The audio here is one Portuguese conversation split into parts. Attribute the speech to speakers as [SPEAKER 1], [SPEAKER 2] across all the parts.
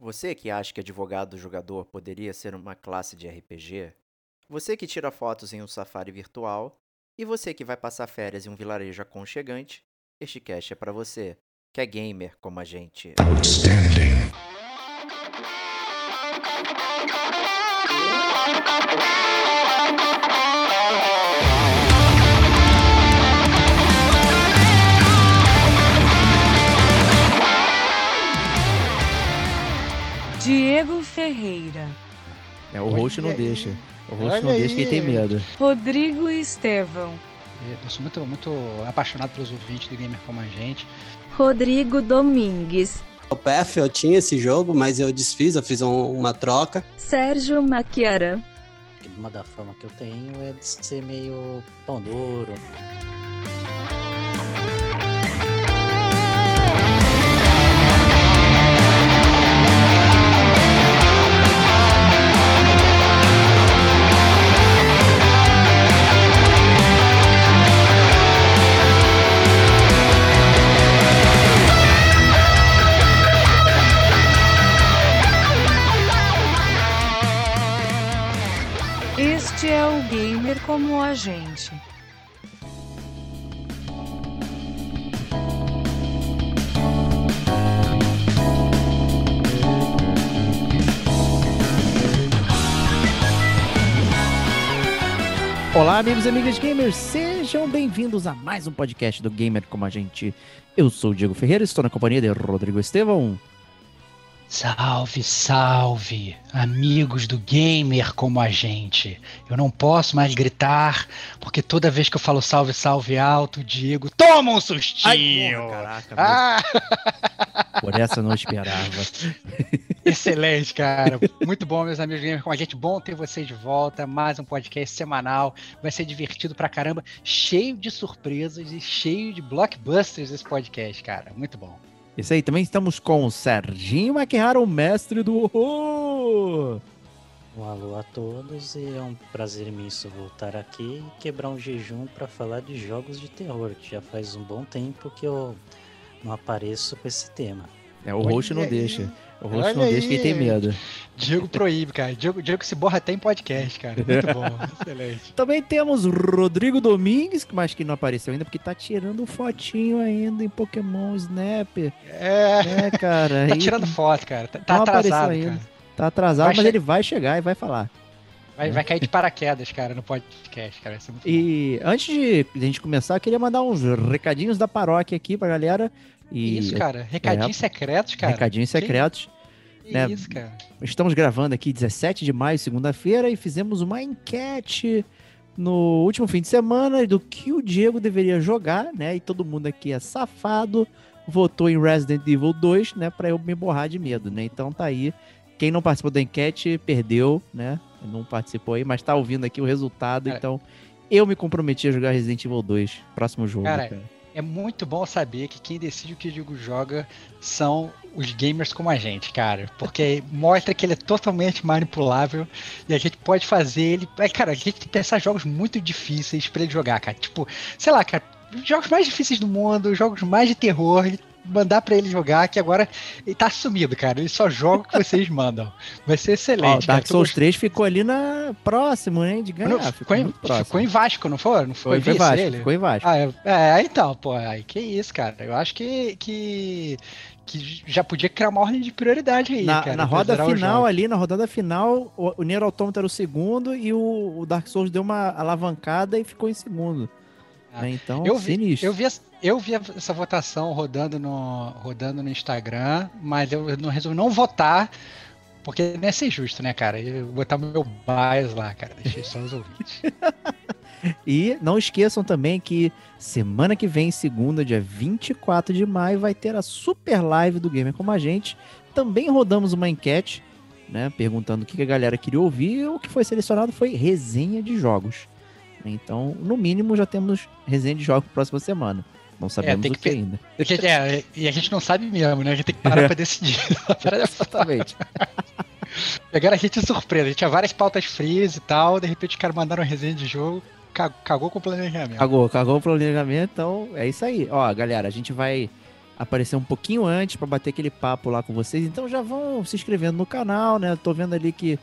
[SPEAKER 1] Você que acha que advogado do jogador poderia ser uma classe de RPG? Você que tira fotos em um safari virtual? E você que vai passar férias em um vilarejo aconchegante? Este cast é para você, que é gamer como a gente.
[SPEAKER 2] Outstanding.
[SPEAKER 3] Diego Ferreira,
[SPEAKER 4] É, o host não
[SPEAKER 5] aí.
[SPEAKER 4] deixa. O host
[SPEAKER 5] Olha
[SPEAKER 4] não deixa quem
[SPEAKER 5] aí.
[SPEAKER 4] tem medo.
[SPEAKER 3] Rodrigo Estevão,
[SPEAKER 5] Eu sou muito, muito apaixonado pelos ouvintes do Gamer Como a Gente.
[SPEAKER 6] Rodrigo Domingues,
[SPEAKER 7] O PF eu tinha esse jogo, mas eu desfiz, eu fiz um- uma troca.
[SPEAKER 6] Sérgio Maquiara,
[SPEAKER 8] Uma da fama que eu tenho é de ser meio pão duro.
[SPEAKER 3] Gente.
[SPEAKER 4] Olá, amigos e amigas gamers, sejam bem-vindos a mais um podcast do Gamer Como a Gente. Eu sou o Diego Ferreira, estou na companhia de Rodrigo Estevão.
[SPEAKER 5] Salve, salve, amigos do Gamer Como a Gente. Eu não posso mais gritar, porque toda vez que eu falo salve, salve alto, Diego toma um sustinho.
[SPEAKER 4] porra, caraca,
[SPEAKER 5] ah,
[SPEAKER 4] por essa eu não esperava.
[SPEAKER 5] excelente, cara. Muito bom, meus amigos do Gamer Como a Gente. Bom ter vocês de volta. Mais um podcast semanal. Vai ser divertido pra caramba. Cheio de surpresas e cheio de blockbusters esse podcast, cara. Muito bom.
[SPEAKER 4] Isso aí, também estamos com o Serginho Maquihara, o mestre do horror.
[SPEAKER 8] Um alô a todos e é um prazer imenso voltar aqui e quebrar um jejum para falar de jogos de terror, que já faz um bom tempo que eu não apareço com esse tema.
[SPEAKER 4] É, o host não deixa. O host
[SPEAKER 5] Olha
[SPEAKER 4] não deixa quem tem
[SPEAKER 5] aí.
[SPEAKER 4] medo.
[SPEAKER 5] Diego proíbe, cara. Diego, Diego se borra até em podcast, cara. Muito bom. Excelente.
[SPEAKER 4] Também temos o Rodrigo Domingues, mas que não apareceu ainda porque tá tirando fotinho ainda em Pokémon Snap.
[SPEAKER 5] É.
[SPEAKER 4] É, cara.
[SPEAKER 5] Tá
[SPEAKER 4] aí
[SPEAKER 5] tirando foto, cara. Tá, tá atrasado,
[SPEAKER 4] ainda.
[SPEAKER 5] cara.
[SPEAKER 4] Tá atrasado,
[SPEAKER 5] Vai
[SPEAKER 4] mas
[SPEAKER 5] che-
[SPEAKER 4] ele vai chegar e vai falar.
[SPEAKER 5] Vai, vai cair de paraquedas, cara, no podcast, cara. Vai ser muito bom.
[SPEAKER 4] E antes de a gente começar, eu queria mandar uns recadinhos da paróquia aqui pra galera. E
[SPEAKER 5] Isso, cara. Recadinhos secretos, cara.
[SPEAKER 4] recadinhos secretos.
[SPEAKER 5] Que
[SPEAKER 4] né?
[SPEAKER 5] isso, cara.
[SPEAKER 4] Estamos gravando aqui 17 de maio, segunda-feira, e fizemos uma enquete no último fim de semana do que o Diego deveria jogar, né? E todo mundo aqui é safado, votou em Resident Evil 2, né? Pra eu me borrar de medo, né? Então tá aí. Quem não participou da enquete perdeu, né? Não participou aí, mas tá ouvindo aqui o resultado,
[SPEAKER 5] Cara.
[SPEAKER 4] então eu me comprometi a jogar Resident Evil 2, próximo jogo.
[SPEAKER 5] Cara,
[SPEAKER 4] cara.
[SPEAKER 5] É muito bom saber que quem decide o que o Diego joga são os gamers como a gente, cara. Porque mostra que ele é totalmente manipulável e a gente pode fazer ele. É, Cara, a gente tem que pensar jogos muito difíceis pra ele jogar, cara. Tipo, sei lá, cara, os jogos mais difíceis do mundo, os jogos mais de terror, e mandar pra ele jogar, que agora ele tá sumido, cara. Ele só joga o que vocês mandam. Vai ser
[SPEAKER 4] Ó,
[SPEAKER 5] excelente. cara.
[SPEAKER 4] Dark Souls 3 ficou ali na próximo, hein? De ganhar.
[SPEAKER 5] Não,
[SPEAKER 4] ficou,
[SPEAKER 5] ficou, em, ficou em Vasco, não foi? Não foi?
[SPEAKER 4] Foi,
[SPEAKER 5] Vice
[SPEAKER 4] Vasco,
[SPEAKER 5] ele?
[SPEAKER 4] ficou em Vasco.
[SPEAKER 5] Ah, é, é, então, pô, aí que isso, cara. Eu acho que, que, que já podia criar uma ordem de prioridade aí,
[SPEAKER 4] na,
[SPEAKER 5] cara.
[SPEAKER 4] na roda final ali, na rodada final, o, o Nier Automata era o segundo e o, o Dark Souls deu uma alavancada e ficou em segundo.
[SPEAKER 5] Ah,
[SPEAKER 4] né? Então,
[SPEAKER 5] eu vi-
[SPEAKER 4] sinistro.
[SPEAKER 5] Eu vi, essa- eu vi essa votação rodando no, rodando no Instagram, mas eu não resolvi não votar, porque não ia ser justo, né, cara? Eu vou botar meu bias lá, cara. Deixei só os ouvintes.
[SPEAKER 4] E não esqueçam também que semana que vem, segunda, dia 24 de maio, vai ter a super live do Gamer Como a Gente. Também rodamos uma enquete, né? Perguntando o que a galera queria ouvir. E o que foi selecionado foi resenha de jogos. Então, no mínimo, já temos resenha de jogos para próxima semana. Não sabemos
[SPEAKER 5] tem
[SPEAKER 4] o
[SPEAKER 5] que
[SPEAKER 4] que ainda.
[SPEAKER 5] E que- é, e a gente não sabe mesmo, né? A gente tem que parar pra decidir. A parada é
[SPEAKER 4] Exatamente.
[SPEAKER 5] Pegaram a gente de surpresa. A gente tinha várias pautas frias e tal. De repente os caras mandaram resenha de jogo. ca- Cagou com o planejamento.
[SPEAKER 4] Cagou, cagou o planejamento, então é isso aí. Ó, galera, a gente vai aparecer um pouquinho antes para bater aquele papo lá com vocês. Então já vão se inscrevendo no canal, né? Tô vendo ali que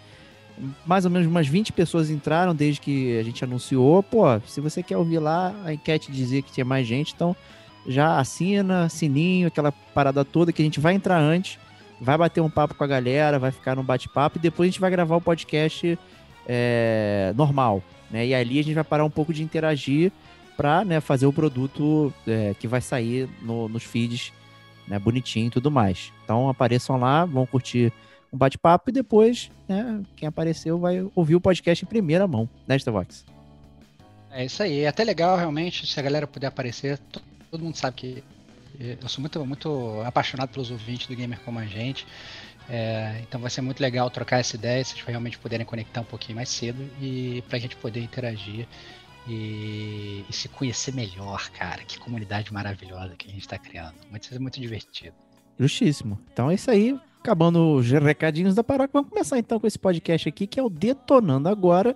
[SPEAKER 4] mais ou menos umas 20 pessoas entraram desde que a gente anunciou. Pô, se você quer ouvir lá, a enquete dizia que tinha mais gente, então já assina, sininho, aquela parada toda que a gente vai entrar antes, vai bater um papo com a galera, vai ficar no bate-papo e depois a gente vai gravar o podcast é, normal, né? E ali a gente vai parar um pouco de interagir para né, fazer o produto é, que vai sair no, nos feeds, né, bonitinho e tudo mais. Então apareçam lá, vão curtir um bate-papo e depois, né, quem apareceu vai ouvir o podcast em primeira mão, né, Vox?
[SPEAKER 5] É isso aí, é até legal realmente se a galera puder aparecer. Todo mundo sabe que eu sou muito, muito apaixonado pelos ouvintes do Gamer como a gente. É, então vai ser muito legal trocar essa ideia, se vocês realmente puderem conectar um pouquinho mais cedo e para a gente poder interagir e, e, se conhecer melhor, cara. Que comunidade maravilhosa que a gente está criando. Vai ser muito divertido.
[SPEAKER 4] Justíssimo. Então é isso aí. Acabando os recadinhos da paróquia, vamos começar então com esse podcast aqui, que é o Detonando Agora,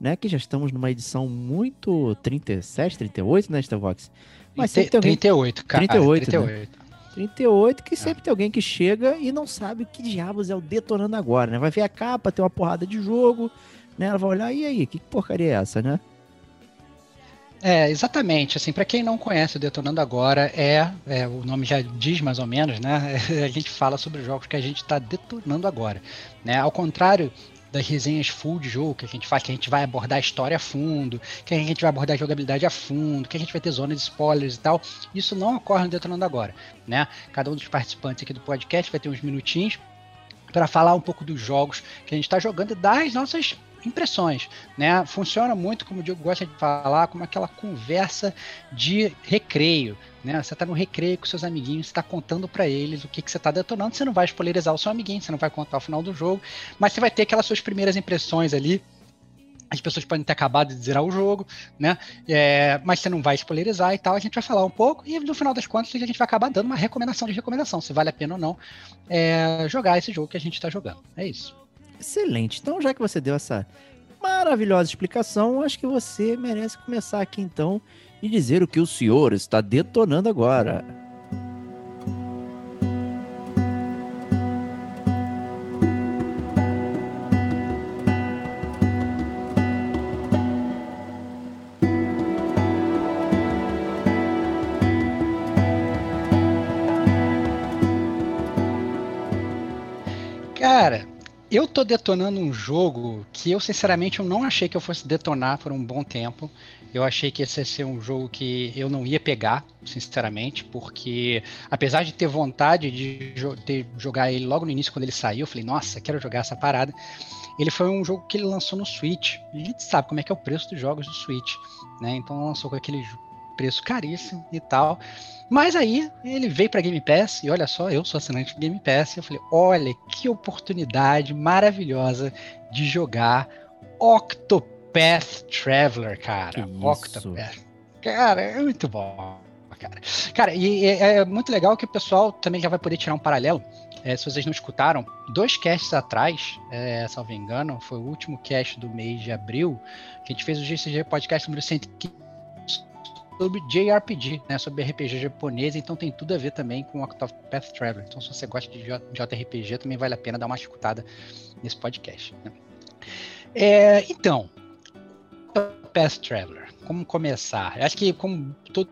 [SPEAKER 4] né? Que já estamos numa edição muito 37, 38, né, Stavox?
[SPEAKER 5] Mas sempre tem alguém... 38, cara.
[SPEAKER 4] 38, 38. Né? 38, que sempre é. tem alguém que chega e não sabe o que diabos é o Detonando Agora, né? Vai ver a capa, tem uma porrada de jogo, né? Ela vai olhar, e aí, que porcaria é essa, né?
[SPEAKER 5] É, exatamente. Assim, para quem não conhece o Detonando Agora, é, é, o nome já diz mais ou menos, né? a gente fala sobre jogos que a gente está detonando agora, né? Ao contrário das resenhas full de jogo que a gente faz, que a gente vai abordar a história a fundo, que a gente vai abordar a jogabilidade a fundo, que a gente vai ter zonas de spoilers e tal. Isso não ocorre no Detonando Agora, né? Cada um dos participantes aqui do podcast vai ter uns minutinhos para falar um pouco dos jogos que a gente está jogando e das nossas impressões, né? Funciona muito, como o Diogo gosta de falar, como aquela conversa de recreio, né? Você está no recreio com seus amiguinhos, está contando para eles o que, que você está detonando, você não vai spoilerizar o seu amiguinho, você não vai contar o final do jogo, mas você vai ter aquelas suas primeiras impressões ali, as pessoas podem ter acabado de zerar o jogo, né? É, mas você não vai spoilerizar e tal. A gente vai falar um pouco e no final das contas a gente vai acabar dando uma recomendação de recomendação, se vale a pena ou não é, jogar esse jogo que a gente está jogando. É isso.
[SPEAKER 4] Excelente. Então, já que você deu essa maravilhosa explicação, acho que você merece começar aqui então e dizer o que o senhor está detonando agora.
[SPEAKER 5] Cara, eu tô detonando um jogo que eu sinceramente eu não achei que eu fosse detonar por um bom tempo. Eu achei que esse ia ser um jogo que eu não ia pegar, sinceramente, porque apesar de ter vontade de jo ter, jogar ele logo no início quando ele saiu, eu falei, nossa, quero jogar essa parada. Ele foi um jogo que ele lançou no Switch. a gente sabe como é que é o preço dos jogos do Switch, né? Então lançou com aquele preço caríssimo e tal. Mas aí ele veio para Game Pass e olha só, eu sou assinante do Game Pass e eu falei, olha que oportunidade maravilhosa de jogar Octopath Traveler, cara. Octopath. Cara, é muito bom. Cara, cara e é, é muito legal que o pessoal também já vai poder tirar um paralelo. É, se vocês não escutaram, dois casts atrás, é, salvo engano, foi o último cast do mês de abril, que a gente fez o GCG Podcast número 115 sobre JRPG, né, sobre RPG japonês, então tem tudo a ver também com Octopath Traveler. Então, se você gosta de JRPG, também vale a pena dar uma escutada nesse podcast. Né? É, então, Octopath Traveler, como começar? Eu acho que, como todo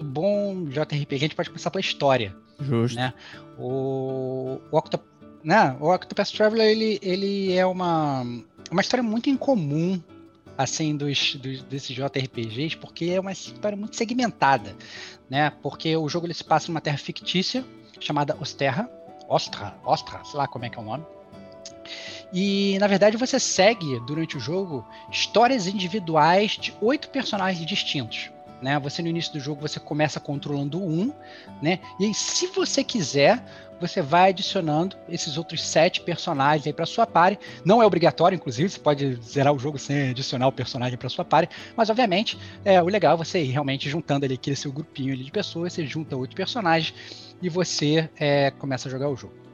[SPEAKER 5] bom JRPG, a gente pode começar pela história.
[SPEAKER 4] Justo.
[SPEAKER 5] Né? O, o, Octop, né? o Octopath Traveler ele, ele é uma, uma história muito incomum assim dos, dos desses JRPGs, porque é uma história muito segmentada, né? Porque o jogo ele se passa numa terra fictícia chamada Osterra, Ostra, Ostra, sei lá como é que é o nome. E na verdade você segue durante o jogo histórias individuais de oito personagens distintos. Né? Você no início do jogo você começa controlando um, né? E aí, se você quiser, você vai adicionando esses outros sete personagens aí para sua party. Não é obrigatório, inclusive, você pode zerar o jogo sem adicionar o personagem para sua party, mas obviamente é o legal é você ir realmente juntando ali aquele seu grupinho ali de pessoas, você junta oito personagens e você é, começa a jogar o jogo.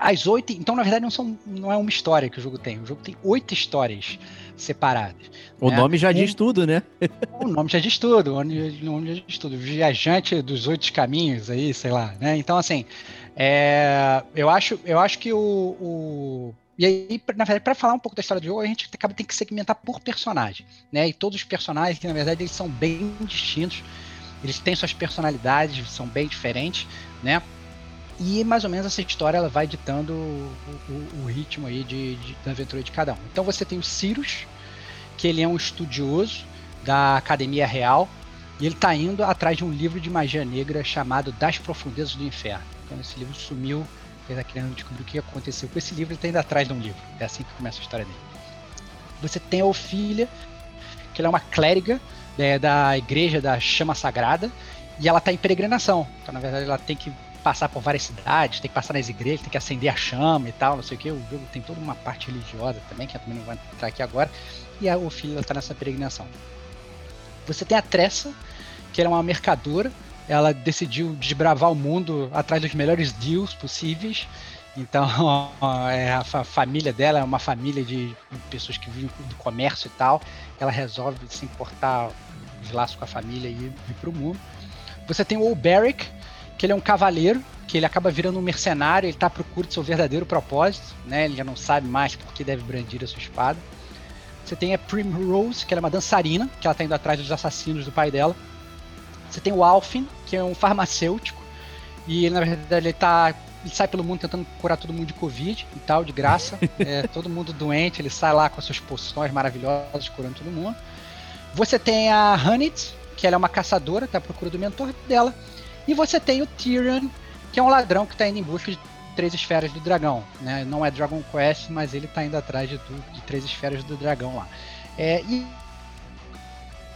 [SPEAKER 5] As oito. Então, na verdade, não, são, não é uma história que o jogo tem. O jogo tem oito histórias separadas.
[SPEAKER 4] O
[SPEAKER 5] né?
[SPEAKER 4] nome já
[SPEAKER 5] Um-
[SPEAKER 4] diz tudo, né?
[SPEAKER 5] O nome já diz tudo, o nome, já diz tudo. Viajante dos oito caminhos aí, sei lá, né? Então, assim, é, eu, acho, eu acho que o, o- E aí, na verdade, para falar um pouco da história do jogo, a gente acaba tem que segmentar por personagem, né? E todos os personagens, que na verdade, eles são bem distintos. Eles têm suas personalidades, são bem diferentes, né? E mais ou menos essa história ela vai ditando o, o- o ritmo aí de, de- da aventura de cada um. Então você tem o Cyrus, que ele é um estudioso da Academia Real e ele está indo atrás de um livro de magia negra chamado Das Profundezas do Inferno. Então esse livro sumiu, ele está querendo descobrir o que aconteceu com esse livro, ele está indo atrás de um livro. É assim que começa a história dele. Você tem a Ofília, que ela é uma clériga né, da igreja da Chama Sagrada e ela está em peregrinação. Então na verdade ela tem que passar por várias cidades, tem que passar nas igrejas, tem que acender a chama e tal, não sei o que. O jogo tem toda uma parte religiosa também, que eu também não vou entrar aqui agora. E a Ofília está nessa peregrinação. Você tem a Tressa, que ela é uma mercadora. Ela decidiu desbravar o mundo atrás dos melhores deals possíveis. Então, é, a fa- família dela é uma família de pessoas que vivem do comércio e tal. Ela resolve se importar os laços com a família e ir para o mundo. Você tem o Olberic, que ele é um cavaleiro, que ele acaba virando um mercenário, ele está à procura de seu verdadeiro propósito, né? Ele já não sabe mais por que deve brandir a sua espada. Você tem a Primrose, que ela é uma dançarina, que ela está indo atrás dos assassinos do pai dela. Você tem o Alfin, que é um farmacêutico, e ele, na verdade ele tá. Ele sai pelo mundo tentando curar todo mundo de Covid e tal, de graça. É, todo mundo doente, ele sai lá com as suas poções maravilhosas, curando todo mundo. Você tem a Hanit, que ela é uma caçadora, tá à procura do mentor dela. E você tem o Tyrion, que é um ladrão que está indo em busca de três esferas do dragão. Né? Não é Dragon Quest, mas ele está indo atrás de, de três esferas do dragão lá. É, e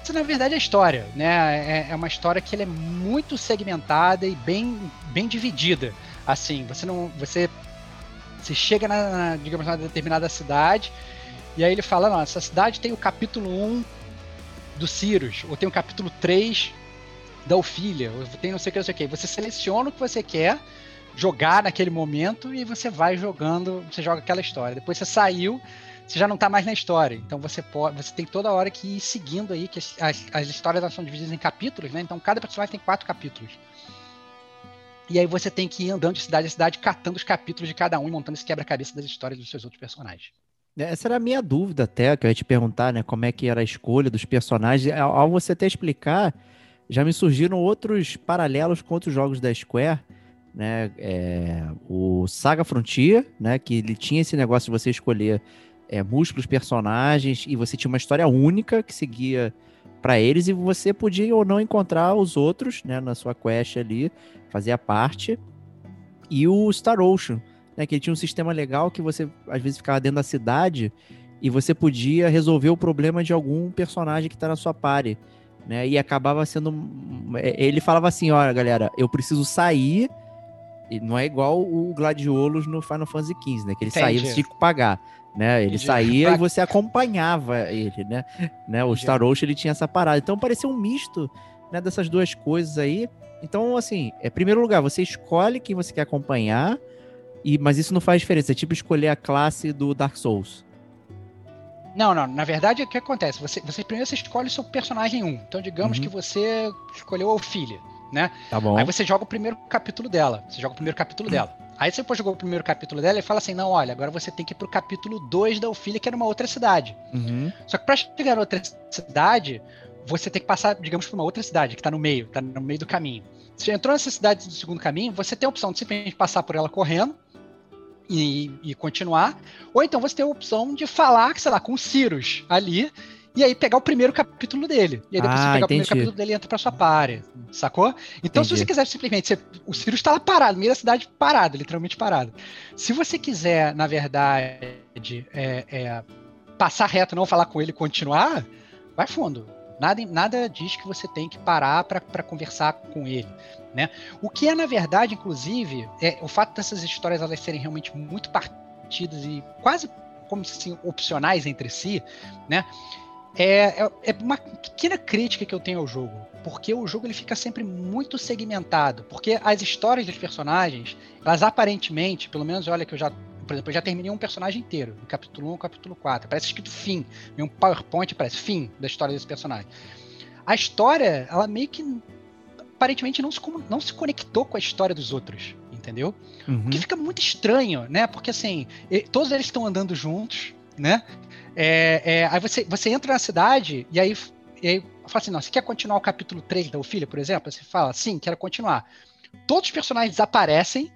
[SPEAKER 5] isso na verdade é história, né? É, é uma história que é muito segmentada e bem, bem dividida. Assim, você não, você, você chega na, na, digamos, na determinada cidade e aí ele fala, não, essa cidade tem o capítulo 1 do Cyrus, ou tem o capítulo 3 da Ofília, tem não sei o que, não sei o que. Você seleciona o que você quer jogar naquele momento e você vai jogando, você joga aquela história. Depois você saiu, você já não tá mais na história. Então você pode, você tem toda hora que ir seguindo aí, que as, as, as histórias elas são divididas em capítulos, né? Então cada personagem tem quatro capítulos. E aí você tem que ir andando de cidade a cidade, catando os capítulos de cada um e montando esse quebra-cabeça das histórias dos seus outros personagens.
[SPEAKER 4] Essa era a minha dúvida até, que eu ia te perguntar, né? Como é que era a escolha dos personagens. Ao você até explicar, já me surgiram outros paralelos com outros jogos da Square, né? É, o Saga Frontier, né? Que ele tinha esse negócio de você escolher é, múltiplos personagens e você tinha uma história única que seguia para eles e você podia ou não encontrar os outros, né? Na sua quest ali, fazia parte. E o Star Ocean, né, que ele tinha um sistema legal que você às vezes ficava dentro da cidade e você podia resolver o problema de algum personagem que tá na sua party, né? E acabava sendo é, ele falava assim, olha, galera, eu preciso sair e não é igual o Gladiolos no Final Fantasy XV, né? Que ele saía,
[SPEAKER 5] Entendi.
[SPEAKER 4] você tinha que pagar, né? Ele
[SPEAKER 5] Entendi.
[SPEAKER 4] saía e você acompanhava ele, né? né? O. Star Ocean ele tinha essa parada. Então parecia um misto, né, dessas duas coisas aí. Então, assim, é primeiro lugar, você escolhe quem você quer acompanhar, e, mas isso não faz diferença. É tipo escolher a classe do Dark Souls.
[SPEAKER 5] Não, não. Na verdade, o que acontece? Você, você primeiro você escolhe o seu personagem 1. Então, digamos
[SPEAKER 4] Uhum.
[SPEAKER 5] que você escolheu a Ofília, né?
[SPEAKER 4] Tá bom.
[SPEAKER 5] Aí você joga o primeiro capítulo dela. Você joga o primeiro capítulo dela. Aí você depois jogou o primeiro capítulo dela e fala assim: não, olha, agora você tem que ir pro capítulo 2 da Ofília, que é numa outra cidade.
[SPEAKER 4] Uhum.
[SPEAKER 5] Só que pra chegar na outra cidade, você tem que passar, digamos, por uma outra cidade, que tá no meio, tá no meio do caminho. Você entrou nessa cidade do segundo caminho, você tem a opção de simplesmente passar por ela correndo e, e continuar, ou então você tem a opção de falar, sei lá, com o Cyrus ali, e aí pegar o primeiro capítulo dele. E aí depois
[SPEAKER 4] Ah,
[SPEAKER 5] você pegar o
[SPEAKER 4] entendi.
[SPEAKER 5] primeiro capítulo dele e entra pra sua party, sacou? Então se
[SPEAKER 4] Entendi.
[SPEAKER 5] você quiser simplesmente, você- o Cyrus tá lá parado, no meio da cidade parado, literalmente parado. Se você quiser, na verdade, é, é, passar reto, não falar com ele e continuar, vai fundo. Nada, nada diz que você tem que parar para conversar com ele, né? O que é, na verdade, inclusive, é o fato dessas histórias elas serem realmente muito partidas e quase como assim, opcionais entre si, né? é, é, é uma pequena crítica que eu tenho ao jogo. Porque o jogo ele fica sempre muito segmentado. Porque as histórias dos personagens, elas aparentemente, pelo menos olha que eu já. Por exemplo, eu já terminei um personagem inteiro, do capítulo 1 ao capítulo 4. Parece escrito fim. Em um PowerPoint parece fim da história desse personagem. A história, ela meio que aparentemente não se, não se conectou com a história dos outros, entendeu?
[SPEAKER 4] Uhum.
[SPEAKER 5] O que fica muito estranho, né? Porque assim, todos eles estão andando juntos, né? É, é, aí você, você entra na cidade e aí, e aí fala assim: não, você quer continuar o capítulo 3 da Ofília, por exemplo? Você fala, sim, quero continuar. Todos os personagens desaparecem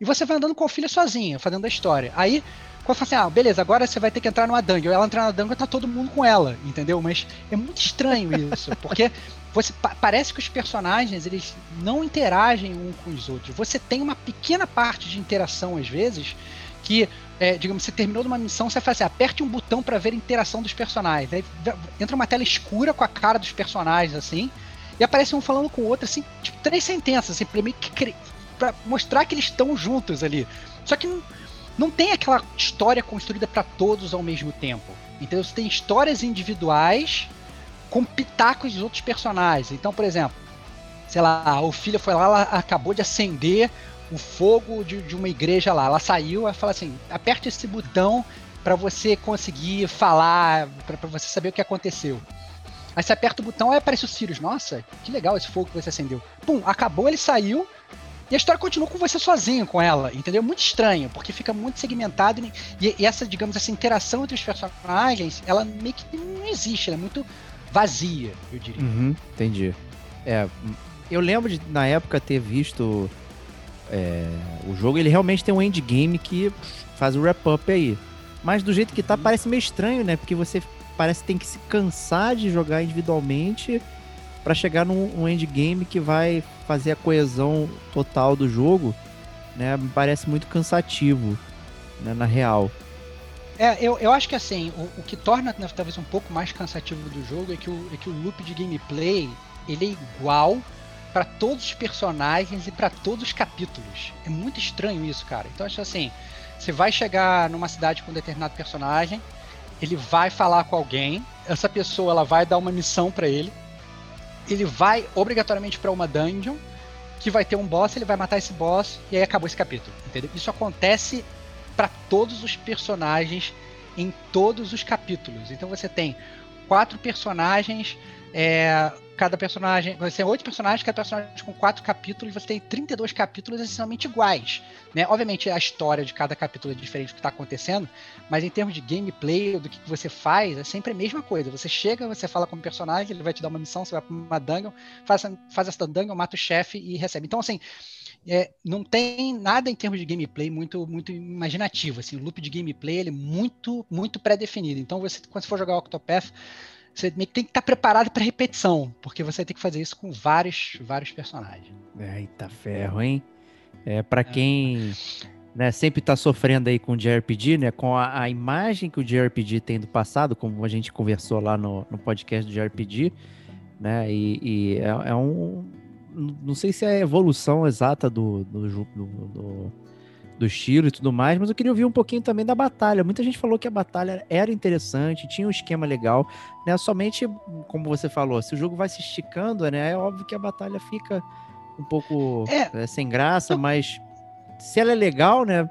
[SPEAKER 5] e você vai andando com a Ofília sozinha, fazendo a história. Aí, quando fala assim: ah, beleza, agora você vai ter que entrar numa dungeon. Ela entra na dungeon tá todo mundo com ela, entendeu? Mas é muito estranho isso, porque você pa- parece que os personagens eles não interagem um com os outros. Você tem uma pequena parte de interação às vezes que, é, digamos, você terminou de uma missão, você faz assim, aperte um botão para ver a interação dos personagens. Aí entra uma tela escura com a cara dos personagens assim, e aparece um falando com o outro assim, tipo três sentenças assim, para meio que pra mostrar que eles estão juntos ali. Só que não, tem aquela história construída para todos ao mesmo tempo. Entendeu? Você tem histórias individuais com pitacos dos outros personagens. Então, por exemplo, sei lá, o filho foi lá, ela acabou de acender o fogo de, de uma igreja lá. Ela saiu, ela fala assim: aperte esse botão para você conseguir falar, para você saber o que aconteceu. Aí você aperta o botão, aí aparece o Sirius. Nossa, que legal esse fogo que você acendeu. Pum, acabou, ele saiu. E a história continua com você sozinho com ela, entendeu? Muito estranho, porque fica muito segmentado e, e essa, digamos, essa interação entre os personagens, ela meio que não existe, ela é muito vazia, eu diria.
[SPEAKER 4] Uhum, entendi. É, eu lembro de, na época, ter visto é, o jogo. Ele realmente tem um endgame que faz o wrap-up aí. Mas do jeito que tá, parece meio estranho, né? Porque você parece que tem que se cansar de jogar individualmente pra chegar num um endgame que vai fazer a coesão total do jogo, né? Me parece muito cansativo, né? Na real.
[SPEAKER 5] É, eu, eu acho que assim, o, o que torna né, talvez um pouco mais cansativo do jogo é que o, é que o loop de gameplay ele é igual para todos os personagens e para todos os capítulos. É muito estranho isso, cara. Então acho assim, você vai chegar numa cidade com um determinado personagem, ele vai falar com alguém, essa pessoa ela vai dar uma missão para ele, ele vai obrigatoriamente para uma dungeon que vai ter um boss, ele vai matar esse boss e aí acabou esse capítulo, entendeu? Isso acontece para todos os personagens em todos os capítulos. Então você tem quatro personagens, é, cada personagem. Você tem oito personagens, cada personagem com quatro capítulos, você tem 32 capítulos essencialmente iguais. Né? Obviamente a história de cada capítulo é diferente do que está acontecendo, mas em termos de gameplay, do que você faz, é sempre a mesma coisa. Você chega, você fala com o personagem, ele vai te dar uma missão, você vai para uma dungeon, faz, faz essa dungeon, mata o chefe e recebe. Então, assim, é, não tem nada em termos de gameplay muito muito imaginativo assim o loop de gameplay ele é muito muito pré-definido então você quando você for jogar Octopath você meio que tem que estar preparado para repetição porque você tem que fazer isso com vários vários personagens
[SPEAKER 4] Eita ferro, hein? É, para quem né, sempre tá sofrendo aí com o JRPG, né? Com a, a imagem que o JRPG tem do passado, como a gente conversou lá no, no podcast do JRPG, né? E, e é, é um. Não sei se é a evolução exata do, do, do, do, do estilo e tudo mais, mas eu queria ouvir um pouquinho também da batalha. Muita gente falou que a batalha era interessante, tinha um esquema legal, né? Somente, como você falou, se o jogo vai se esticando, né? É óbvio que a batalha fica um pouco
[SPEAKER 5] É.
[SPEAKER 4] é, sem graça, mas se ela é legal, né?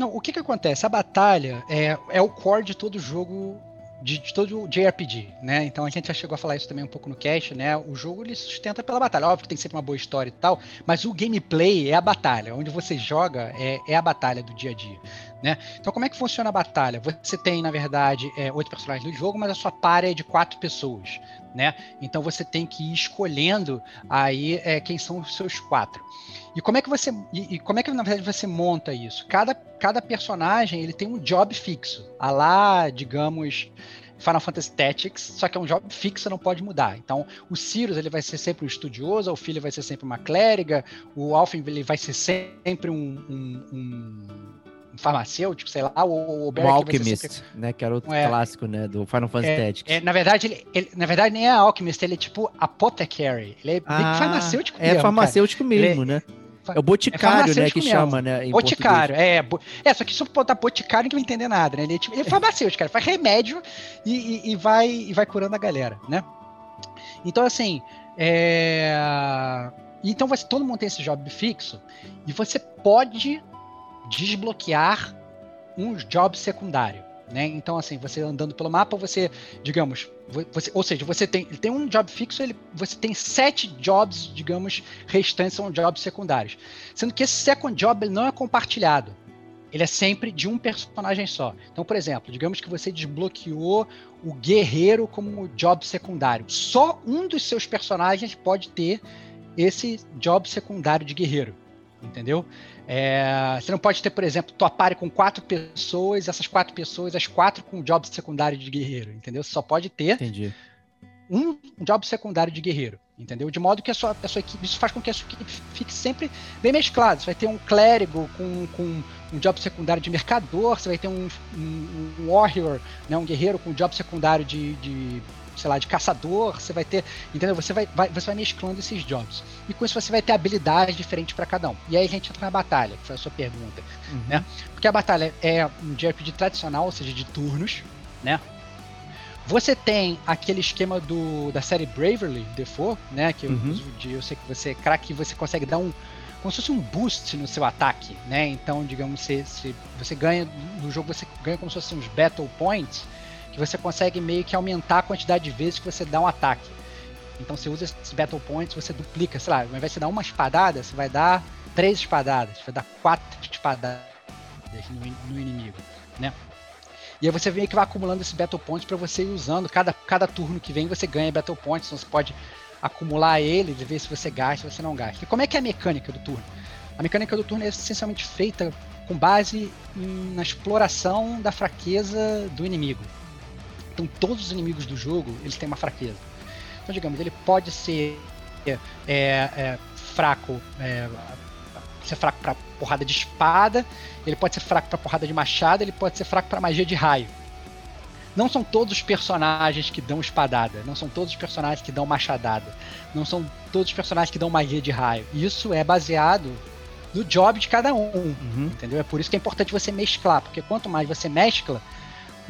[SPEAKER 5] não o que que acontece a batalha é, é o core de todo jogo de, de todo o JRPG, né? Então a gente já chegou a falar isso também um pouco no cast, né? O jogo ele sustenta pela batalha. Óbvio que tem sempre uma boa história e tal, mas o gameplay é a batalha. Onde você joga é, é a batalha do dia a dia, né? Então como é que funciona a batalha? Você tem, na verdade, é, oito personagens no jogo, mas a sua par é de quatro pessoas, né? Então você tem que ir escolhendo aí é, quem são os seus quatro. E como é que você e, e como é que na verdade você monta isso? Cada, cada personagem ele tem um job fixo. A lá, digamos, Final Fantasy Tactics, só que é um job fixo, não pode mudar. Então, o Sirius ele vai ser sempre um estudioso, o filho vai ser sempre uma clériga, o Alphen ele vai ser sempre um- um- um farmacêutico, sei lá, o, o
[SPEAKER 4] O Alchemist,
[SPEAKER 5] sempre-
[SPEAKER 4] né? Que era outro
[SPEAKER 5] É.
[SPEAKER 4] clássico, né? Do Final Fantasy Tactics.
[SPEAKER 5] É, na verdade, ele, ele- na verdade, nem é Alchemist, ele é tipo apothecary. Ele é que farmacêutico
[SPEAKER 4] é
[SPEAKER 5] mesmo, cara.
[SPEAKER 4] farmacêutico mesmo,
[SPEAKER 5] Ele-
[SPEAKER 4] né? É o boticário, né, que
[SPEAKER 5] mesmo.
[SPEAKER 4] chama, né?
[SPEAKER 5] Boticário, é. bo- É, só que se eu botar boticário, ninguém vai entender nada, né? Ele é, tipo, ele é farmacêutico, cara. Faz remédio e, e- e vai, e vai curando a galera, né? Então, assim, é... Então, você, todo mundo tem esse job fixo e você pode desbloquear um job secundário, né? Então, assim, você andando pelo mapa, você, digamos, vo- você, ou seja, você tem, tem um job fixo, ele, você tem sete jobs, digamos, restantes são jobs secundários. Sendo que esse second job não é compartilhado. Ele é sempre de um personagem só. Então, por exemplo, digamos que você desbloqueou o guerreiro como job secundário. Só um dos seus personagens pode ter esse job secundário de guerreiro. Entendeu? É, você não pode ter, por exemplo, tua party com quatro pessoas, essas quatro pessoas, as quatro com job secundário de guerreiro, entendeu? Você só pode ter
[SPEAKER 4] Entendi.
[SPEAKER 5] um job secundário de guerreiro, entendeu? De modo que a sua, a sua equipe, isso faz com que a sua equipe fique sempre bem mesclada. Você vai ter um clérigo com, com um job secundário de mercador, você vai ter um, um, um warrior, né, um guerreiro com um job secundário de, de, sei lá, de caçador, você vai ter, entendeu? Você vai, vai, você vai mesclando esses jobs. E com isso você vai ter habilidades diferentes para cada um. E aí a gente entra na batalha, que foi a sua pergunta.
[SPEAKER 4] Uhum.
[SPEAKER 5] Né? Porque a batalha é um JRPG tradicional, ou seja, de turnos, né? Você tem aquele esquema do, da série Bravely Default, né? Que eu,
[SPEAKER 4] Uhum.
[SPEAKER 5] de, eu sei que você é craque, você consegue dar um. Como se fosse um boost no seu ataque, né? Então, digamos, você, você, você ganha. No jogo você ganha como se fossem uns Battle Points, que você consegue meio que aumentar a quantidade de vezes que você dá um ataque. Então você usa esses Battle Points, você duplica, sei lá, ao invés de você dar uma espadada, você vai dar três espadadas, você vai dar quatro espadadas no, no inimigo, né? E aí você meio que vai acumulando esse Battle Points para você ir usando. Cada, cada turno que vem você ganha Battle Points, então você pode acumular ele e ver se você gasta ou se não gasta. E como é que é a mecânica do turno? A mecânica do turno é essencialmente feita com base em- na exploração da fraqueza do inimigo. Então todos os inimigos do jogo eles têm uma fraqueza. Então digamos ele pode ser é, é, fraco, é, ser fraco para porrada de espada, ele pode ser fraco para porrada de machado, ele pode ser fraco para magia de raio. Não são todos os personagens que dão espadada, não são todos os personagens que dão machadada, não são todos os personagens que dão magia de raio. Isso é baseado no job de cada um,
[SPEAKER 4] Uhum.
[SPEAKER 5] entendeu? É por isso que é importante você mesclar, porque quanto mais você mescla,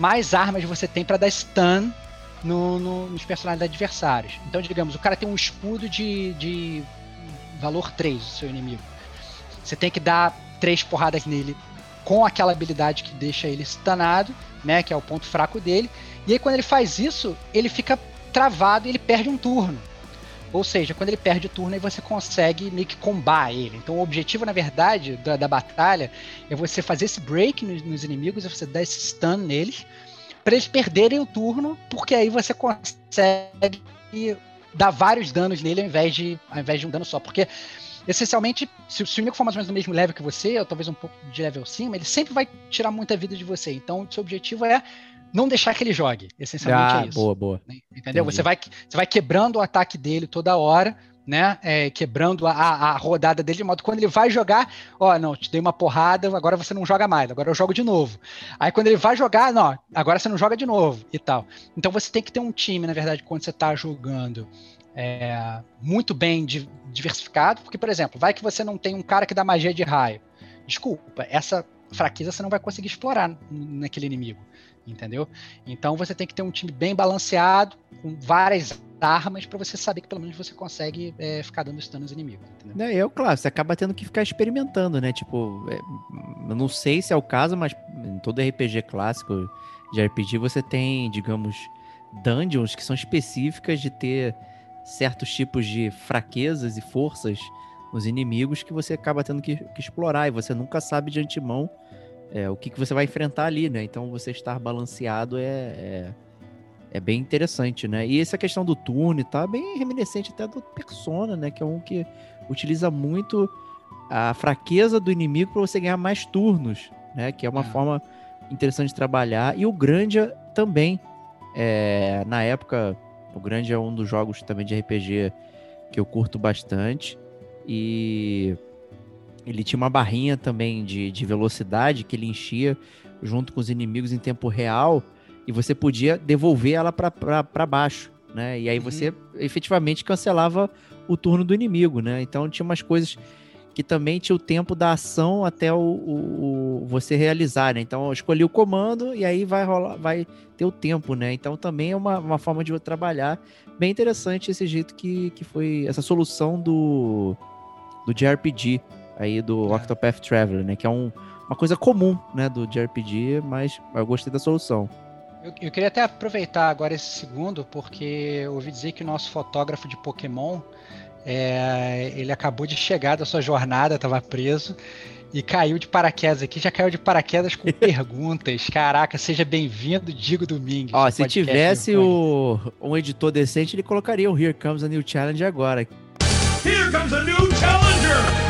[SPEAKER 5] mais armas você tem para dar stun no- no- nos personagens adversários. Então, digamos, o cara tem um escudo de, de valor 3, o seu inimigo. Você tem que dar três porradas nele com aquela habilidade que deixa ele stunado, né? Que é o ponto fraco dele. E aí, quando ele faz isso, ele fica travado e ele perde um turno. Ou seja, quando ele perde o turno, aí você consegue meio que combar ele. Então, o objetivo, na verdade, da, da batalha é você fazer esse break nos, nos inimigos, é você dar esse stun neles, para eles perderem o turno, porque aí você consegue dar vários danos nele ao invés de, ao invés de um dano só. Porque essencialmente, se, se o inimigo for mais ou menos do mesmo level que você, ou talvez um pouco de level acima, ele sempre vai tirar muita vida de você. Então, o seu objetivo é não deixar que ele jogue. Essencialmente
[SPEAKER 4] Ah,
[SPEAKER 5] é isso.
[SPEAKER 4] boa, boa.
[SPEAKER 5] né? Entendeu?
[SPEAKER 4] Entendi.
[SPEAKER 5] Você vai, você vai quebrando o ataque dele toda hora, né? É, quebrando a, a rodada dele de modo que quando ele vai jogar, ó, não, te dei uma porrada, agora você não joga mais, agora eu jogo de novo. Aí quando ele vai jogar, não, agora você não joga de novo e tal. Então você tem que ter um time, na verdade, quando você tá jogando é, muito bem di- diversificado, porque, por exemplo, vai que você não tem um cara que dá magia de raio. Desculpa, essa fraqueza você não vai conseguir explorar naquele inimigo, entendeu? Então você tem que ter um time bem balanceado, com várias armas, pra você saber que pelo menos você consegue é, ficar dando stun nos inimigos, entendeu?
[SPEAKER 4] É o claro, você acaba tendo que ficar experimentando, né? Tipo, é, eu não sei se é o caso, mas em todo RPG clássico de RPG você tem, digamos, dungeons que são específicas de ter certos tipos de fraquezas e forças nos inimigos que você acaba tendo que, que explorar e você nunca sabe de antemão é, o que, que você vai enfrentar ali, né? Então você estar balanceado é, é, é bem interessante, né? E essa questão do turno e tal é bem reminiscente até do Persona, né? Que é um que utiliza muito a fraqueza do inimigo para você ganhar mais turnos, né? Que é uma
[SPEAKER 5] É.
[SPEAKER 4] forma interessante de trabalhar. E o Grandia também, é, na época, o Grandia é um dos jogos também de RPG que eu curto bastante. E ele tinha uma barrinha também de, de velocidade que ele enchia junto com os inimigos em tempo real e você podia devolver ela para baixo, né? E aí
[SPEAKER 5] Uhum.
[SPEAKER 4] você efetivamente cancelava o turno do inimigo, né? Então tinha umas coisas que também tinha o tempo da ação até o, o- o- você realizar, né? Então eu escolhi o comando e aí vai rolar, vai ter o tempo, né? Então também é uma, uma forma de trabalhar. Bem interessante esse jeito que, que foi essa solução do, do JRPG aí do
[SPEAKER 5] É.
[SPEAKER 4] Octopath Traveler, né? Que é um, uma coisa comum, né, do JRPG, mas eu gostei da solução.
[SPEAKER 5] Eu, eu queria até aproveitar agora esse segundo, porque eu ouvi dizer que o nosso fotógrafo de Pokémon, é, ele acabou de chegar da sua jornada, estava preso, e caiu de paraquedas aqui, já caiu de paraquedas com perguntas. Caraca, seja bem-vindo, Digo Domingues.
[SPEAKER 4] Ó, se tivesse o, um editor decente, ele colocaria o Here Comes a New Challenge agora.
[SPEAKER 2] Here comes a new challenger!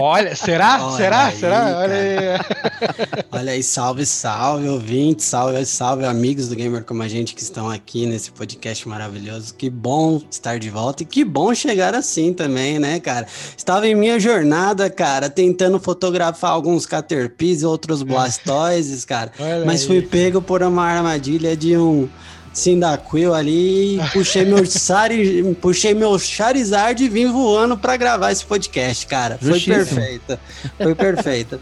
[SPEAKER 5] Olha, será?
[SPEAKER 7] Olha
[SPEAKER 5] será?
[SPEAKER 7] aí,
[SPEAKER 5] será?
[SPEAKER 7] cara.
[SPEAKER 5] Olha aí.
[SPEAKER 7] Olha aí, salve, salve, ouvintes, salve, salve, amigos do Gamer como a gente que estão aqui nesse podcast maravilhoso. Que bom estar de volta e que bom chegar assim também, né, cara? Estava em minha jornada, cara, tentando fotografar alguns Caterpies e outros Blastoises, cara,
[SPEAKER 5] Olha
[SPEAKER 7] mas
[SPEAKER 5] aí.
[SPEAKER 7] fui pego por uma armadilha de um Cyndaquil ali puxei meu, Sari, puxei meu Charizard e vim voando pra gravar esse podcast, cara. Foi
[SPEAKER 4] Justíssimo.
[SPEAKER 7] perfeita. Foi perfeita.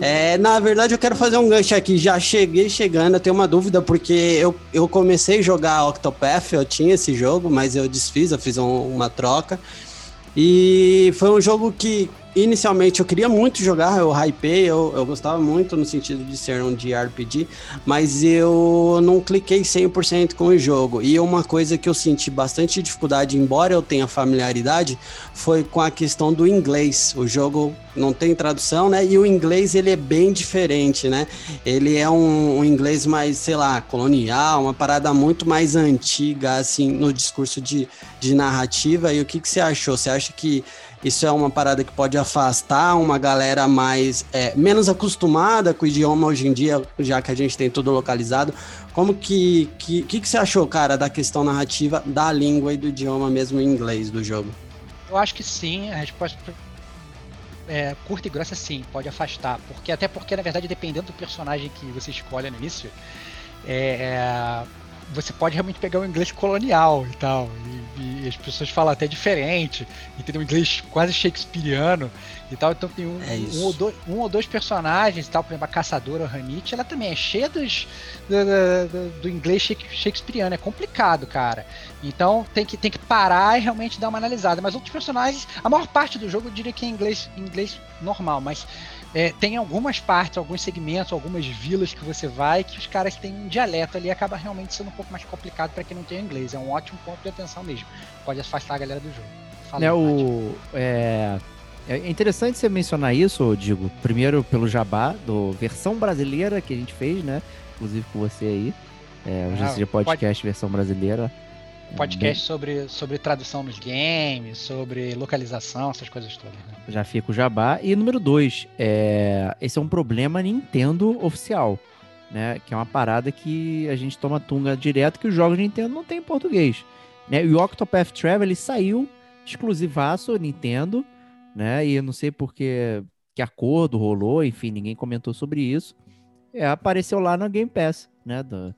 [SPEAKER 7] É, na verdade, eu quero fazer um gancho aqui. Já cheguei chegando, eu tenho uma dúvida, porque eu, eu comecei a jogar Octopath, eu tinha esse jogo, mas eu desfiz, eu fiz um- uma troca. E foi um jogo que inicialmente eu queria muito jogar, eu hypei, eu, eu gostava muito no sentido de ser um JRPG, mas eu não cliquei 100% com o jogo. E uma coisa que eu senti bastante dificuldade, embora eu tenha familiaridade, foi com a questão do inglês. O jogo não tem tradução, né? E o inglês ele é bem diferente, né? Ele é um, um inglês mais, sei lá, colonial, uma parada muito mais antiga, assim, no discurso de, de narrativa. E o que, que você achou? Você acha que isso é uma parada que pode afastar uma galera mais é, menos acostumada com o idioma hoje em dia, já que a gente tem tudo localizado. Como que que, que, que você achou, cara, da questão narrativa da língua e do idioma mesmo em inglês do jogo?
[SPEAKER 5] Eu acho que sim, a resposta é, curta e grossa sim, pode afastar. Porque, até porque, na verdade, dependendo do personagem que você escolhe no início, é, você pode realmente pegar o inglês colonial e tal. E, e as pessoas falam até diferente, e tem um inglês quase shakespeariano e tal. Então tem um,
[SPEAKER 7] É
[SPEAKER 5] um ou, dois, um ou dois personagens, e tal, por exemplo, a caçadora o Hanit, ela também é cheia dos, do, do- do- inglês shake- shakespeariano. É complicado, cara. Então tem que, tem que parar e realmente dar uma analisada. Mas outros personagens, a maior parte do jogo eu diria que é inglês, inglês normal, mas é, tem algumas partes, alguns segmentos, algumas vilas que você vai que os caras têm um dialeto ali e acaba realmente sendo um pouco mais complicado para quem não tem inglês. É um ótimo ponto de atenção mesmo. Pode afastar a galera do jogo. Fala
[SPEAKER 4] né, o, é, é interessante você mencionar isso, digo, primeiro pelo Jabá, do versão brasileira que a gente fez, né? Inclusive com você aí. É, o
[SPEAKER 5] Ah,
[SPEAKER 4] GCG Podcast versão brasileira.
[SPEAKER 5] Podcast sobre, sobre tradução nos games, sobre localização, essas coisas todas. Né?
[SPEAKER 4] Já fica o jabá. E número dois, é, esse é um problema Nintendo oficial, né? Que é uma parada que a gente toma tunga direto que os jogos Nintendo não tem em português. Né? E o Octopath Travel ele saiu exclusivaço Nintendo, né? E eu não sei porque que acordo rolou, enfim, ninguém comentou sobre isso. É, apareceu lá na Game Pass, né? Da,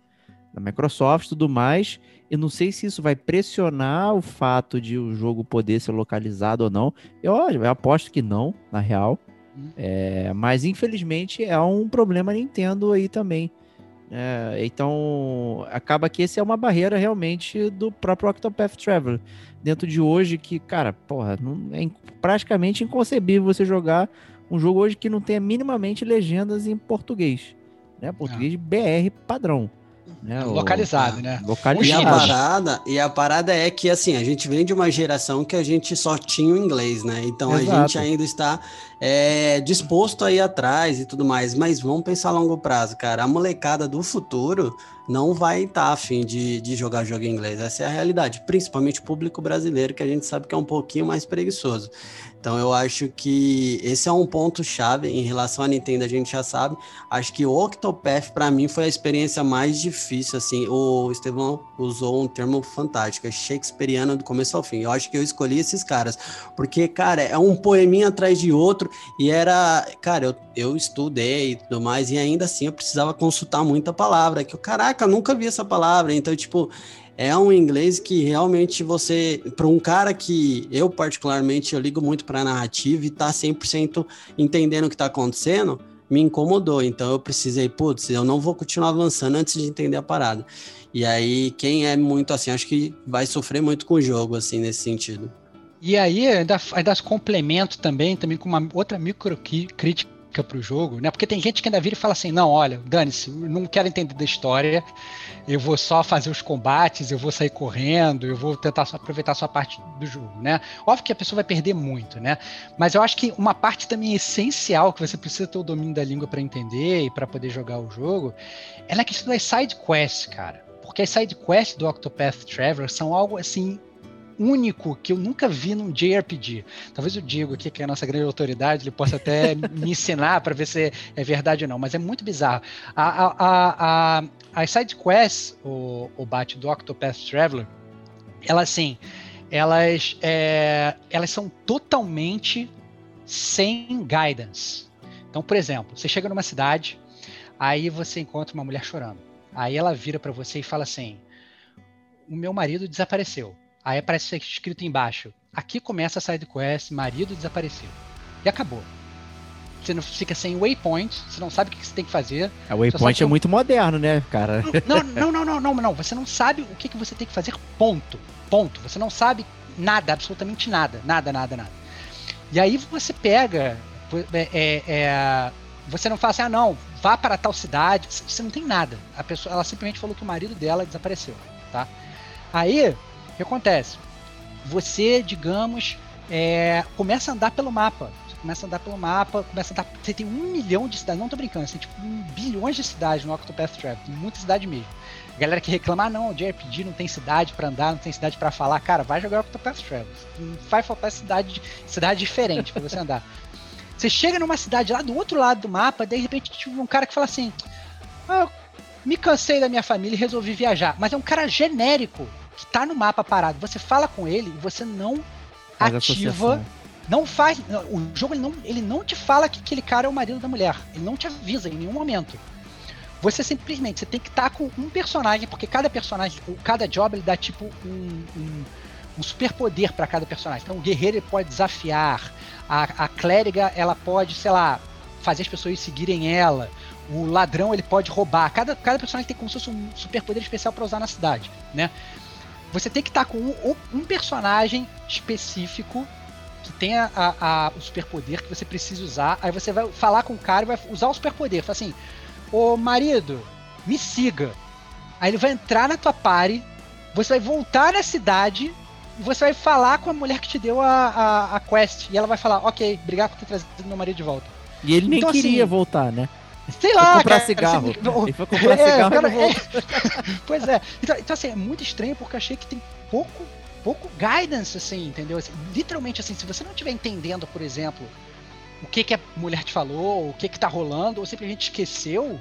[SPEAKER 4] da Microsoft e tudo mais. Eu não sei se isso vai pressionar o fato de o jogo poder ser localizado ou não. Eu, eu aposto que não, na real.
[SPEAKER 5] Hum.
[SPEAKER 4] É, mas infelizmente é um problema Nintendo aí também. É, então acaba que esse é uma barreira realmente do próprio Octopath Traveler. Dentro de hoje que, cara, porra, não, é praticamente inconcebível você jogar um jogo hoje que não tenha minimamente legendas em português. Né? Português BR padrão. Né?
[SPEAKER 5] Localizado, né?
[SPEAKER 7] E a
[SPEAKER 4] Localizado.
[SPEAKER 7] parada, e a parada é que assim, a gente vem de uma geração que a gente só tinha o inglês, né? Então a
[SPEAKER 4] Exato.
[SPEAKER 7] gente ainda está é, disposto a ir atrás e tudo mais. Mas vamos pensar a longo prazo, cara. A molecada do futuro não vai estar afim de, de jogar jogo em inglês. Essa é a realidade. Principalmente o público brasileiro, que a gente sabe que é um pouquinho mais preguiçoso. Então eu acho que esse é um ponto chave em relação à Nintendo, a gente já sabe. Acho que o Octopath para mim foi a experiência mais difícil assim. O Estevão usou um termo fantástico, é shakespeariano do começo ao fim. Eu acho que eu escolhi esses caras, porque cara, é um poeminha atrás de outro e era, cara, eu, eu estudei e tudo mais e ainda assim eu precisava consultar muita palavra, que eu, caraca, nunca vi essa palavra. Então, tipo, é um inglês que realmente você, para um cara que eu particularmente eu ligo muito para narrativa e tá 100% entendendo o que tá acontecendo, me incomodou. Então eu precisei, putz, eu não vou continuar avançando antes de entender a parada. E aí quem é muito assim, acho que vai sofrer muito com o jogo assim nesse sentido.
[SPEAKER 5] E aí ainda, ainda complemento também, também com uma outra microcrítica para o jogo, né? Porque tem gente que ainda vira e fala assim: não, olha, dane-se, não quero entender da história, eu vou só fazer os combates, eu vou sair correndo, eu vou tentar só aproveitar só a parte do jogo, né? Óbvio que a pessoa vai perder muito, né? Mas eu acho que uma parte também essencial que você precisa ter o domínio da língua para entender e para poder jogar o jogo é na questão das side quests, cara. Porque as side quests do Octopath Traveler são algo assim único que eu nunca vi num JRPG. Talvez o Diego aqui, que é a nossa grande autoridade, ele possa até me ensinar para ver se é verdade ou não, mas é muito bizarro. A, a, a, as side quests, o, o bate do Octopath Traveler, elas assim, elas, é, elas são totalmente sem guidance. Então, por exemplo, você chega numa cidade, aí você encontra uma mulher chorando. Aí ela vira para você e fala assim: O meu marido desapareceu. Aí aparece escrito embaixo: aqui começa a side quest, marido desapareceu. E acabou. Você não fica sem waypoint, você não sabe o que você tem que fazer.
[SPEAKER 4] A waypoint é muito moderno, né, cara?
[SPEAKER 5] Não, não, não, não, não, não. Você não sabe o que, que você tem que fazer, ponto. Ponto. Você não sabe nada, absolutamente nada. Nada, nada, nada. E aí você pega. É, é, é, você não fala assim, ah, não, vá para tal cidade. Você não tem nada. A pessoa, ela simplesmente falou que o marido dela desapareceu, tá? Aí que acontece? Você, digamos, é, começa a andar pelo mapa. Começa a andar pelo mapa, começa a andar. Você tem um milhão de cidades, não tô brincando, você tem tipo um bilhões de cidades no Octopath Travel, tem muita cidade mesmo. A galera que reclama, ah, não, o JRPG não tem cidade para andar, não tem cidade para falar, cara, vai jogar Octopath Travel. Vai faltar cidade, cidade diferente para você andar. Você chega numa cidade lá do outro lado do mapa, de repente tipo, um cara que fala assim: ah, me cansei da minha família e resolvi viajar. Mas é um cara genérico que tá no mapa parado, você fala com ele e você não faz ativa. Não faz. O jogo ele não, ele não te fala que aquele cara é o marido da mulher. Ele não te avisa em nenhum momento. Você simplesmente você tem que estar com um personagem, porque cada personagem, cada job ele dá tipo um, um, um superpoder para cada personagem. Então o guerreiro ele pode desafiar, a, a clériga ela pode, sei lá, fazer as pessoas seguirem ela. O ladrão ele pode roubar. Cada, cada personagem tem como se fosse um superpoder especial para usar na cidade, né? Você tem que estar com um, um, personagem específico que tenha a, a, o superpoder que você precisa usar. Aí você vai falar com o cara e vai usar o superpoder. Fala assim: Ô marido, me siga. Aí ele vai entrar na tua party, você vai voltar na cidade e você vai falar com a mulher que te deu a, a, a quest. E ela vai falar: Ok, obrigado por ter trazido meu marido de volta.
[SPEAKER 4] E ele nem então, queria assim, voltar, né?
[SPEAKER 5] Sei lá,
[SPEAKER 4] foi comprar cara, cigarro. Assim, ele foi comprar é, cigarro cara, é,
[SPEAKER 5] Pois é. Então, então, assim, é muito estranho porque eu achei que tem pouco, pouco guidance, assim, entendeu? Assim, literalmente, assim, se você não estiver entendendo, por exemplo, o que, que a mulher te falou, o que que tá rolando, ou simplesmente esqueceu,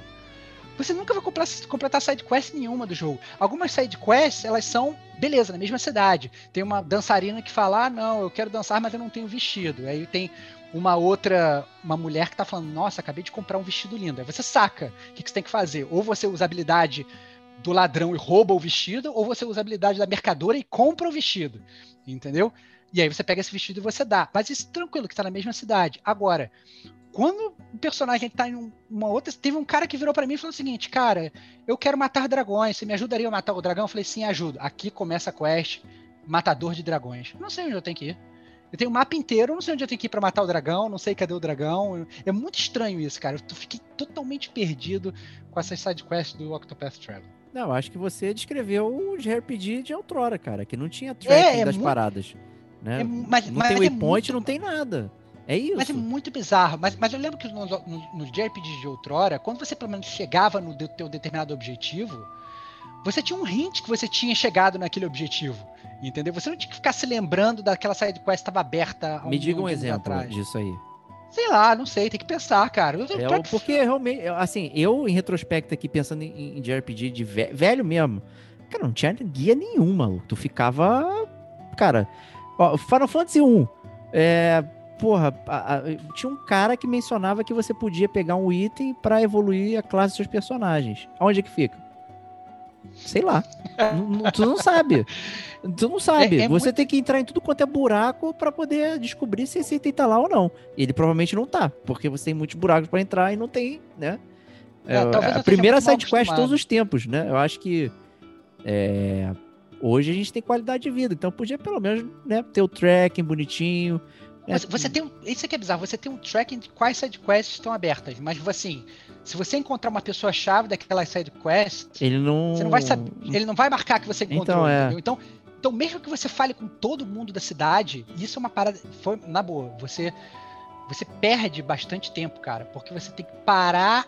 [SPEAKER 5] você nunca vai completar, side quest nenhuma do jogo. Algumas side quests, elas são, beleza, na mesma cidade. Tem uma dançarina que fala, ah, não, eu quero dançar, mas eu não tenho vestido. Aí tem uma outra, uma mulher que tá falando, nossa, acabei de comprar um vestido lindo. Aí você saca o que, que você tem que fazer. Ou você usa habilidade do ladrão e rouba o vestido, ou você usa a habilidade da mercadora e compra o vestido. Entendeu? E aí você pega esse vestido e você dá. Mas isso tranquilo, que tá na mesma cidade. Agora, quando o personagem tá em uma outra. Teve um cara que virou para mim e falou o seguinte: Cara, eu quero matar dragões. Você me ajudaria a matar o dragão? Eu falei: Sim, ajudo. Aqui começa a quest Matador de Dragões. Não sei onde eu tenho que ir. Eu tenho o um mapa inteiro, não sei onde eu tenho que ir pra matar o dragão, não sei cadê o dragão. É muito estranho isso, cara. Eu fiquei totalmente perdido com essas sidequests do Octopath Traveler.
[SPEAKER 4] Não, acho que você descreveu o JRPG de outrora, cara, que não tinha tracking é, é das muito... paradas. Né? É, mas, não mas tem waypoint, é muito... não tem nada. É isso.
[SPEAKER 5] Mas é muito bizarro. Mas, mas eu lembro que nos no, no JRPG de outrora, quando você pelo menos chegava no teu determinado objetivo, você tinha um hint que você tinha chegado naquele objetivo. Entendeu? Você não tinha que ficar se lembrando daquela side quest que estava aberta.
[SPEAKER 4] Me diga um exemplo atrás. disso aí.
[SPEAKER 5] Sei lá, não sei, tem que pensar, cara.
[SPEAKER 4] É, porque realmente, assim, eu em retrospecto aqui pensando em, em JRPG de velho, velho mesmo, cara, não tinha guia nenhuma, tu ficava, cara, ó, Final Fantasy 1, é, porra, a, a, tinha um cara que mencionava que você podia pegar um item para evoluir a classe dos seus personagens. Aonde é que fica? Sei lá. Tu não sabe. Tu não sabe.
[SPEAKER 5] É- é
[SPEAKER 4] Você
[SPEAKER 5] muito-
[SPEAKER 4] tem que entrar em tudo quanto é buraco pra poder descobrir se esse item tá lá ou não. Ele provavelmente não tá, porque você tem muitos buracos pra entrar e não tem, né?
[SPEAKER 5] É,
[SPEAKER 4] É, a primeira
[SPEAKER 5] muito mal
[SPEAKER 4] side quest de todos os tempos, né? Eu acho que é, hoje a gente tem qualidade de vida, então podia pelo menos né, ter o tracking bonitinho. né?
[SPEAKER 5] Você, você tem um, isso aqui é bizarro, você tem um tracking de quais sidequests estão abertas, mas assim, se você encontrar uma pessoa chave daquela sidequest,
[SPEAKER 4] Ele não.
[SPEAKER 5] você não vai saber, ele não vai marcar que você encontrou,
[SPEAKER 4] Então, é.
[SPEAKER 5] Então, então mesmo que você fale com todo mundo da cidade, isso é uma parada, foi na boa, você você perde bastante tempo, cara, porque você tem que parar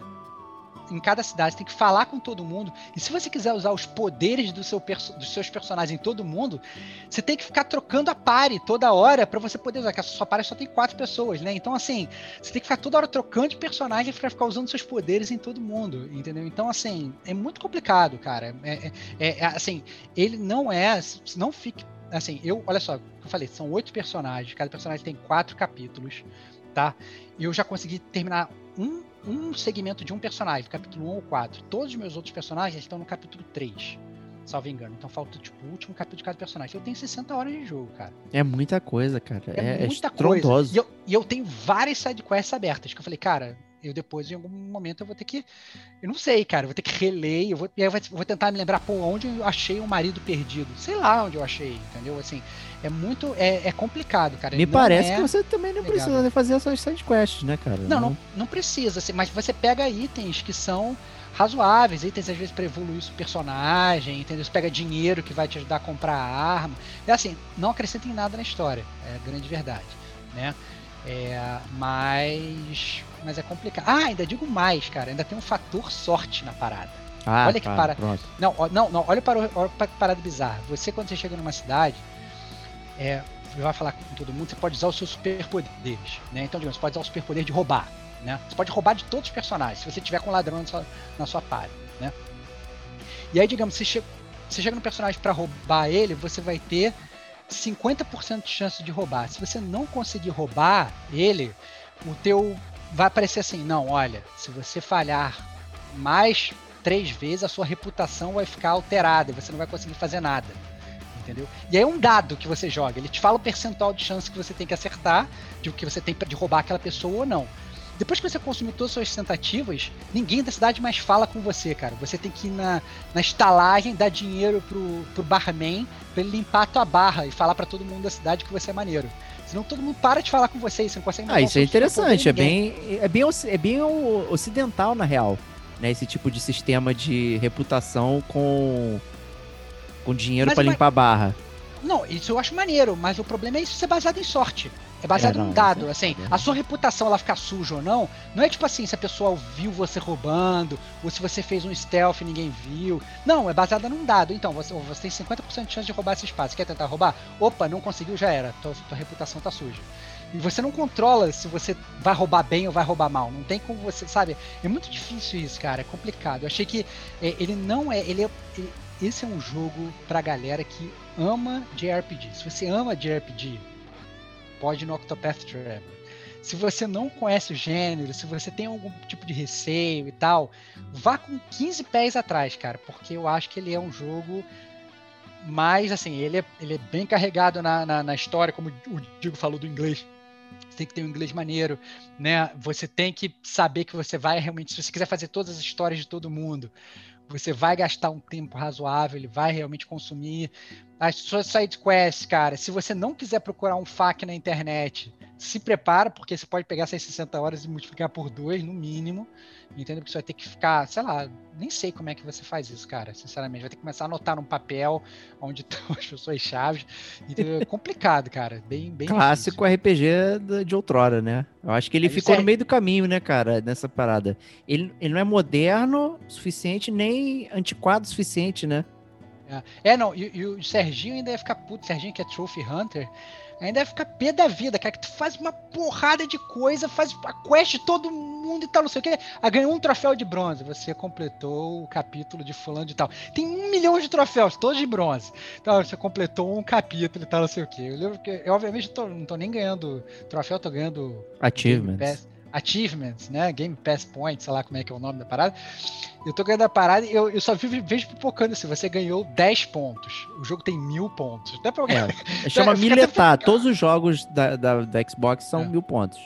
[SPEAKER 5] em cada cidade, você tem que falar com todo mundo. E se você quiser usar os poderes do seu dos seus personagens em todo mundo, você tem que ficar trocando a pare toda hora pra você poder usar, que a sua pare só tem quatro pessoas, né? Então, assim, você tem que ficar toda hora trocando de personagem pra ficar usando seus poderes em todo mundo, entendeu? Então, assim, é muito complicado, cara. É, é- é- é, assim, ele não é, não fique, assim, eu, olha só, eu falei, são oito personagens, cada personagem tem quatro capítulos, tá? Eu já consegui terminar um, um segmento de um personagem, capítulo 1 ou 4. Todos os meus outros personagens estão no capítulo 3, salvo engano. Então falta, tipo, o último capítulo de cada personagem. Eu tenho 60 horas de jogo, cara.
[SPEAKER 4] É muita coisa, cara.
[SPEAKER 5] É,
[SPEAKER 4] É, é
[SPEAKER 5] muita coisa.
[SPEAKER 4] estrondoso.
[SPEAKER 5] E eu, e eu tenho várias sidequests abertas, que eu falei, cara, eu depois, em algum momento, eu vou ter que. Eu não sei, cara, eu vou ter que reler, eu vou, e aí eu vou, tentar me lembrar, pô, onde eu achei um marido perdido. Sei lá onde eu achei, entendeu? Assim, é muito. É, é complicado, cara.
[SPEAKER 4] Me parece
[SPEAKER 5] é-
[SPEAKER 4] que você também não
[SPEAKER 5] legal.
[SPEAKER 4] precisa fazer essas side quests, né, cara?
[SPEAKER 5] Não, não, não precisa, assim, mas você pega itens que são razoáveis, itens às vezes para evoluir o personagem, entendeu? Você pega dinheiro que vai te ajudar a comprar arma. É assim, não acrescenta em nada na história, é a grande verdade, né? É, mas, mas é complicado. Ah, ainda digo mais, cara, ainda tem um fator sorte na parada.
[SPEAKER 4] Ah,
[SPEAKER 5] Olha que
[SPEAKER 4] tá,
[SPEAKER 5] para-
[SPEAKER 4] Pronto.
[SPEAKER 5] Não, não, não, olha para, olha para que parada bizarra. Você, quando você chega numa cidade, é, vai falar com todo mundo, você pode usar os seus superpoderes, né? Então, digamos, você pode usar o superpoder de roubar, né? Você pode roubar de todos os personagens, se você tiver com um ladrão na sua, na sua party, né? E aí, digamos, você chega, você chega no personagem para roubar ele, você vai ter 50% de chance de roubar. Se você não conseguir roubar ele, o teu vai aparecer assim, não, olha, se você falhar mais três vezes, a sua reputação vai ficar alterada e você não vai conseguir fazer nada. Entendeu? E aí é um dado que você joga. Ele te fala o percentual de chance que você tem que acertar, de o que você tem de roubar aquela pessoa ou não. Depois que você consumir todas as suas tentativas, ninguém da cidade mais fala com você, cara. Você tem que ir na, na estalagem, dar dinheiro pro, pro barman pra ele limpar a tua barra e falar pra todo mundo da cidade que você é maneiro. Senão todo mundo para de falar com você e você não consegue
[SPEAKER 4] Ah,
[SPEAKER 5] mandar
[SPEAKER 4] isso é interessante. É bem, é bem, é bem ocidental, na real. Né? Esse tipo de sistema de reputação com, com dinheiro
[SPEAKER 5] vai-
[SPEAKER 4] limpar a barra.
[SPEAKER 5] Não, isso eu acho maneiro, mas o problema é isso ser baseado em sorte. É baseado
[SPEAKER 4] É, não,
[SPEAKER 5] num dado,
[SPEAKER 4] isso é-
[SPEAKER 5] assim, a sua reputação ela ficar suja ou não, não é tipo assim, se a pessoa viu você roubando, ou se você fez um stealth e ninguém viu. Não, é baseada num dado. Então, você, você tem 50% de chance de roubar esse espaço. Quer tentar roubar? Opa, não conseguiu, já era. Tua, tua reputação tá suja. E você não controla se você vai roubar bem ou vai roubar mal. Não tem como você, sabe? É muito difícil isso, cara. É complicado. Eu achei que é, ele não é. Ele é ele- esse é um jogo pra galera que ama JRPG. Se você ama JRPG, pode ir no Octopath Traveler. Se você não conhece o gênero, se você tem algum tipo de receio e tal, vá com 15 pés atrás, cara, porque eu acho que ele é um jogo mais, assim, ele é, ele é bem carregado na, na, na história, como o Diego falou do inglês. Você tem que ter um inglês maneiro, né? Você tem que saber que você vai realmente, se você quiser fazer todas as histórias de todo mundo, você vai gastar um tempo razoável, ele vai realmente consumir. As suas side quests, cara, se você não quiser procurar um FAQ na internet, se prepara, porque você pode pegar essas 60 horas e multiplicar por dois, no mínimo, entendeu? Porque você vai ter que ficar, sei lá, nem sei como é que você faz isso, cara, sinceramente. Vai ter que começar a anotar num papel onde estão as suas chaves, entendeu? É complicado, cara, bem, bem
[SPEAKER 4] Clássico RPG da- de outrora, né? Eu acho que ele
[SPEAKER 5] Aí
[SPEAKER 4] ficou
[SPEAKER 5] você-
[SPEAKER 4] no meio do caminho, né, cara, nessa parada. Ele, ele não é moderno o suficiente, nem antiquado o suficiente, né?
[SPEAKER 5] É, não, e, e o Serginho ainda ia ficar puto, Serginho que é Trophy Hunter, ainda ia ficar pé da vida, cara, que tu faz uma porrada de coisa, faz a quest todo mundo e tal, não sei o que, ah, ganhou um troféu de bronze, você completou o capítulo de fulano de tal. Tem um milhão de troféus, todos de bronze. Então, você completou um capítulo e tal, não sei o que. Eu lembro que, eu obviamente tô, não tô nem ganhando troféu, tô ganhando
[SPEAKER 4] Achievements.
[SPEAKER 5] Achievements, né? Game Pass Points, sei lá como é que é o nome da parada. Eu tô ganhando a parada e eu, eu só vi- vejo pipocando assim, você ganhou 10 pontos. O jogo tem mil pontos. Dá pra
[SPEAKER 4] É, chama
[SPEAKER 5] Fica
[SPEAKER 4] miletar.
[SPEAKER 5] até-
[SPEAKER 4] Todos os jogos da, da, da Xbox são
[SPEAKER 5] É.
[SPEAKER 4] mil pontos.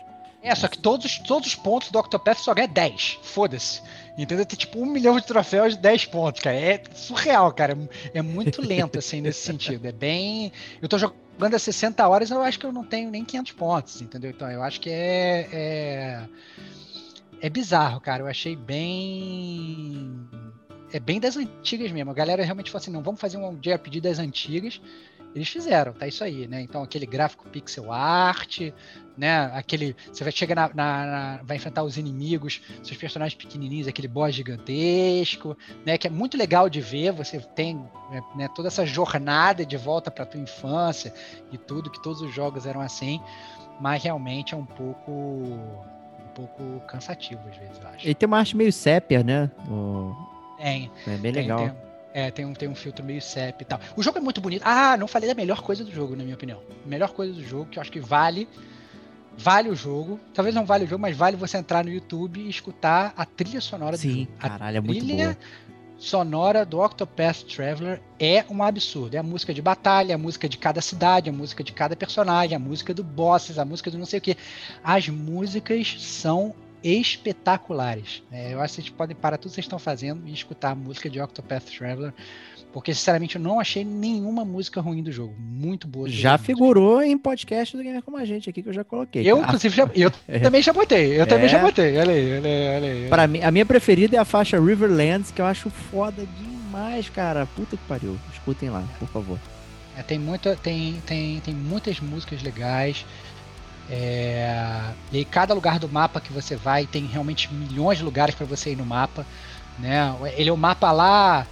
[SPEAKER 5] É, só que todos, os- todos os pontos do Octopath só ganha 10. Foda-se. Entendeu? Tem tipo um milhão de troféus de 10 pontos, cara. É surreal, cara. É muito lento, assim, nesse sentido. É bem. Eu tô jogando a 60 horas, eu acho que eu não tenho nem 500 pontos, entendeu? Então eu acho que é. É, é bizarro, cara. Eu achei bem. É bem das antigas mesmo. A galera realmente falou assim: não, vamos fazer um JRPG das antigas. Eles fizeram, tá isso aí, né? Então aquele gráfico pixel art, né? Aquele. Você vai chegar na, na- na- vai enfrentar os inimigos, seus personagens pequenininhos, aquele boss gigantesco, né? Que é muito legal de ver. Você tem é, né, toda essa jornada de volta para tua infância e tudo, que todos os jogos eram assim, mas realmente é um pouco um pouco cansativo às vezes, eu acho.
[SPEAKER 4] Ele tem uma arte meio sépia, né? O-
[SPEAKER 5] Tem,
[SPEAKER 4] É bem
[SPEAKER 5] tem,
[SPEAKER 4] legal.
[SPEAKER 5] tem- é, tem um, tem um filtro meio CEP e tal. O jogo é muito bonito. Ah, não falei da melhor coisa do jogo, na minha opinião. A melhor coisa do jogo, que eu acho que vale. Vale o jogo. Talvez não vale o jogo, mas vale você entrar no YouTube e escutar a trilha sonora do
[SPEAKER 4] Sim,
[SPEAKER 5] jogo. A
[SPEAKER 4] caralho, é muito
[SPEAKER 5] trilha
[SPEAKER 4] boa.
[SPEAKER 5] sonora do Octopath Traveler é um absurdo. É a música de batalha, a música de cada cidade, a música de cada personagem, a música do bosses, a música do não sei o que. As músicas são espetaculares. É, eu acho que vocês podem parar tudo que vocês estão fazendo e escutar a música de Octopath Traveler, porque sinceramente eu não achei nenhuma música ruim do jogo. Muito boa.
[SPEAKER 4] Já figurou em podcast do Gamer Como a Gente aqui que eu já coloquei.
[SPEAKER 5] Eu,
[SPEAKER 4] Ah,
[SPEAKER 5] inclusive, já, eu também já botei. Eu também
[SPEAKER 4] É.
[SPEAKER 5] já botei. Olha aí, olha aí, olha aí.
[SPEAKER 4] Pra mim, a minha preferida é a faixa Riverlands, que eu acho foda demais, cara. Puta que pariu. Escutem lá, por favor.
[SPEAKER 5] É, tem, muita, tem, tem, tem muitas músicas legais. É, e aí cada lugar do mapa que você vai tem realmente milhões de lugares para você ir no mapa. Né? Ele é o mapa lá,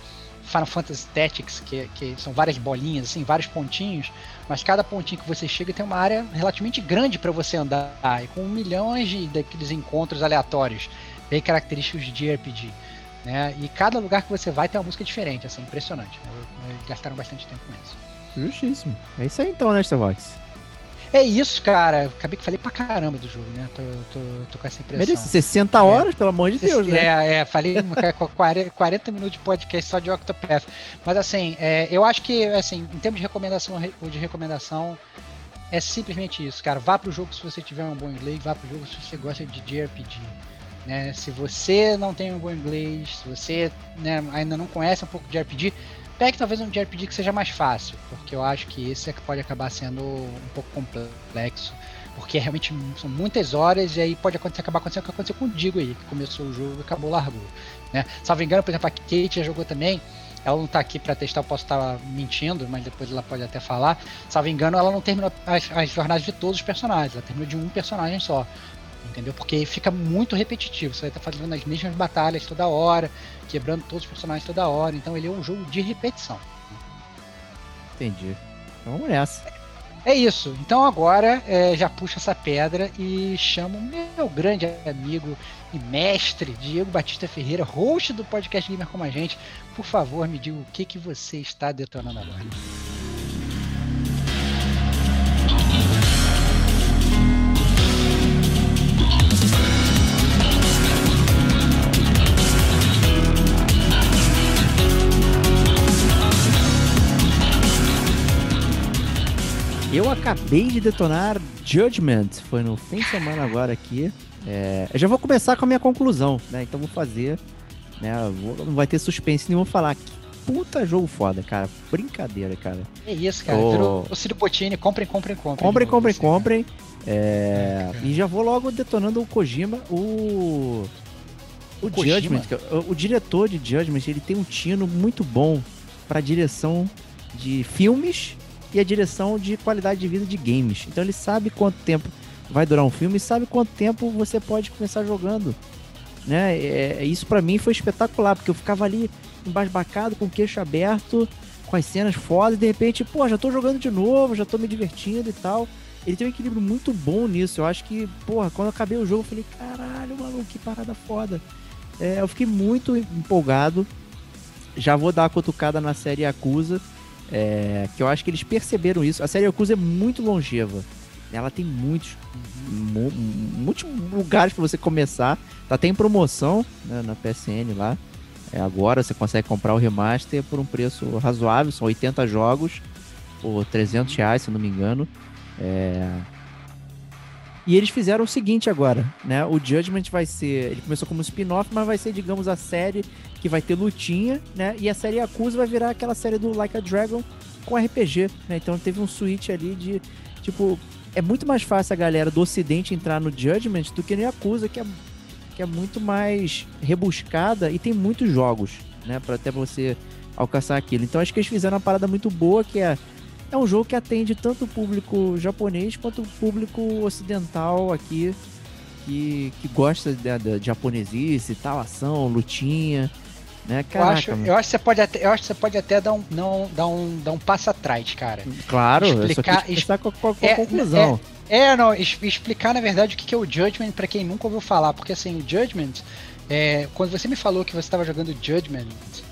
[SPEAKER 5] Final Fantasy Tactics, que, que são várias bolinhas, assim, vários pontinhos, mas cada pontinho que você chega tem uma área relativamente grande para você andar, e com milhões de daqueles encontros aleatórios, bem característicos de RPG. Né? E cada lugar que você vai tem uma música diferente, assim, impressionante. Eles gastaram bastante tempo com isso.
[SPEAKER 4] Justíssimo. É isso aí então, né, Starbox?
[SPEAKER 5] É isso, cara. Acabei que falei pra caramba do jogo, né? Tô, tô, tô com essa impressão.
[SPEAKER 4] Merece 60 horas, pelo amor de Deus, né?
[SPEAKER 5] É, é, falei com 40, 40 minutos de podcast só de Octopath. Mas assim, é, eu acho que, assim, em termos de recomendação ou de recomendação, é simplesmente isso, cara. Vá pro jogo se você tiver um bom inglês, vá pro jogo se você gosta de JRPG. Né? Se você não tem um bom inglês, se você né, ainda não conhece um pouco de RPG, pegue talvez um JRPG que seja mais fácil, porque eu acho que esse é que pode acabar sendo um pouco complexo, porque realmente são muitas horas e aí pode acontecer, acabar acontecendo o que aconteceu com o Digo aí, que começou o jogo e acabou largou. Né? Salvo engano, por exemplo, a Kate já jogou também, ela não tá aqui para testar, eu posso estar mentindo, mas depois ela pode até falar. Salvo engano, ela não terminou as, as jornadas de todos os personagens, ela terminou de um personagem só. Entendeu? Porque fica muito repetitivo. Você vai estar fazendo as mesmas batalhas toda hora, quebrando todos os personagens toda hora. Então ele é um jogo de repetição.
[SPEAKER 4] Entendi. Então vamos nessa.
[SPEAKER 5] É isso. Então agora é, já puxa essa pedra e chamo meu grande amigo e mestre Diego Batista Ferreira, host do podcast Gamer Como a Gente. Por favor, me diga o que, que você está detonando agora.
[SPEAKER 4] Eu acabei de detonar Judgment. Foi no fim de semana agora aqui. É, eu já vou começar com a minha conclusão, né? Então vou fazer. Né, vou- não vai ter suspense nenhum. Vou falar que puta jogo foda, cara. Brincadeira, cara.
[SPEAKER 5] É isso, cara. Virou o Ciro Bottini. Comprem, comprem, comprem.
[SPEAKER 4] Comprem, comprem,
[SPEAKER 5] assim,
[SPEAKER 4] comprem. É,
[SPEAKER 5] É,
[SPEAKER 4] e já vou logo detonando o Kojima, o. O,
[SPEAKER 5] O Kojima?
[SPEAKER 4] Judgment, o, o diretor de Judgment, ele tem um tino muito bom pra direção de filmes e a direção de qualidade de vida de games. Então ele sabe quanto tempo vai durar um filme e sabe quanto tempo você pode começar jogando. Né? É, isso pra mim foi espetacular, porque eu ficava ali embasbacado, com o queixo aberto, com as cenas fodas, e de repente, pô, já tô jogando de novo, já tô me divertindo e tal. Ele tem um equilíbrio muito bom nisso. Eu acho que, porra, quando eu acabei o jogo, eu falei, caralho, maluco, que parada foda. É, eu fiquei muito empolgado. Já vou dar uma cutucada na série Yakuza, é, que eu acho que eles perceberam isso. A série Yakuza é muito longeva. Ela tem muitos, mu- muitos lugares para você começar. Tá até em promoção né, na PSN lá. É, agora você consegue comprar o remaster por um preço razoável, são 80 jogos por 300 reais, se não me engano. É, E eles fizeram o seguinte agora, né? O Judgment vai ser. Ele começou como spin-off, mas vai ser, digamos, a série que vai ter lutinha, né? E a série Yakuza vai virar aquela série do Like a Dragon com RPG, né? Então teve um switch ali de. Tipo, é muito mais fácil a galera do ocidente entrar no Judgment do que no Yakuza, que é, que é muito mais rebuscada e tem muitos jogos, né? Pra até você alcançar aquilo. Então acho que eles fizeram uma parada muito boa que é. É um jogo que atende tanto o público japonês quanto o público ocidental aqui, que, que gosta de, de, japonesice tal, ação, lutinha, né?
[SPEAKER 5] Eu
[SPEAKER 4] Caraca,
[SPEAKER 5] acho,
[SPEAKER 4] mano.
[SPEAKER 5] eu acho que você pode até, eu acho que você pode até dar um, não, dar um, dar um passo atrás, cara.
[SPEAKER 4] Claro, eu só
[SPEAKER 5] explicar-
[SPEAKER 4] quis qual, qual
[SPEAKER 5] é,
[SPEAKER 4] a conclusão.
[SPEAKER 5] É, não, es- explicar na verdade o que é o Judgment pra quem nunca ouviu falar, porque assim, o Judgment, é, quando você me falou que você estava jogando Judgment,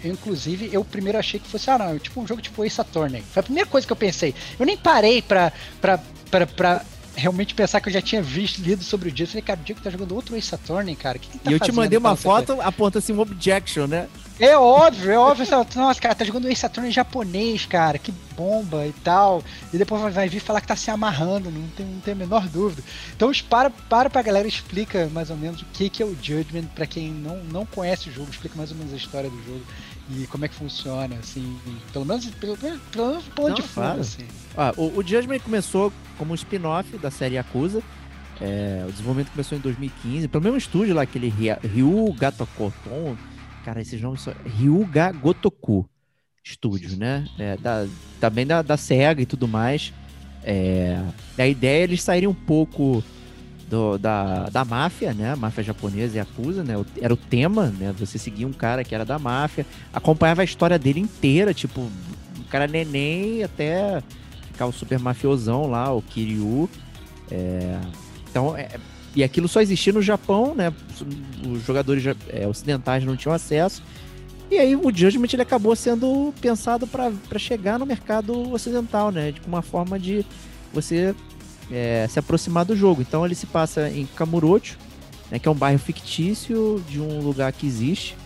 [SPEAKER 5] eu inclusive, eu primeiro achei que fosse, ah não, tipo um jogo tipo Ace Attorney. Foi a primeira coisa que eu pensei. Eu nem parei pra, pra, pra, pra realmente pensar que eu já tinha visto, lido sobre o Diego. Eu falei, cara, o Diego tá jogando outro Ace Attorney, cara, o que, que tá
[SPEAKER 4] e eu te mandei uma
[SPEAKER 5] pra você?"
[SPEAKER 4] foto, aponta assim um objection, né?
[SPEAKER 5] É óbvio, é óbvio. Nossa, cara, tá jogando Ace Attorney japonês, cara, que bomba e tal. E depois vai- vir falar que tá se amarrando, não tem, não tem a menor dúvida. Então, para, para pra galera, explica mais ou menos o que, que é o Judgment, pra quem não, não conhece o jogo, explica mais ou menos a história do jogo e como é que funciona, assim, pelo menos pelo, pelo, pelo menos plano
[SPEAKER 4] Não,
[SPEAKER 5] de fundo,
[SPEAKER 4] claro.
[SPEAKER 5] assim.
[SPEAKER 4] Ó, o, o Judgment começou como um spin-off da série Yakuza. É, o desenvolvimento começou em 2015, pelo mesmo estúdio lá, aquele Ryu Gatokoton. Cara, esses nomes são. Ryuga Gotoku Studio, né? É, da, também da, da SEGA e tudo mais. É, a ideia é eles saírem um pouco do- da, da máfia, né? Máfia japonesa e Yakuza, né? Era o tema, né? Você seguia um cara que era da máfia, acompanhava a história dele inteira, tipo, um cara neném até ficar o super mafiosão lá, o Kiryu. É, então, é- e aquilo só existia no Japão, né? Os jogadores é, ocidentais não tinham acesso. E aí o Judgment ele acabou sendo pensado para chegar no mercado ocidental, né? De uma forma de você é, se aproximar do jogo. Então ele se passa em Kamurocho, né, que é um bairro fictício de um lugar que existe,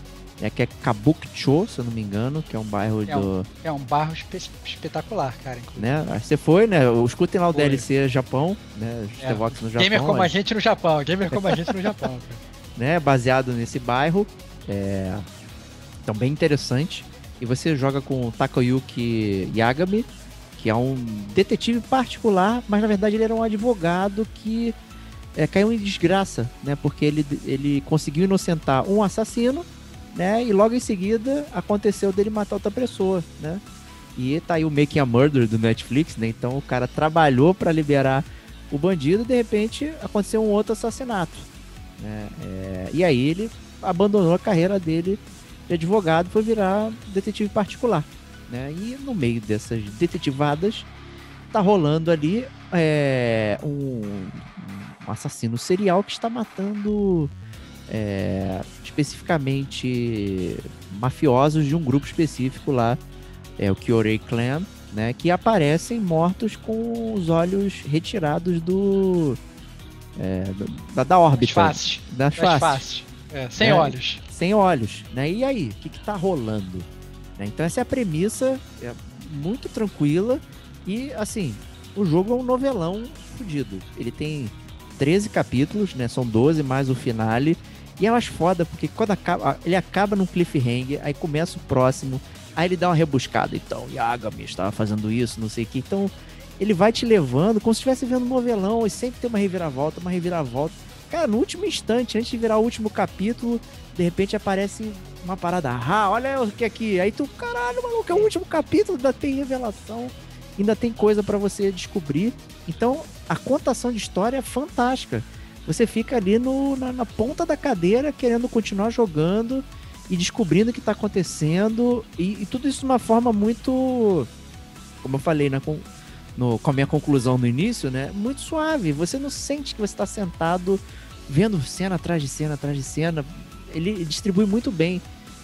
[SPEAKER 4] né, que é Kabukicho, se eu não me engano, que é um bairro
[SPEAKER 5] É
[SPEAKER 4] do,
[SPEAKER 5] É um barro espe- espetacular, cara. inclusive.
[SPEAKER 4] né? Que Você foi, né? Escutem lá o
[SPEAKER 5] Foi.
[SPEAKER 4] DLC Japão, né?
[SPEAKER 5] É.
[SPEAKER 4] No Japão.
[SPEAKER 5] Gamer como a gente no Japão, gamer como a gente no Japão, cara.
[SPEAKER 4] né, baseado nesse bairro. É, então, bem interessante. E você joga com o Takayuki Yagami, que é um detetive particular, mas na verdade ele era um advogado que é, caiu em desgraça, né? Porque ele, ele conseguiu inocentar um assassino, né? E logo em seguida aconteceu dele matar outra pessoa, né? E tá aí o Making a Murder do Netflix, né? Então o cara trabalhou para liberar o bandido e de repente aconteceu um outro assassinato. né? É, e aí ele abandonou a carreira dele de advogado foi virar detetive particular. Né? E no meio dessas detetivadas tá rolando ali é, um, um assassino serial que está matando é, especificamente mafiosos de um grupo específico lá, é o Kyorei Clan, né, que aparecem mortos com os olhos retirados do é, da, da órbita, Das faces
[SPEAKER 5] faces. É, sem
[SPEAKER 4] É.
[SPEAKER 5] olhos.
[SPEAKER 4] sem olhos, né? E aí, o que, que tá rolando? Né? Então essa é a premissa, é muito tranquila e assim, o jogo é um novelão fudido. Ele tem 13 capítulos, né? São 12 mais o finale. E eu acho foda, porque quando acaba, ele acaba num cliffhanger, aí começa o próximo, aí ele dá uma rebuscada. Então, Yagami estava fazendo isso, não sei o que. Então, ele vai te levando como se estivesse vendo um novelão, e sempre tem uma reviravolta, uma reviravolta. Cara, no último instante, antes de virar o último capítulo, de repente aparece uma parada, ah, olha o que aqui. Aí tu, caralho, maluco, é o último capítulo, ainda tem revelação, ainda tem coisa pra você descobrir. Então, a contação de história é fantástica. Você fica ali no, na, na ponta da cadeira querendo continuar jogando e descobrindo o que tá acontecendo. E, e tudo isso de uma forma muito. Como eu falei, né? Com, no, com a minha conclusão no início, né? Muito suave. Você não sente que você está sentado vendo cena atrás de cena atrás de cena. Ele distribui muito bem.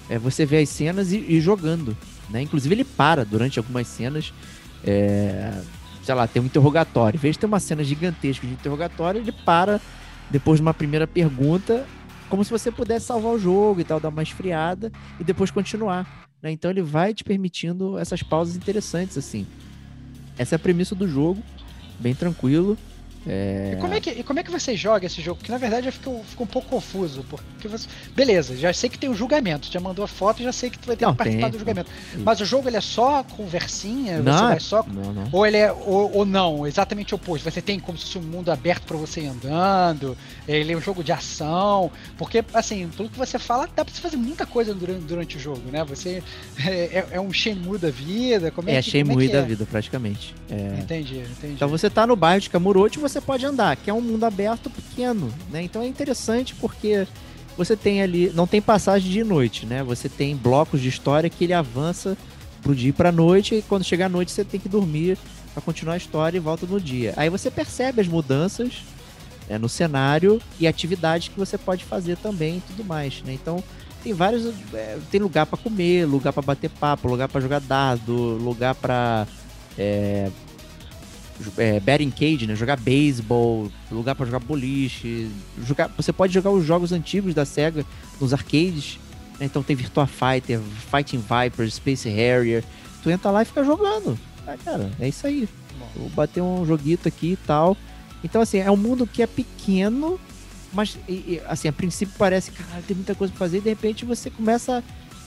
[SPEAKER 4] É, você vê as cenas e, e jogando. Né? Inclusive ele para durante algumas cenas. É, sei lá, tem um interrogatório. Em vez de ter uma cena gigantesca de interrogatório, ele para depois de uma primeira pergunta, como se você pudesse salvar o jogo e tal, dar uma esfriada e depois continuar. Né? Então ele vai te permitindo essas pausas interessantes, assim. Essa é a premissa do jogo, bem tranquilo. É...
[SPEAKER 5] E, como é que, e como é que você joga esse jogo? Porque na verdade eu fico, fico um pouco confuso. Porque você... Beleza, já sei que tem o julgamento. Já mandou a foto, já sei que tu vai ter
[SPEAKER 4] Não,
[SPEAKER 5] que participar
[SPEAKER 4] tem,
[SPEAKER 5] do julgamento. Mas o jogo ele é só conversinha?
[SPEAKER 4] Não,
[SPEAKER 5] você vai só.
[SPEAKER 4] não, não.
[SPEAKER 5] Ou ele é. Ou, ou não, exatamente o oposto. Você tem como se fosse um mundo aberto pra você ir andando. Ele é um jogo de ação. Porque, assim, pelo que você fala, dá pra você fazer muita coisa durante, durante o jogo, né? Você é, é um Shenmue da vida. Como é,
[SPEAKER 4] É,
[SPEAKER 5] que,
[SPEAKER 4] Shenmue
[SPEAKER 5] como é que
[SPEAKER 4] da
[SPEAKER 5] é?
[SPEAKER 4] vida, praticamente. É.
[SPEAKER 5] Entendi, entendi.
[SPEAKER 4] Então você tá no bairro de Kamurocho e você pode andar, que é um mundo aberto pequeno, né? Então é interessante porque você tem ali, não tem passagem de noite, né? Você tem blocos de história que ele avança pro dia e pra noite e quando chegar a noite você tem que dormir pra continuar a história e volta no dia. Aí você percebe as mudanças né, no cenário e atividades que você pode fazer também e tudo mais, né? Então tem vários, é, tem lugar pra comer, lugar pra bater papo, lugar pra jogar dado, lugar pra é, é, batting cage, né? Jogar beisebol, lugar pra jogar boliche. Jogar, você pode jogar os jogos antigos da SEGA nos arcades. né? Então tem Virtua Fighter, Fighting Viper, Space Harrier. Tu entra lá e fica jogando. Ah, cara, é isso aí. Vou bater um joguito aqui e tal. Então, assim, é um mundo que é pequeno, mas, e- assim, a princípio parece, cara, tem muita coisa pra fazer, e de repente você começa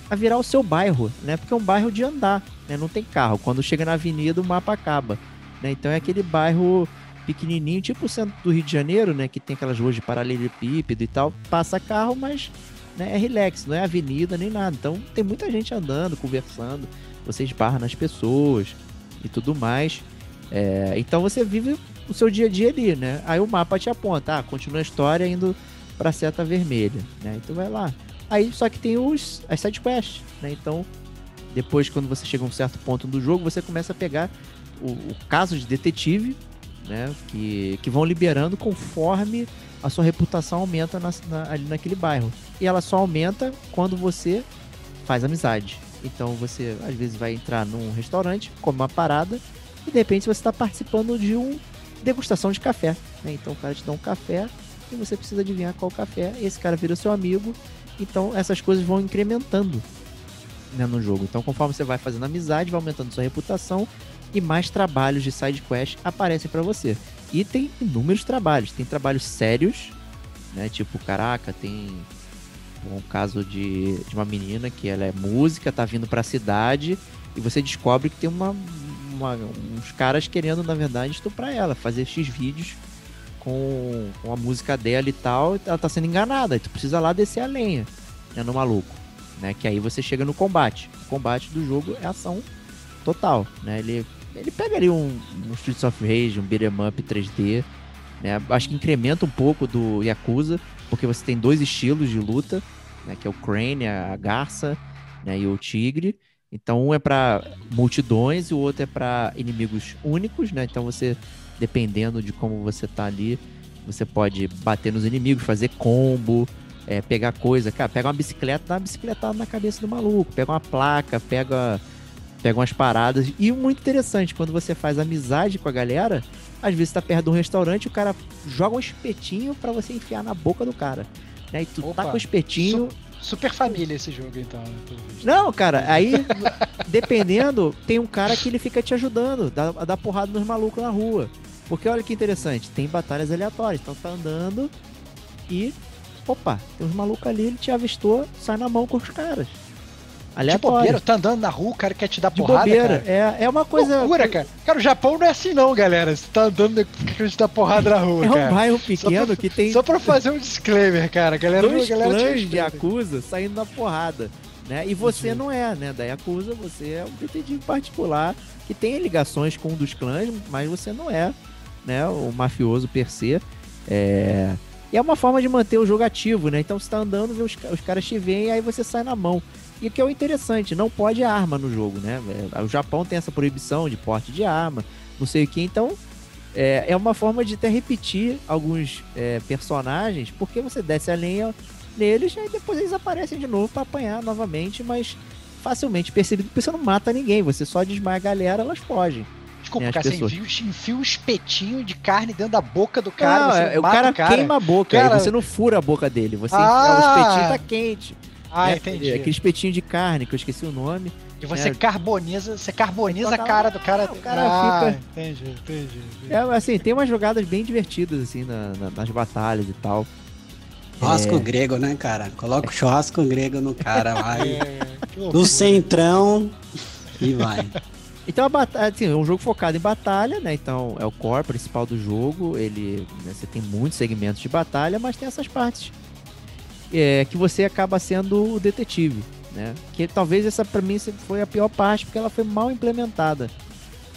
[SPEAKER 4] a virar o seu bairro, né? Porque é um bairro de andar, né? Não tem carro. Quando chega na avenida, o mapa acaba. Né? Então é aquele bairro pequenininho, tipo o centro do Rio de Janeiro, né? Que tem aquelas ruas de paralelepípedo e tal. Passa carro, mas né, é relax, não é avenida nem nada. Então tem muita gente andando, conversando. Você esbarra nas pessoas e tudo mais. É, então você vive o seu dia a dia ali, né? Aí o mapa te aponta, ah, continua a história indo pra seta vermelha, né? Então vai lá. Aí só que tem os as side quests, né? Então depois quando você chega a um certo ponto do jogo, você começa a pegar o, o caso de detetive, né? Que, que vão liberando conforme a sua reputação aumenta na- na- ali naquele bairro. E ela só aumenta quando você faz amizade. Então você às vezes vai entrar num restaurante, come uma parada e de repente você está participando de um degustação de café. né? Então o cara te dá um café e você precisa adivinhar qual café. E esse cara vira seu amigo. Então essas coisas vão incrementando né, no jogo. Então conforme você vai fazendo amizade, vai aumentando sua reputação e mais trabalhos de side quest aparecem para você. E tem inúmeros trabalhos. Tem trabalhos sérios, né? Tipo, caraca, tem um caso de, de uma menina que ela é música, tá vindo pra cidade e você descobre que tem uma, uma- uns caras querendo, na verdade, estuprar ela, fazer X vídeos com, com a música dela e tal, e ela tá sendo enganada, tu precisa lá descer a lenha, né, no maluco, né, que aí você chega no combate. O combate do jogo é ação total, né, ele, ele pega ali um, um Streets of Rage, um beat'em up 3D, né, acho que incrementa um pouco do Yakuza, porque você tem dois estilos de luta, né, que é o Crane, a garça, né, e o tigre. Então um é para multidões e o outro é para inimigos únicos, né? Então você, dependendo de como você tá ali, você pode bater nos inimigos, fazer combo, é, pegar coisa. Cara, pega uma bicicleta, dá uma bicicletada na cabeça do maluco, pega uma placa, pega, pega umas paradas. E muito interessante, quando você faz amizade com a galera, às vezes tá perto de um restaurante, o cara joga um espetinho para você enfiar na boca do cara. Né? E tu
[SPEAKER 5] Opa,
[SPEAKER 4] tá com o espetinho,
[SPEAKER 5] Super família esse jogo, então. né,
[SPEAKER 4] não, cara, aí, dependendo, tem um cara que ele fica te ajudando, dá, dá porrada nos malucos na rua. Porque olha que interessante, tem batalhas aleatórias. Então tá andando e. Opa, tem uns malucos ali, ele te avistou, sai na mão com os caras.
[SPEAKER 5] De
[SPEAKER 4] Aleatório.
[SPEAKER 5] bobeira, tá andando na rua, o cara quer te dar
[SPEAKER 4] de
[SPEAKER 5] porrada,
[SPEAKER 4] bobeira.
[SPEAKER 5] cara.
[SPEAKER 4] É, é uma coisa.
[SPEAKER 5] Loucura, cara. Cara, o Japão não é assim não, galera. Você tá andando quer te dar porrada na rua,
[SPEAKER 4] É um
[SPEAKER 5] cara.
[SPEAKER 4] bairro
[SPEAKER 5] Só
[SPEAKER 4] pequeno
[SPEAKER 5] pra-
[SPEAKER 4] que tem
[SPEAKER 5] Só pra fazer um disclaimer, cara. Galera,
[SPEAKER 4] dois
[SPEAKER 5] galera
[SPEAKER 4] clãs de. Yakuza saindo na porrada. Né? E você não é, né? Da Yakuza, você é um detetive particular que tem ligações com um dos clãs, mas você não é, né? O mafioso per se. É... E é uma forma de manter o jogo ativo, né? Então você tá andando, vê os, os caras te veem e aí você sai na mão. E o que é o interessante, não pode arma no jogo, né? É, O Japão tem essa proibição de porte de arma, não sei o que, então é, é uma forma de até repetir alguns é, personagens, porque você desce a lenha neles e depois eles aparecem de novo pra apanhar novamente, mas facilmente percebido, porque você não mata ninguém, você só desmaia a galera, elas fogem.
[SPEAKER 5] De desculpa,
[SPEAKER 4] né,
[SPEAKER 5] cara, você
[SPEAKER 4] pessoas.
[SPEAKER 5] enfia, enfia um espetinho de carne dentro da boca do cara,
[SPEAKER 4] Não,
[SPEAKER 5] você
[SPEAKER 4] é- o
[SPEAKER 5] mata
[SPEAKER 4] cara, queima a boca,
[SPEAKER 5] Cara-
[SPEAKER 4] você não fura a boca dele, você
[SPEAKER 5] Ah!
[SPEAKER 4] o espetinho tá quente.
[SPEAKER 5] Ah,
[SPEAKER 4] né?
[SPEAKER 5] entendi.
[SPEAKER 4] Aquele espetinho de carne, que eu esqueci o nome.
[SPEAKER 5] E você
[SPEAKER 4] é.
[SPEAKER 5] carboniza, você carboniza a cara do cara.
[SPEAKER 4] o cara
[SPEAKER 5] ah,
[SPEAKER 4] fica-
[SPEAKER 5] entendi, entendi. entendi.
[SPEAKER 4] É, assim, tem umas jogadas bem divertidas, assim, na- na- nas batalhas e tal.
[SPEAKER 7] Churrasco
[SPEAKER 4] É.
[SPEAKER 7] grego, né, cara? Coloca o churrasco grego no cara lá.
[SPEAKER 5] É,
[SPEAKER 7] no centrão e vai.
[SPEAKER 4] Então, a batalha, assim, é um jogo focado em batalha, né? Então, é o core principal do jogo. Ele, né, você tem muitos segmentos de batalha, mas tem essas partes é, que você acaba sendo o detetive, né? Que talvez essa, pra mim, foi a pior parte, porque ela foi mal implementada.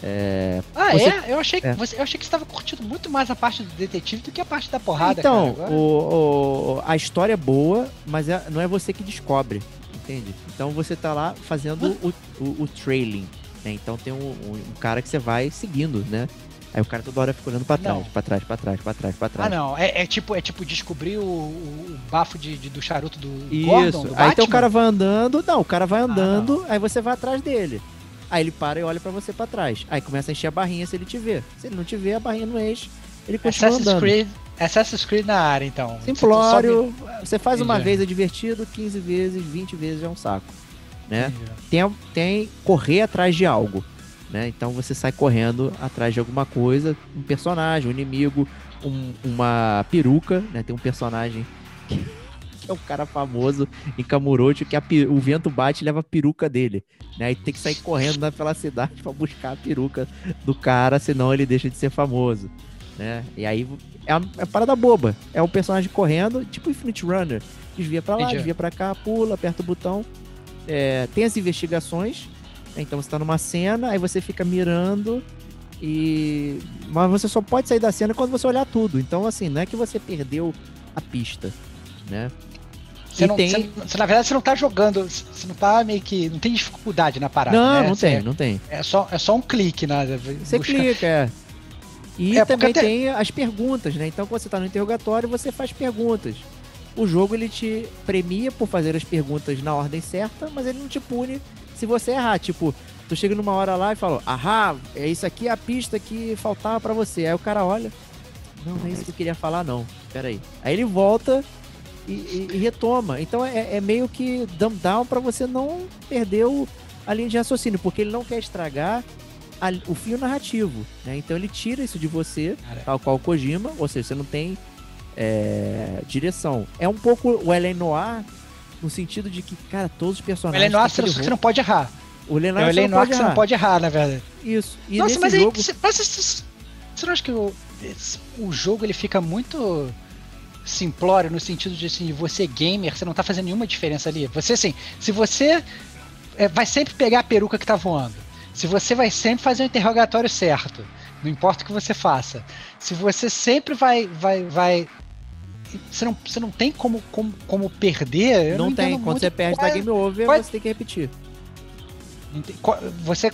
[SPEAKER 4] É,
[SPEAKER 5] Ah,
[SPEAKER 4] Você-
[SPEAKER 5] é? Eu achei, que
[SPEAKER 4] é.
[SPEAKER 5] você, eu achei que você estava curtindo muito mais a parte do detetive do que a parte da porrada,
[SPEAKER 4] então,
[SPEAKER 5] cara.
[SPEAKER 4] O, o- a história é boa, mas é- não é você que descobre, entende? Então você tá lá fazendo o, o, o trailing, né? Então tem um, um- um cara que você vai seguindo, né? Aí o cara toda hora fica olhando pra trás,
[SPEAKER 5] Não.
[SPEAKER 4] pra trás, pra trás, pra trás, pra
[SPEAKER 5] Ah,
[SPEAKER 4] trás.
[SPEAKER 5] não. É, é tipo, é tipo descobrir o, o- bafo de, de- do charuto do
[SPEAKER 4] Isso.
[SPEAKER 5] Gordon, do
[SPEAKER 4] aí então o cara vai andando, não, o cara vai
[SPEAKER 5] Ah,
[SPEAKER 4] andando, aí você vai atrás dele. Aí ele para e olha pra você pra trás. Aí começa a encher a barrinha se ele te vê. Se ele não te vê, a barrinha não enche, ele continua
[SPEAKER 5] Assassin's
[SPEAKER 4] andando.
[SPEAKER 5] Creed, Assassin's Creed na área, então.
[SPEAKER 4] Simplório, você faz uma
[SPEAKER 5] Entendi.
[SPEAKER 4] vez é divertido, 15 vezes, 20 vezes é um saco, né?
[SPEAKER 5] Entendi.
[SPEAKER 4] Tem, tem correr atrás de algo, né? Então você sai correndo atrás de alguma coisa, um personagem, um inimigo, um- uma peruca, né? Tem um personagem que, que é um cara famoso em Kamurocho que a o vento bate e leva a peruca dele, né? Aí tem que sair correndo na- pela cidade pra buscar a peruca do cara, senão ele deixa de ser famoso, né? E aí é uma, é uma parada boba. É um personagem correndo, tipo Infinite Runner. Desvia pra lá,
[SPEAKER 5] Entendi.
[SPEAKER 4] desvia pra cá, pula, aperta o botão. É, tem as investigações. Então você tá numa cena, aí você fica mirando e. Mas você só pode sair da cena quando você olhar tudo. Então, assim, não é que você perdeu a pista, né?
[SPEAKER 5] Você,
[SPEAKER 4] E
[SPEAKER 5] não,
[SPEAKER 4] tem-
[SPEAKER 5] você- você- na verdade, você não tá jogando. Você não tá meio que. Não tem dificuldade na parada.
[SPEAKER 4] não,
[SPEAKER 5] né?
[SPEAKER 4] não
[SPEAKER 5] Você-
[SPEAKER 4] tem, não tem.
[SPEAKER 5] É só, é só um clique, né?
[SPEAKER 4] Você clica, é. E
[SPEAKER 5] É,
[SPEAKER 4] também
[SPEAKER 5] até-
[SPEAKER 4] tem as perguntas, né? Então, quando você tá no interrogatório, você faz perguntas. O jogo, ele te premia por fazer as perguntas na ordem certa, mas ele não te pune se você errar. Tipo, tu chega numa hora lá e fala, ahá, é isso aqui é a pista que faltava pra você. Aí o cara olha, não, não é isso que eu queria falar, não. Pera aí. Aí ele volta e, e- e retoma. Então, é, é meio que dumb down pra você não perder o, a linha de raciocínio, porque ele não quer estragar a- o fio narrativo, né? Então ele tira isso de você,
[SPEAKER 5] Cara.
[SPEAKER 4] tal qual o Kojima, ou seja, você não tem é, direção. É um pouco o Ellen Noir, no sentido de que, cara, todos os personagens...
[SPEAKER 5] Ele você, não-
[SPEAKER 4] aquele
[SPEAKER 5] você não pode errar.
[SPEAKER 4] O Ellen
[SPEAKER 5] É o que você não
[SPEAKER 4] errar.
[SPEAKER 5] pode errar, na verdade.
[SPEAKER 4] Isso. E
[SPEAKER 5] Nossa, mas aí.
[SPEAKER 4] jogo...
[SPEAKER 5] Você, mas você, você não acha que o, o jogo ele fica muito simplório no sentido de assim, você gamer, você não tá fazendo nenhuma diferença ali. Você assim, se você é, vai sempre pegar a peruca que tá voando, se você vai sempre fazer o interrogatório certo, não importa o que você faça, se você sempre vai vai vai você não, você não tem como, como, como perder. eu
[SPEAKER 4] não, tem. Quando você perde
[SPEAKER 5] qual
[SPEAKER 4] da
[SPEAKER 5] é-
[SPEAKER 4] game over,
[SPEAKER 5] qual é-
[SPEAKER 4] você tem que repetir.
[SPEAKER 5] Você,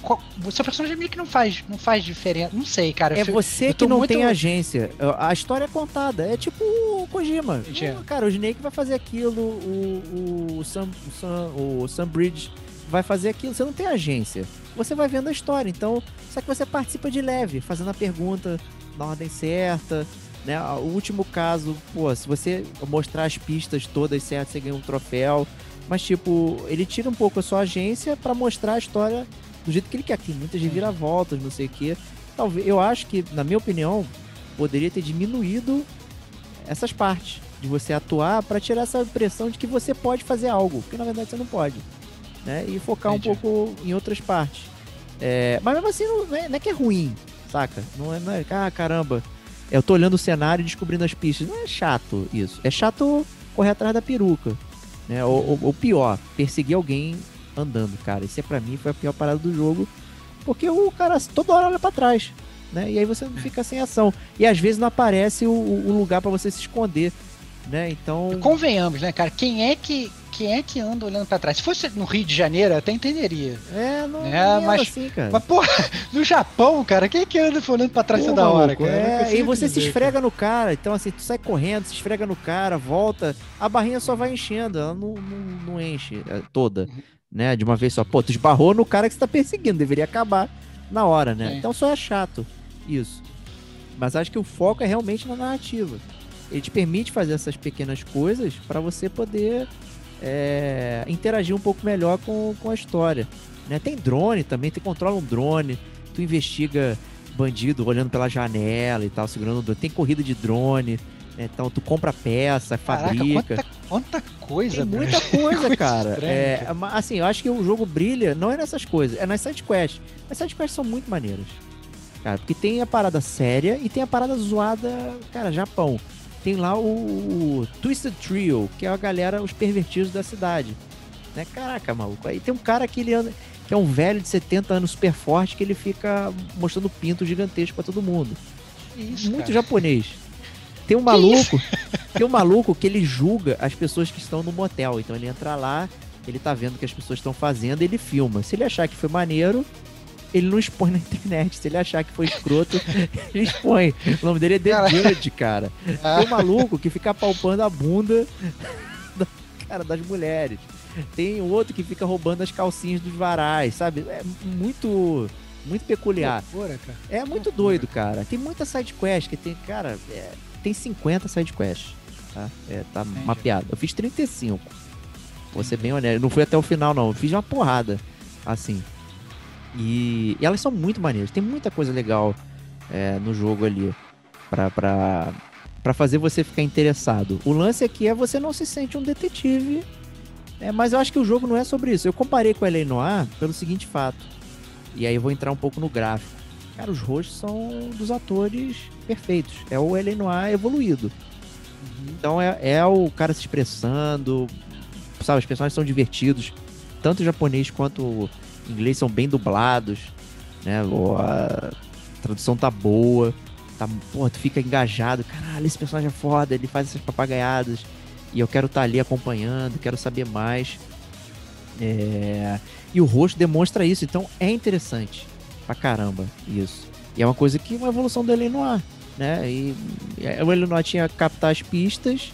[SPEAKER 5] seu personagem meio que não faz, não faz diferença. Não sei, cara.
[SPEAKER 4] É você que não
[SPEAKER 5] muito-
[SPEAKER 4] tem agência. A história é contada. É tipo o Kojima. Ah, Cara, o Snake vai fazer aquilo, o, o, Sam, o, Sam, o Sam Bridge vai fazer aquilo. Você não tem agência. Você vai vendo a história. Então, só que você participa de leve, fazendo a pergunta na ordem certa. Né? O último caso, pô, se você mostrar as pistas todas certas, você ganha um troféu. Mas, tipo, ele tira um pouco a sua agência pra mostrar a história do jeito que ele quer. Tem muitas reviravoltas, não sei o quê. Talvez, eu acho que, na minha opinião, poderia ter diminuído essas partes de você atuar pra tirar essa impressão de que você pode fazer algo, porque na verdade você não pode, né? E focar
[SPEAKER 5] Entendi.
[SPEAKER 4] um pouco em outras partes. É, mas mesmo assim não é, não é que é ruim, saca? Não é, não é, ah, caramba, eu tô olhando o cenário e descobrindo as pistas. Não é chato isso. É chato correr atrás da peruca, né? Ou, ou- ou pior, perseguir alguém andando, cara. Isso é pra mim foi a pior parada do jogo, porque o cara toda hora olha pra trás, né? E aí você não fica sem ação. E às vezes não aparece o, o lugar pra você se esconder, né? Então,
[SPEAKER 5] Convenhamos, né, cara? Quem é que quem é que anda olhando pra trás? Se fosse no Rio de Janeiro, eu até entenderia.
[SPEAKER 4] é, não
[SPEAKER 5] É,
[SPEAKER 4] é
[SPEAKER 5] mas-
[SPEAKER 4] assim, cara.
[SPEAKER 5] Mas, porra, no Japão, cara, quem é que anda olhando pra trás toda hora, cara?
[SPEAKER 4] É, e você se
[SPEAKER 5] entender,
[SPEAKER 4] esfrega no cara, então assim, tu sai correndo, se esfrega no cara, volta, a barrinha só vai enchendo, ela não, não, não enche é, toda,
[SPEAKER 5] Uhum.
[SPEAKER 4] né, de uma vez só. Pô, tu esbarrou no cara que você tá perseguindo, deveria acabar na hora, né?
[SPEAKER 5] Sim.
[SPEAKER 4] Então só é chato isso. Mas acho que o foco é realmente na narrativa. Ele te permite fazer essas pequenas coisas para você poder é, interagir um pouco melhor com, com a história. Né? Tem drone também, tu controla um drone, tu investiga bandido olhando pela janela e tal, segurando o drone. Tem corrida de drone, né? então tu compra peça,
[SPEAKER 5] Caraca,
[SPEAKER 4] fabrica.
[SPEAKER 5] quanta, quanta coisa,
[SPEAKER 4] Tem
[SPEAKER 5] Bruno.
[SPEAKER 4] muita coisa,
[SPEAKER 5] Coisa
[SPEAKER 4] cara.
[SPEAKER 5] estranha,
[SPEAKER 4] É,
[SPEAKER 5] cara.
[SPEAKER 4] ma- assim, eu acho que o jogo brilha não é nessas coisas, é nas sidequests. As sidequests são muito maneiras. Cara, porque tem a parada séria e tem a parada zoada, cara, Japão. Tem lá o, o Twisted Trio, que é a galera, os pervertidos da cidade. Né? Caraca, maluco. Aí tem um cara que ele anda, que é um velho de 70 anos super forte, que ele fica mostrando pinto gigantesco pra todo mundo
[SPEAKER 5] isso,
[SPEAKER 4] muito
[SPEAKER 5] cara?
[SPEAKER 4] japonês. Tem um maluco, tem um maluco que ele julga as pessoas que estão no motel. Então ele entra lá, ele tá vendo o que as pessoas estão fazendo, ele filma. Se ele achar que foi maneiro, ele não expõe na internet. Se ele achar que foi escroto, ele expõe. O nome dele é The
[SPEAKER 5] Cara.
[SPEAKER 4] Judge, cara.
[SPEAKER 5] Ah,
[SPEAKER 4] Tem um maluco que fica palpando a bunda da, cara, das mulheres. Tem outro que fica roubando as calcinhas dos varais, sabe? É muito, muito peculiar.
[SPEAKER 5] loucura.
[SPEAKER 4] É muito doido, cara. Tem muita side quest que tem, cara, é, tem 50 side quests, tá? É, tá
[SPEAKER 5] Entendi.
[SPEAKER 4] mapeado. Eu fiz 35. Vou ser bem honesto. Eu Não fui até o final, não. Eu fiz uma porrada, assim. E, e elas são muito maneiras. Tem muita coisa legal é, no jogo ali pra, pra, pra fazer você ficar interessado. O lance aqui é você não se sente um detetive. É, mas eu acho que o jogo não é sobre isso. Eu comparei com a L.A. Noir pelo seguinte fato. E aí eu vou entrar um pouco no gráfico. Cara, os rostos são dos atores perfeitos. É o L.A. Noir evoluído. Então é, é o cara se expressando. Sabe, os personagens são divertidos. Tanto o japonês quanto inglês são bem dublados. Né? A tradução tá boa. Tá, porra, tu fica engajado. Caralho, esse personagem é foda. Ele faz essas papagaiadas. E eu quero estar ali acompanhando, quero saber mais. É, E o rosto demonstra isso, então é interessante pra caramba isso. E é uma coisa que uma evolução do. Noir, né? E é, o. Noir tinha que captar as pistas,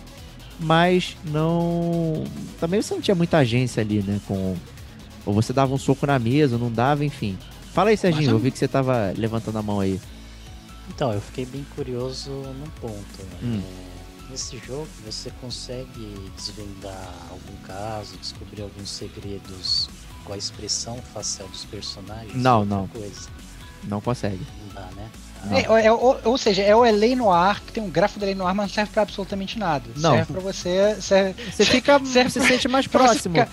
[SPEAKER 4] mas não... Também você não tinha muita agência ali, né? Com... Ou você dava um soco na mesa, ou não dava, enfim. Fala aí, Serginho,
[SPEAKER 5] Mas eu-
[SPEAKER 4] vi que você tava levantando a mão aí.
[SPEAKER 8] Então, eu fiquei bem curioso num ponto.
[SPEAKER 4] Hum.
[SPEAKER 8] É, nesse jogo, você consegue desvendar algum caso, descobrir alguns segredos com a expressão facial dos personagens?
[SPEAKER 4] Não, não.
[SPEAKER 8] Coisa.
[SPEAKER 4] Não consegue.
[SPEAKER 8] Não dá, né?
[SPEAKER 5] É, é, ou, ou seja, é o L.A. Noir, que tem um gráfico do L.A. Noir, mas não serve pra absolutamente nada.
[SPEAKER 4] Não.
[SPEAKER 5] Serve pra você... Serve,
[SPEAKER 4] Você fica...
[SPEAKER 5] Serve
[SPEAKER 4] você se sente mais
[SPEAKER 5] pra você
[SPEAKER 4] próximo.
[SPEAKER 5] ficar-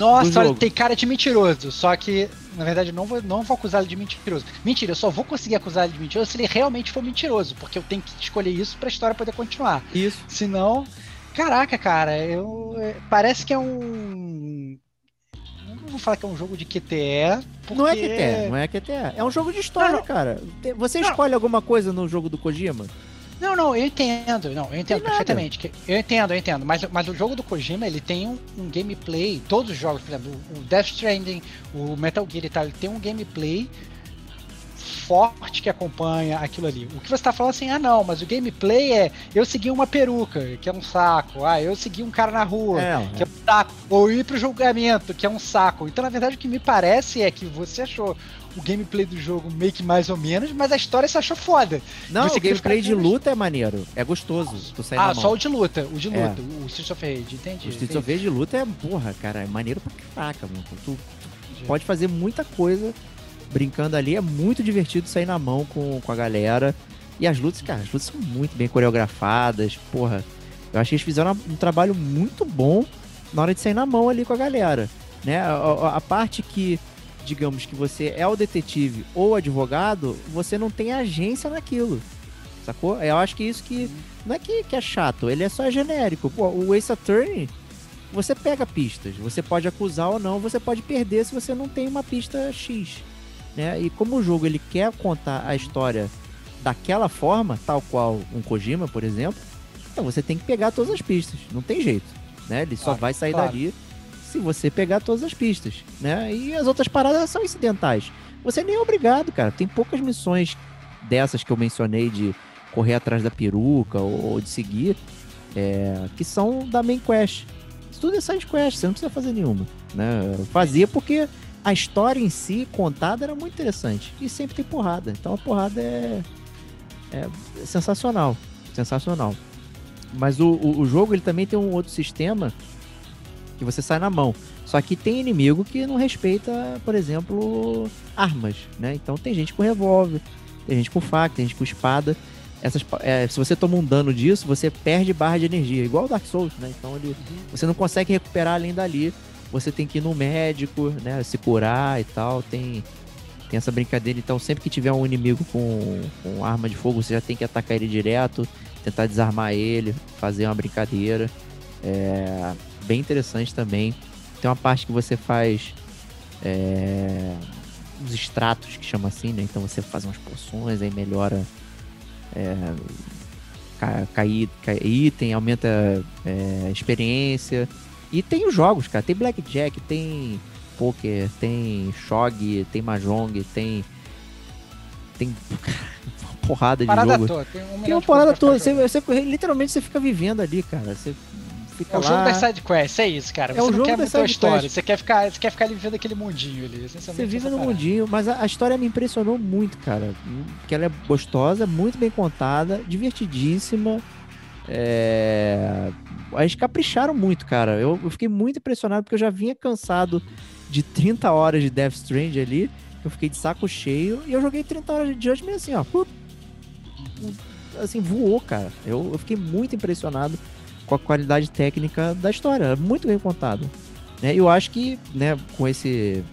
[SPEAKER 5] Nossa, olha, tem cara de mentiroso. Só que, na verdade, não vou, não vou acusar ele de mentiroso. Mentira, eu só vou conseguir acusar ele de mentiroso se ele realmente for mentiroso. Porque eu tenho que escolher isso pra história poder continuar.
[SPEAKER 4] Isso.
[SPEAKER 5] Senão. Caraca, cara, eu. é, Parece que é um. Não vou falar que é um jogo de QTE. Porque...
[SPEAKER 4] Não é QTE, não é QTE. É um jogo de história,
[SPEAKER 5] Não, não.
[SPEAKER 4] cara. Você
[SPEAKER 5] Não.
[SPEAKER 4] escolhe alguma coisa no jogo do Kojima?
[SPEAKER 5] Não, não, eu entendo, não, eu entendo perfeitamente. que- Eu entendo, eu entendo. Mas, mas o jogo do Kojima, ele tem um, um gameplay, todos os jogos, por exemplo, o Death Stranding, o Metal Gear e tal, ele tem um gameplay forte que acompanha aquilo ali. O que você tá falando assim, ah não, mas o gameplay é eu seguir uma peruca, que é um saco, ah, eu seguir um cara na rua,
[SPEAKER 4] É,
[SPEAKER 5] que é um saco, ou ir pro julgamento, que é um saco. Então, na verdade, o que me parece é que você achou o gameplay do jogo meio que mais ou menos, mas a história você achou foda.
[SPEAKER 4] Não, o gameplay de luta é maneiro. É gostoso. Tu sai
[SPEAKER 5] Ah, só o de luta, o de
[SPEAKER 4] É.
[SPEAKER 5] luta, o Streets of Rage, entendi.
[SPEAKER 4] O Streets of Rage de luta é, porra, cara, é maneiro pra caraca, mano. Tu
[SPEAKER 5] entendi.
[SPEAKER 4] pode fazer muita coisa brincando ali. É muito divertido sair na mão com, com a galera. E as lutas, cara, as lutas são muito bem coreografadas. Porra, eu acho que eles fizeram um trabalho muito bom na hora de sair na mão ali com a galera. Né? A, a- a parte que, digamos que você é o detetive ou advogado, você não tem agência naquilo. Sacou? Eu acho que isso que. Não é que, que é chato, ele é só genérico. Pô, o Ace Attorney, você pega pistas. Você pode acusar ou não, você pode perder se você não tem uma pista X. Né? E como o jogo ele quer contar a história daquela forma, tal qual um Kojima, por exemplo, então você tem que pegar todas as pistas. Não tem jeito. Né? Ele só
[SPEAKER 5] Claro,
[SPEAKER 4] vai sair
[SPEAKER 5] claro.
[SPEAKER 4] dali se você pegar todas as pistas. Né? E as outras paradas são incidentais. Você nem é obrigado, cara. Tem poucas missões dessas que eu mencionei de correr atrás da peruca ou, ou de seguir, é, que são da main quest. Isso tudo é side quest, você não precisa fazer nenhuma. Né? Eu Fazia porque a história em si, contada, era muito interessante. E sempre tem porrada. Então a porrada é, é sensacional. Sensacional. Mas o, o, o jogo ele também tem um outro sistema que você sai na mão. Só que tem inimigo que não respeita, por exemplo, armas, né? Então tem gente com revólver, tem gente com faca, tem gente com espada. Essas, é, se você toma um dano disso, você perde barra de energia, igual o Dark Souls, né? Então ele, você não consegue recuperar além dali. Você tem que ir no médico, né? Se curar e tal. Tem, tem essa brincadeira. Então, sempre que tiver um inimigo com, com arma de fogo, você já tem que atacar ele direto, tentar desarmar ele, fazer uma brincadeira. É bem interessante também. Tem uma parte que você faz é, os extratos, que chama assim, né? Então você faz umas poções, aí melhora é, ca, cair, cair item, aumenta é, experiência. E tem os jogos, cara. Tem Blackjack, tem Poker, tem Shog, tem Mahjong, tem. Tem. uma porrada de
[SPEAKER 5] Parada
[SPEAKER 4] jogo.
[SPEAKER 5] toda. Tem, um
[SPEAKER 4] Tem uma
[SPEAKER 5] pra
[SPEAKER 4] toda. Você, você- literalmente você fica vivendo ali, cara. Você fica
[SPEAKER 5] É o
[SPEAKER 4] lá.
[SPEAKER 5] jogo das sidequests, é isso, cara.
[SPEAKER 4] É
[SPEAKER 5] Você
[SPEAKER 4] o
[SPEAKER 5] não
[SPEAKER 4] jogo
[SPEAKER 5] quer
[SPEAKER 4] das
[SPEAKER 5] muita história, você quer, ficar, você quer ficar ali vivendo aquele mundinho ali.
[SPEAKER 4] Você vive no
[SPEAKER 5] parada.
[SPEAKER 4] mundinho, mas a, a história me impressionou muito, cara. Porque ela é gostosa, muito bem contada, divertidíssima. É... Eles capricharam muito, cara. Eu, eu fiquei muito impressionado porque eu já vinha cansado de 30 horas de Death Strand ali. Eu fiquei de saco cheio e eu joguei 30 horas de Judgment assim, ó. Assim, voou, cara. Eu, eu fiquei muito impressionado com a qualidade técnica da história. É Muito bem contada. Né? Eu acho que, né, com esse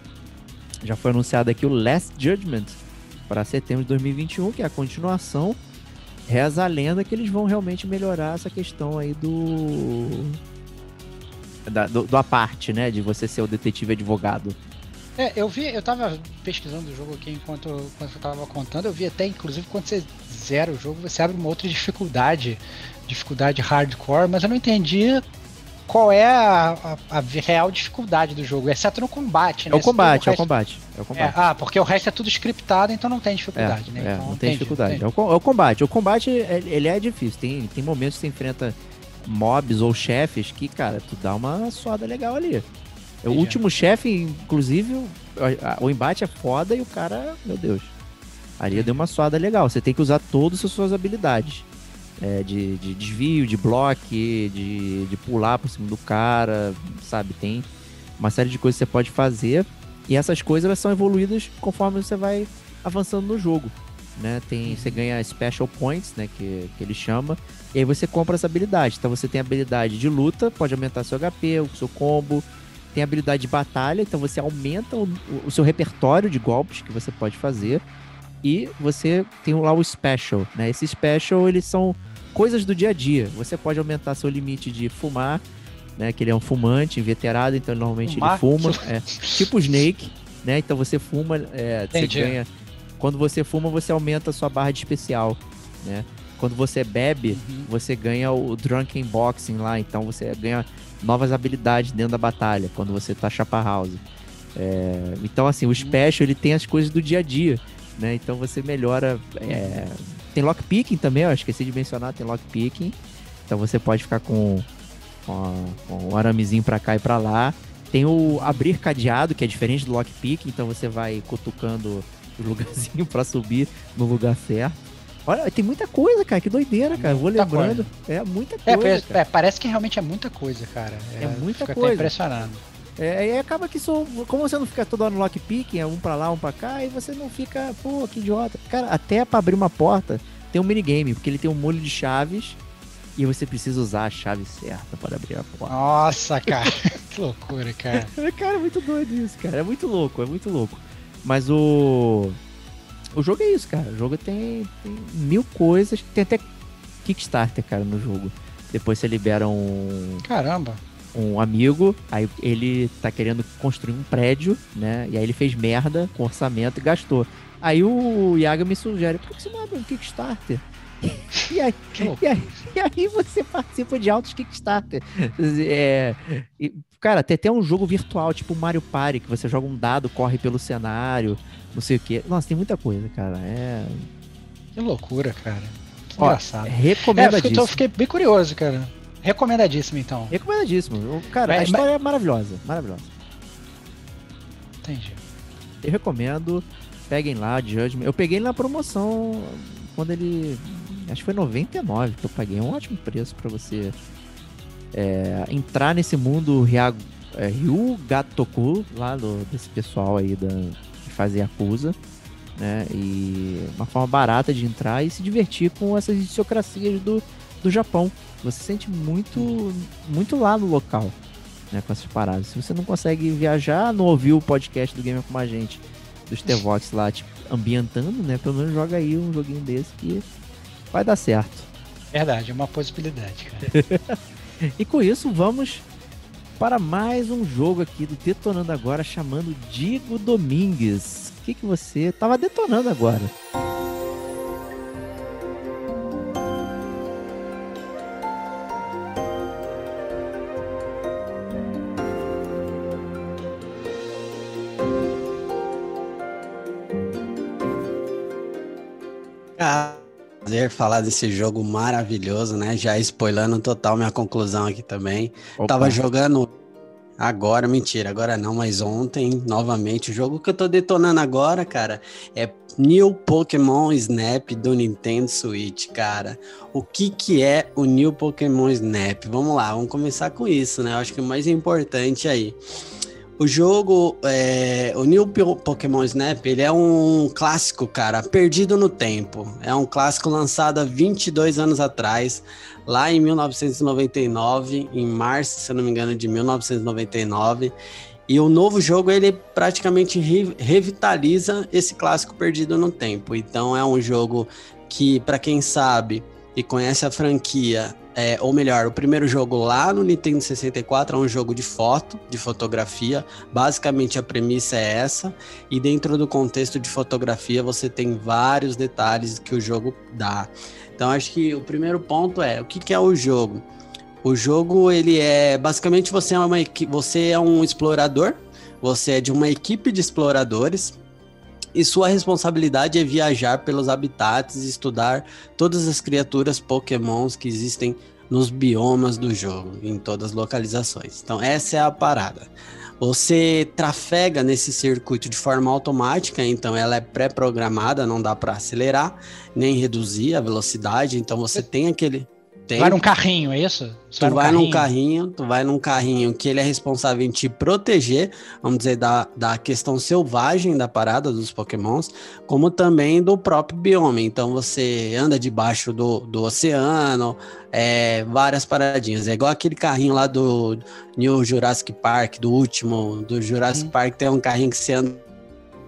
[SPEAKER 4] já foi anunciado aqui o Last Judgment para setembro de 2021, que é a continuação. Reza a lenda que eles vão realmente melhorar essa questão aí do. Da, do, do aparte, né? De você ser o detetive advogado.
[SPEAKER 5] É, eu vi, eu tava pesquisando o jogo aqui enquanto, enquanto eu tava contando, eu vi até, inclusive, quando você zera o jogo, você abre uma outra dificuldade, dificuldade hardcore, mas eu não entendi qual é a, a- a real dificuldade do jogo, exceto no combate,
[SPEAKER 4] É
[SPEAKER 5] né?
[SPEAKER 4] o
[SPEAKER 5] Se todo
[SPEAKER 4] combate, é o
[SPEAKER 5] resto-
[SPEAKER 4] combate. É o
[SPEAKER 5] É,
[SPEAKER 4] combate.
[SPEAKER 5] ah, porque o resto é tudo scriptado, então não tem dificuldade, né?
[SPEAKER 4] É,
[SPEAKER 5] Então,
[SPEAKER 4] não tem
[SPEAKER 5] entendi,
[SPEAKER 4] dificuldade.
[SPEAKER 5] entendi.
[SPEAKER 4] É o, é o combate. O combate, ele é difícil. Tem, tem momentos que você enfrenta mobs ou chefes que, cara, tu dá uma suada legal ali. O último chefe, inclusive, o, o embate é foda e o cara, meu Deus. Ali deu uma suada legal. Você tem que usar todas as suas habilidades. É, de, de desvio, de bloque, de, de pular por cima do cara, sabe? Tem uma série de coisas que você pode fazer. E essas coisas elas são evoluídas conforme você vai avançando no jogo. Né? Tem, você ganha special points, né? Que, que ele chama. E aí você compra essa habilidade. Então você tem habilidade de luta, pode aumentar seu HP, o seu combo. Tem habilidade de batalha, então você aumenta o, o seu repertório de golpes que você pode fazer. E você tem lá o special, né? Esse special, eles são coisas do dia a dia. Você pode aumentar seu limite de fumar, né? Que ele é um fumante, inveterado, então normalmente
[SPEAKER 5] Fumar?
[SPEAKER 4] ele fuma. É, tipo o Snake, né? Então você fuma, é, você ganha. Quando você fuma, você aumenta a sua barra de especial, né? Quando você bebe,
[SPEAKER 5] Uhum.
[SPEAKER 4] você ganha o Drunken Boxing lá, então você ganha novas habilidades dentro da batalha, quando você tá chapa house. É, então, assim, o Special, ele tem as coisas do dia a dia, né? Então você melhora... é, tem lockpicking também, eu esqueci de mencionar, tem lockpicking. Então você pode ficar com, com, com o aramezinho pra cá e pra lá. Tem o abrir cadeado, que é diferente do lockpicking, então você vai cutucando o lugarzinho pra subir no lugar certo. Olha, tem muita coisa, cara, que doideira, cara. Eu Vou
[SPEAKER 5] Muita
[SPEAKER 4] lembrando. É muita
[SPEAKER 5] É,
[SPEAKER 4] coisa,
[SPEAKER 5] pa-
[SPEAKER 4] cara.
[SPEAKER 5] é, parece que realmente é muita coisa, cara.
[SPEAKER 4] É muita
[SPEAKER 5] fico até
[SPEAKER 4] coisa.
[SPEAKER 5] impressionado.
[SPEAKER 4] É, e acaba que isso, como você não fica toda hora no lockpicking, é um pra lá, um pra cá, e você não fica, pô, que idiota. Cara, até pra abrir uma porta tem um minigame, porque ele tem um molho de chaves e você precisa usar a chave certa para abrir a porta.
[SPEAKER 5] Nossa, cara. que loucura, cara.
[SPEAKER 4] Cara, é muito doido isso, cara. É muito louco, é muito louco. Mas o. O jogo é isso, cara. O jogo tem, tem mil coisas. Tem até Kickstarter, cara, no jogo. Depois você libera um,
[SPEAKER 5] Caramba.
[SPEAKER 4] Um amigo, aí ele tá querendo construir um prédio, né? E aí ele fez merda com orçamento e gastou. Aí o Iaga me sugere, por que você não abre um Kickstarter? E aí, e aí, e aí você participa de altos Kickstarter. É, e, cara, tem até um jogo virtual, tipo Mario Party, que você joga um dado, corre pelo cenário, não sei o quê. Nossa, tem muita coisa, cara. É
[SPEAKER 5] Que loucura, cara. Que
[SPEAKER 4] Ó,
[SPEAKER 5] engraçado. É, eu eu fiquei bem curioso, cara. Recomendadíssimo, então.
[SPEAKER 4] Recomendadíssimo. Cara, a
[SPEAKER 5] Mas-
[SPEAKER 4] história é maravilhosa, maravilhosa.
[SPEAKER 5] Entendi.
[SPEAKER 4] Eu recomendo, peguem lá, Judgment. Eu peguei na promoção quando ele. Acho que foi 99 que eu paguei. É um ótimo preço pra você é, entrar nesse mundo Rya, é, Ryu Gatoku, lá do, desse pessoal aí da, que faz Yakuza. Né? E uma forma barata de entrar e se divertir com essas idiosincrasias do, do Japão. Você se sente muito, muito lá no local né, com essas paradas. Se você não consegue viajar, não ouviu o podcast do Gamer com a gente, dos T-Vox lá, tipo, ambientando, né? Pelo menos joga aí um joguinho desse que vai dar certo.
[SPEAKER 5] Verdade, é uma possibilidade, cara.
[SPEAKER 4] E com isso, vamos para mais um jogo aqui do Detonando Agora, chamando Digo Domingues. O que, que você tava detonando agora?
[SPEAKER 7] Prazer falar desse jogo maravilhoso, né? Já spoilando total minha conclusão aqui também.
[SPEAKER 4] Opa.
[SPEAKER 7] Tava jogando agora, mentira, agora não, mas ontem, novamente, o jogo que eu tô detonando agora, cara, é New Pokémon Snap do Nintendo Switch, cara. O que que é o New Pokémon Snap? Vamos lá, vamos começar com isso, né? Eu acho que o mais importante aí. O jogo, é, o New Po- Pokémon Snap, ele é um clássico, cara, perdido no tempo. É um clássico lançado há 22 anos atrás, lá em 1999, em março, se não me engano, de 1999. E o novo jogo, ele praticamente re- revitaliza esse clássico perdido no tempo. Então é um jogo que, para quem sabe e conhece a franquia, é, ou melhor, o primeiro jogo lá no Nintendo 64 é um jogo de foto, de fotografia. Basicamente a premissa é essa. E dentro do contexto de fotografia você tem vários detalhes que o jogo dá. Então acho que o primeiro ponto é o que, que é o jogo. O jogo ele é basicamente você é uma você é um explorador, você é de uma equipe de exploradores e sua responsabilidade é viajar pelos habitats e estudar todas as criaturas pokémons que existem nos biomas do jogo, em todas as localizações. Então, essa é a parada. Você trafega nesse circuito de forma automática, então ela é pré-programada, não dá para acelerar nem reduzir a velocidade. Então, você tem aquele. Tem,
[SPEAKER 5] Vai num carrinho, é isso? Você
[SPEAKER 7] Tu vai num carrinho, tu vai num carrinho que ele é responsável em te proteger, vamos dizer, da, da questão selvagem da parada dos pokémons, como também do próprio bioma. Então você anda debaixo do, do oceano, é, várias paradinhas. É igual aquele carrinho lá do New Jurassic Park, do último, do Jurassic
[SPEAKER 5] Uhum.
[SPEAKER 7] Park, tem um carrinho que você anda.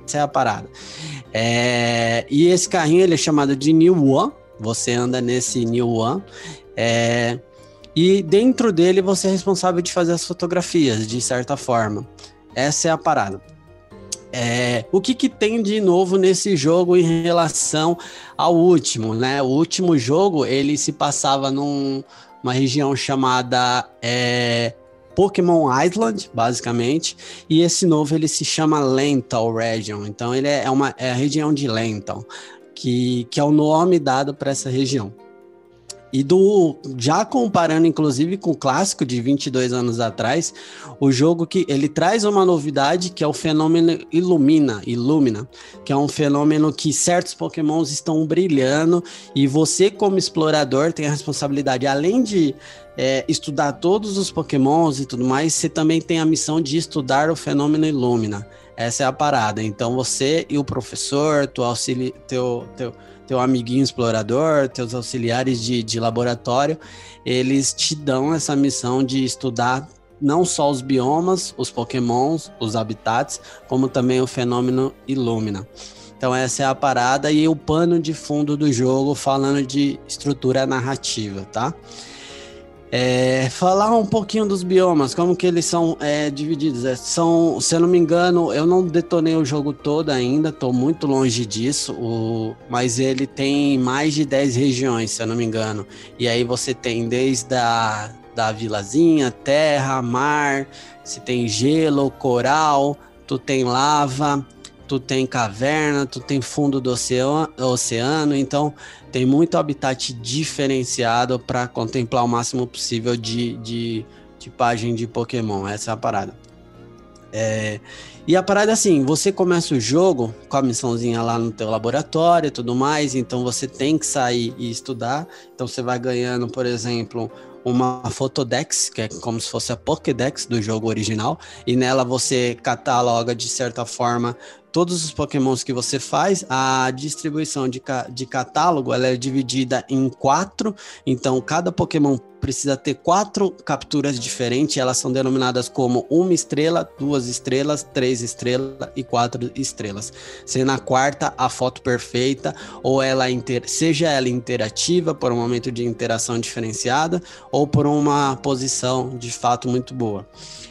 [SPEAKER 7] Essa é a parada. É, e esse carrinho ele é chamado de New One. Você anda nesse New One. É, e dentro dele você é responsável de fazer as fotografias, de certa forma. Essa é a parada. É, o que, que tem de novo nesse jogo em relação ao último, né? O último jogo ele se passava num- numa região chamada é, Pokémon Island, basicamente, e esse novo ele se chama Lental Region. Então ele é uma é a região de Lental, que, que é o nome dado para essa região. E do já comparando inclusive com o clássico de 22 anos atrás, o jogo que ele traz uma novidade que é o fenômeno Illumina, Illumina, que é um fenômeno que certos pokémons estão brilhando e você como explorador tem a responsabilidade além de é, estudar todos os pokémons e tudo mais, você também tem a missão de estudar o fenômeno Illumina. Essa é a parada. Então você e o professor, teu auxili teu, teu, teu amiguinho explorador, teus auxiliares de, de laboratório, eles te dão essa missão de estudar não só os biomas, os pokémons, os habitats, como também o fenômeno Illumina. Então essa é a parada e o pano de fundo do jogo falando de estrutura narrativa, tá? É, falar um pouquinho dos biomas, como que eles são é, divididos. É, são, se eu não me engano, eu não detonei o jogo todo ainda, tô muito longe disso, o, mas ele tem mais de 10 regiões, se eu não me engano. E aí você tem desde a da vilazinha, terra, mar, se tem gelo, coral, tu tem lava, tu tem caverna, tu tem fundo do oceano, oceano então tem muito habitat diferenciado para contemplar o máximo possível de, de tipagem de Pokémon. Essa é a parada. É, e a parada é assim, você começa o jogo com a missãozinha lá no teu laboratório e tudo mais, então você tem que sair e estudar. Então você vai ganhando, por exemplo, uma Photodex, que é como se fosse a Pokédex do jogo original, e nela você cataloga de certa forma todos os pokémons que você faz, a distribuição de, ca de catálogo ela é dividida em quatro, então cada pokémon precisa ter quatro capturas diferentes, elas são denominadas como uma estrela, duas estrelas, três estrelas e quatro estrelas. Sendo a quarta a foto perfeita, ou ela seja ela interativa, por um momento de interação diferenciada, ou por uma posição de fato muito boa.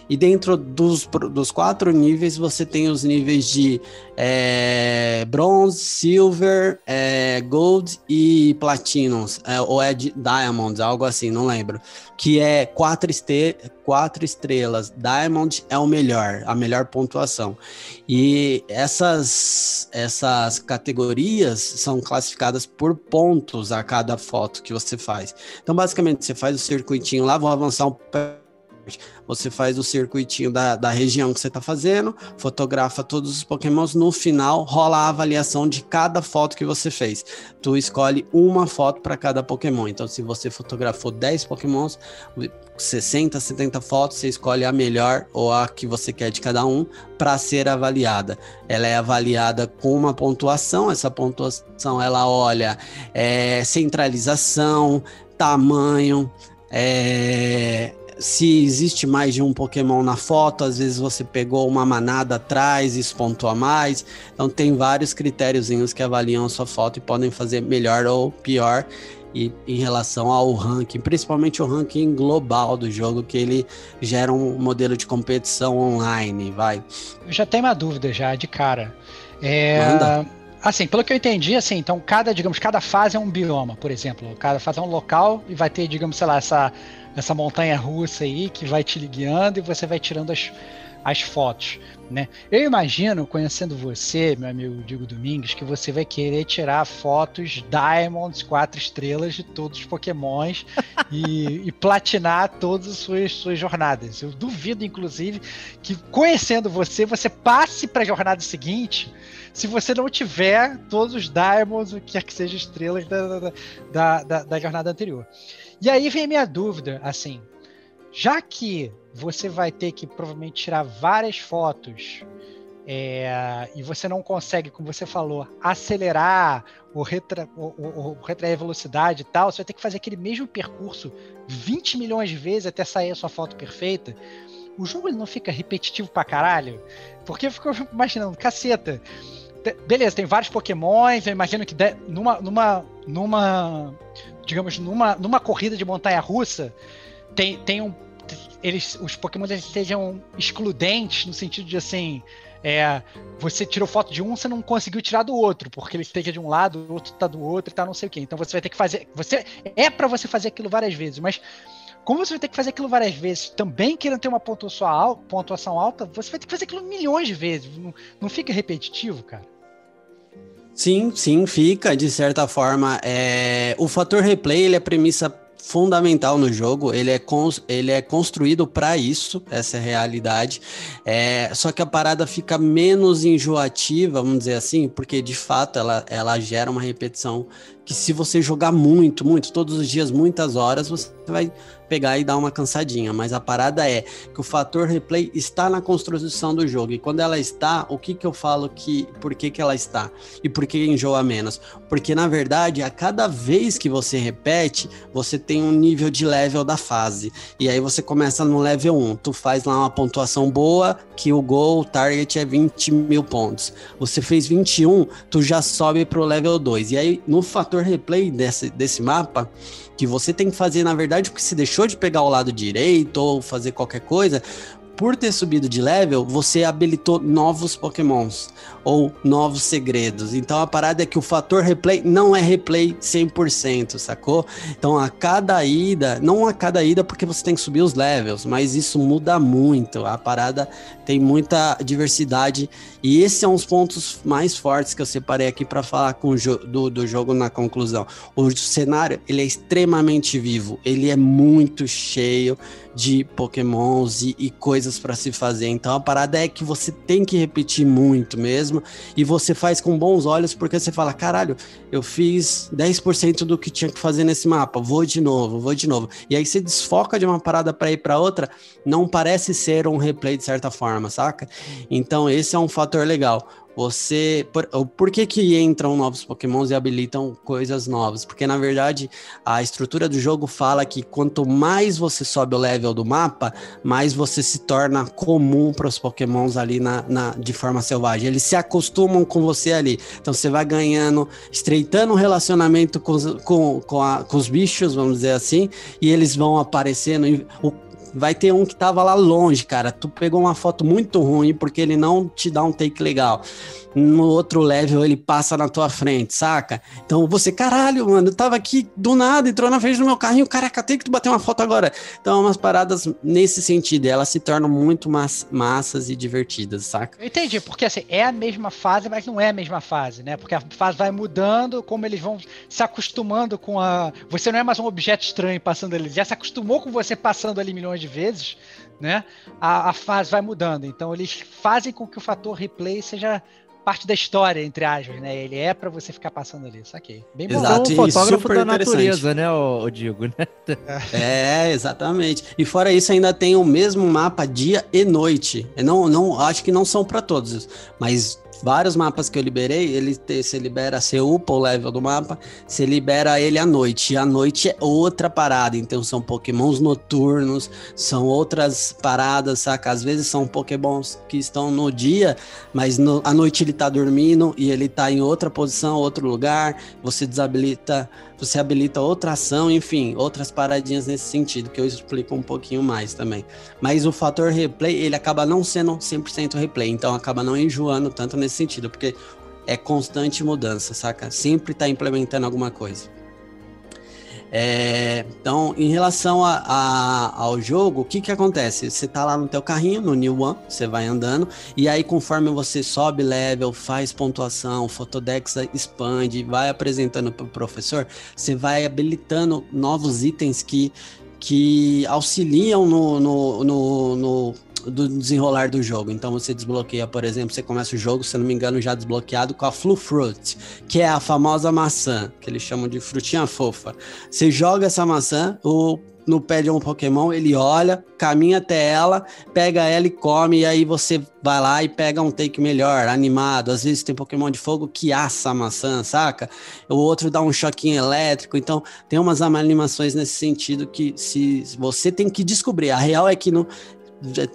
[SPEAKER 7] E dentro dos, dos quatro níveis, você tem os níveis de é, bronze, silver, é, gold e platinum, é, ou é de diamond, algo assim, não lembro. Que é quatro, este quatro estrelas. Diamond é o melhor, a melhor pontuação. E essas, essas categorias são classificadas por pontos a cada foto que você faz. Então, basicamente, você faz o circuitinho lá, vou avançar um você faz o circuitinho da, da região que você está fazendo, fotografa todos os pokémons, no final rola a avaliação de cada foto que você fez. Tu escolhe uma foto para cada pokémon. Então, se você fotografou 10 pokémons, 60, 70 fotos, você escolhe a melhor ou a que você quer de cada um para ser avaliada. Ela é avaliada com uma pontuação, essa pontuação ela olha é, centralização, tamanho, é, se existe mais de um Pokémon na foto, às vezes você pegou uma manada atrás e pontuou a mais. Então tem vários critériozinhos que avaliam a sua foto e podem fazer melhor ou pior e em relação ao ranking, principalmente o ranking global do jogo, que ele gera um modelo de competição online, vai.
[SPEAKER 5] Eu já tenho uma dúvida já de cara. É, Manda. Assim, pelo que eu entendi, assim, então cada, digamos, cada fase é um bioma, por exemplo. Cada fase é um local e vai ter, digamos, sei lá, essa essa montanha russa aí que vai te guiando e você vai tirando as, as fotos, né? Eu imagino, conhecendo você, meu amigo Diego Domingues, que você vai querer tirar fotos Diamonds, quatro estrelas de todos os Pokémons e, e, platinar todas as suas, suas jornadas. Eu duvido, inclusive, que conhecendo você, você passe para a jornada seguinte se você não tiver todos os Diamonds, o que quer que seja estrelas da, da, da, da jornada anterior. E aí vem a minha dúvida, assim, já que você vai ter que provavelmente tirar várias fotos é, e você não consegue, como você falou, acelerar ou, retra, retrair a velocidade e tal, você vai ter que fazer aquele mesmo percurso 20 milhões de vezes até sair a sua foto perfeita. O jogo ele não fica repetitivo pra caralho? Porque eu fico imaginando, caceta. Beleza, tem vários pokémons, eu imagino que numa, numa, numa digamos, numa, numa corrida de montanha russa, tem, tem um. Eles, os Pokémon eles sejam excludentes no sentido de assim. É, você tirou foto de um, você não conseguiu tirar do outro, porque ele esteja de um lado, o outro tá do outro e tá não sei o que. Então você vai ter que fazer. Você é para você fazer aquilo várias vezes, mas como você vai ter que fazer aquilo várias vezes, também querendo ter uma pontuação, pontuação alta, você vai ter que fazer aquilo milhões de vezes. Não, não fica repetitivo, cara?
[SPEAKER 7] Sim, sim, fica de certa forma. É... O fator replay ele é premissa fundamental no jogo, ele é, cons ele é construído para isso, essa é a realidade. É, só que a parada fica menos enjoativa, vamos dizer assim, porque de fato ela, ela gera uma repetição que se você jogar muito, muito, todos os dias, muitas horas, você vai pegar e dar uma cansadinha. Mas a parada é que o fator replay está na construção do jogo. E quando ela está, o que que eu falo que por que que ela está e por que enjoa menos? Porque na verdade, a cada vez que você repete, você tem um nível de level da fase. E aí você começa no level 1, tu faz lá uma pontuação boa, que o goal, o target é 20 mil pontos. Você fez 21, tu já sobe pro level 2. E aí no fator fator replay desse, desse mapa que você tem que fazer, na verdade, porque se deixou de pegar o lado direito ou fazer qualquer coisa, por ter subido de level, você habilitou novos pokémons ou novos segredos. Então a parada é que o fator replay não é replay 100%, sacou? Então a cada ida, não a cada ida porque você tem que subir os levels, mas isso muda muito. A parada tem muita diversidade e esse é um dos pontos mais fortes que eu separei aqui para falar com do, do jogo na conclusão. O cenário, ele é extremamente vivo, ele é muito cheio de pokémons e, e coisas coisas para se fazer. Então a parada é que você tem que repetir muito mesmo e você faz com bons olhos porque você fala, caralho, eu fiz 10% do que tinha que fazer nesse mapa, vou de novo, vou de novo. E aí você desfoca de uma parada para ir para outra, não parece ser um replay de certa forma, saca? Então esse é um fator legal. Você. Por, por que, que entram novos pokémons e habilitam coisas novas? Porque, na verdade, a estrutura do jogo fala que quanto mais você sobe o level do mapa, mais você se torna comum para os pokémons ali na, na, de forma selvagem. Eles se acostumam com você ali. Então você vai ganhando, estreitando o um relacionamento com, com, com, a, com os bichos, vamos dizer assim, e eles vão aparecendo. O, vai ter um que tava lá longe, cara. Tu pegou uma foto muito ruim porque ele não te dá um take legal no outro level ele passa na tua frente, saca? Então você, caralho, mano, eu tava aqui do nada, entrou na frente do meu carrinho, caraca, tem que tu bater uma foto agora. Então, umas paradas nesse sentido, elas se tornam muito mas, massas e divertidas, saca?
[SPEAKER 5] Eu entendi, porque assim, é a mesma fase, mas não é a mesma fase, né? Porque a fase vai mudando, como eles vão se acostumando com a. Você não é mais um objeto estranho passando ali, já se acostumou com você passando ali milhões de vezes, né? A, a fase vai mudando. Então, eles fazem com que o fator replay seja parte da história, entre aspas, né? Ele é para você ficar passando ali, saquei.
[SPEAKER 4] Bem bom. Exato, então, um fotógrafo da natureza, né, o, o Digo, né?
[SPEAKER 7] É, exatamente. E fora isso, ainda tem o mesmo mapa dia e noite. Eu não, não, acho que não são para todos, mas vários mapas que eu liberei, ele te, libera, você upa o level do mapa, você libera ele à noite. E à noite é outra parada. Então são pokémons noturnos, são outras paradas, saca? Às vezes são pokémons que estão no dia, mas no, à noite ele tá dormindo e ele tá em outra posição, outro lugar. Você desabilita você habilita outra ação, enfim, outras paradinhas nesse sentido, que eu explico um pouquinho mais também. Mas o fator replay, ele acaba não sendo 100% replay, então acaba não enjoando tanto nesse sentido, porque é constante mudança, saca? Sempre tá implementando alguma coisa. É, então, em relação a, a, ao jogo, o que que acontece? Você tá lá no teu carrinho, no New One, você vai andando, e aí conforme você sobe level, faz pontuação, o Photodex expande, vai apresentando para o professor, você vai habilitando novos itens que, que auxiliam no, no, no, no do desenrolar do jogo. Então você desbloqueia, por exemplo, você começa o jogo, se não me engano, já desbloqueado com a Flu Fruit, que é a famosa maçã, que eles chamam de frutinha fofa. Você joga essa maçã, o no pé de um Pokémon, ele olha, caminha até ela, pega ela e come, e aí você vai lá e pega um take melhor, animado. Às vezes tem Pokémon de fogo que assa a maçã, saca? O outro dá um choquinho elétrico. Então, tem umas animações nesse sentido que se você tem que descobrir. A real é que no,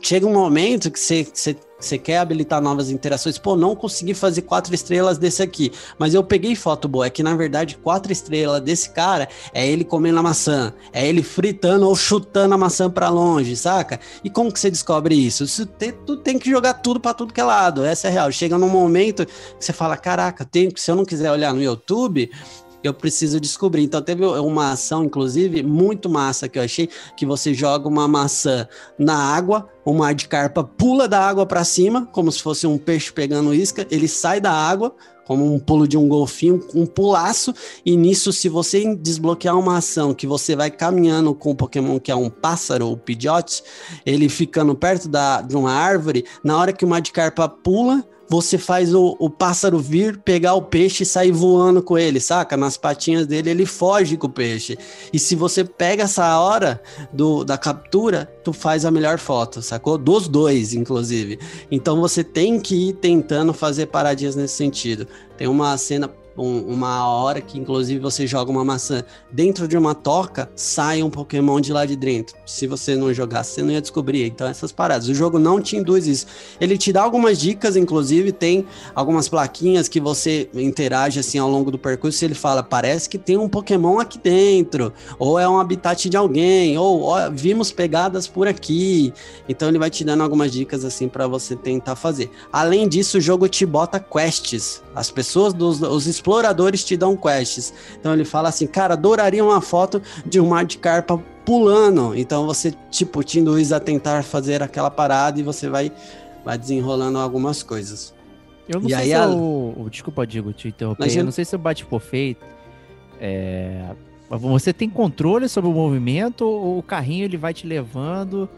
[SPEAKER 7] chega um momento que você, você, você quer habilitar novas interações. Pô, não consegui fazer quatro estrelas desse aqui, mas eu peguei foto boa. É que na verdade, quatro estrelas desse cara é ele comendo a maçã, é ele fritando ou chutando a maçã para longe, saca? E como que você descobre isso? Você tem, tu tem que jogar tudo para tudo que é lado. Essa é real. Chega num momento que você fala: caraca, se eu não quiser olhar no YouTube, eu preciso descobrir. Então teve uma ação, inclusive, muito massa que eu achei, que você joga uma maçã na água, o mar de carpa pula da água para cima, como se fosse um peixe pegando isca, ele sai da água, como um pulo de um golfinho, um pulaço, e nisso, se você desbloquear uma ação que você vai caminhando com o Pokémon que é um pássaro, o Pidgeot, ele ficando perto da, de uma árvore, na hora que o Magikarpa pula, você faz o, o pássaro vir, pegar o peixe e sair voando com ele, saca? Nas patinhas dele, ele foge com o peixe. E se você pega essa hora do, da captura, tu faz a melhor foto, sacou? Dos dois, inclusive. Então você tem que ir tentando fazer paradinhas nesse sentido. Tem uma cena um, uma hora que inclusive você joga uma maçã dentro de uma toca, sai um Pokémon de lá de dentro. Se você não jogasse, você não ia descobrir. Então, essas paradas. O jogo não te induz isso. Ele te dá algumas dicas, inclusive, tem algumas plaquinhas que você interage assim ao longo do percurso. Ele fala: parece que tem um Pokémon aqui dentro, ou é um habitat de alguém, ou ó, vimos pegadas por aqui. Então, ele vai te dando algumas dicas assim para você tentar fazer. Além disso, o jogo te bota quests. As pessoas dos os exploradores te dão quests. Então ele fala assim, cara, adoraria uma foto de um mar de carpa pulando. Então você, tipo, te induz a tentar fazer aquela parada e você vai, vai desenrolando algumas coisas.
[SPEAKER 4] Eu não
[SPEAKER 7] e
[SPEAKER 4] sei se
[SPEAKER 7] a...
[SPEAKER 4] eu... Desculpa, Digo, te interromper.
[SPEAKER 7] Imagina.
[SPEAKER 4] Eu não sei se o bate-por feito... É... Você tem controle sobre o movimento ou o carrinho ele vai te levando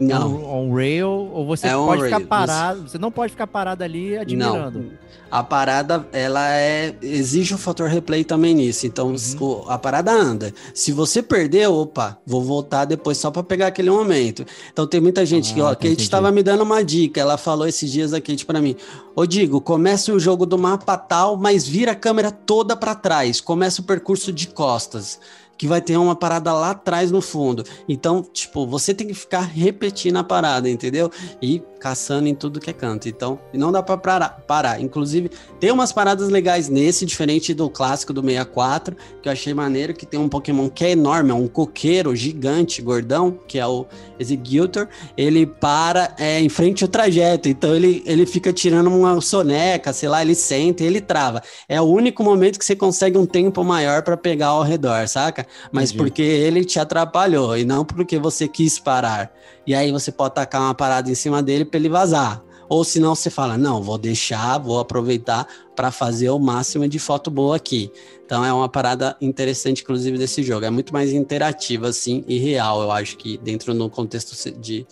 [SPEAKER 7] Não.
[SPEAKER 4] On, on rail, ou você
[SPEAKER 7] É
[SPEAKER 4] pode ficar
[SPEAKER 7] rail,
[SPEAKER 4] parado. Você não pode ficar parado ali admirando.
[SPEAKER 7] Não. A parada, ela é. Exige o fator replay também nisso. Então, o- a parada anda. Se você perder, opa, vou voltar depois só pra pegar aquele momento. Então, tem muita gente que,
[SPEAKER 4] Ah,
[SPEAKER 7] ó, a Kate
[SPEAKER 4] entendi.
[SPEAKER 7] estava me dando uma dica. Ela falou esses dias a Kate pra mim: Ô, Digo, começa o jogo do mapa tal, mas vira a câmera toda pra trás. Começa o percurso de costas. Que vai ter uma parada lá atrás no fundo. Então, tipo, você tem que ficar repetindo a parada, entendeu? E caçando em tudo que é canto. Então, não dá pra parar. Inclusive, tem umas paradas legais nesse, diferente do clássico do 64, que eu achei maneiro, que tem um Pokémon que é enorme, é um coqueiro gigante, gordão, que é o Executor. Ele para é, em frente ao trajeto, então ele, ele fica tirando uma soneca, sei lá, ele senta e ele trava. É o único momento que você consegue um tempo maior pra pegar ao redor, saca? Mas
[SPEAKER 4] Entendi.
[SPEAKER 7] porque ele te atrapalhou e não porque você quis parar. E aí você pode tacar uma parada em cima dele para ele vazar. Ou senão você fala, não, vou deixar, vou aproveitar para fazer o máximo de foto boa aqui. Então é uma parada interessante, inclusive, desse jogo. É muito mais interativa, assim, e real, eu acho que dentro no contexto se- de,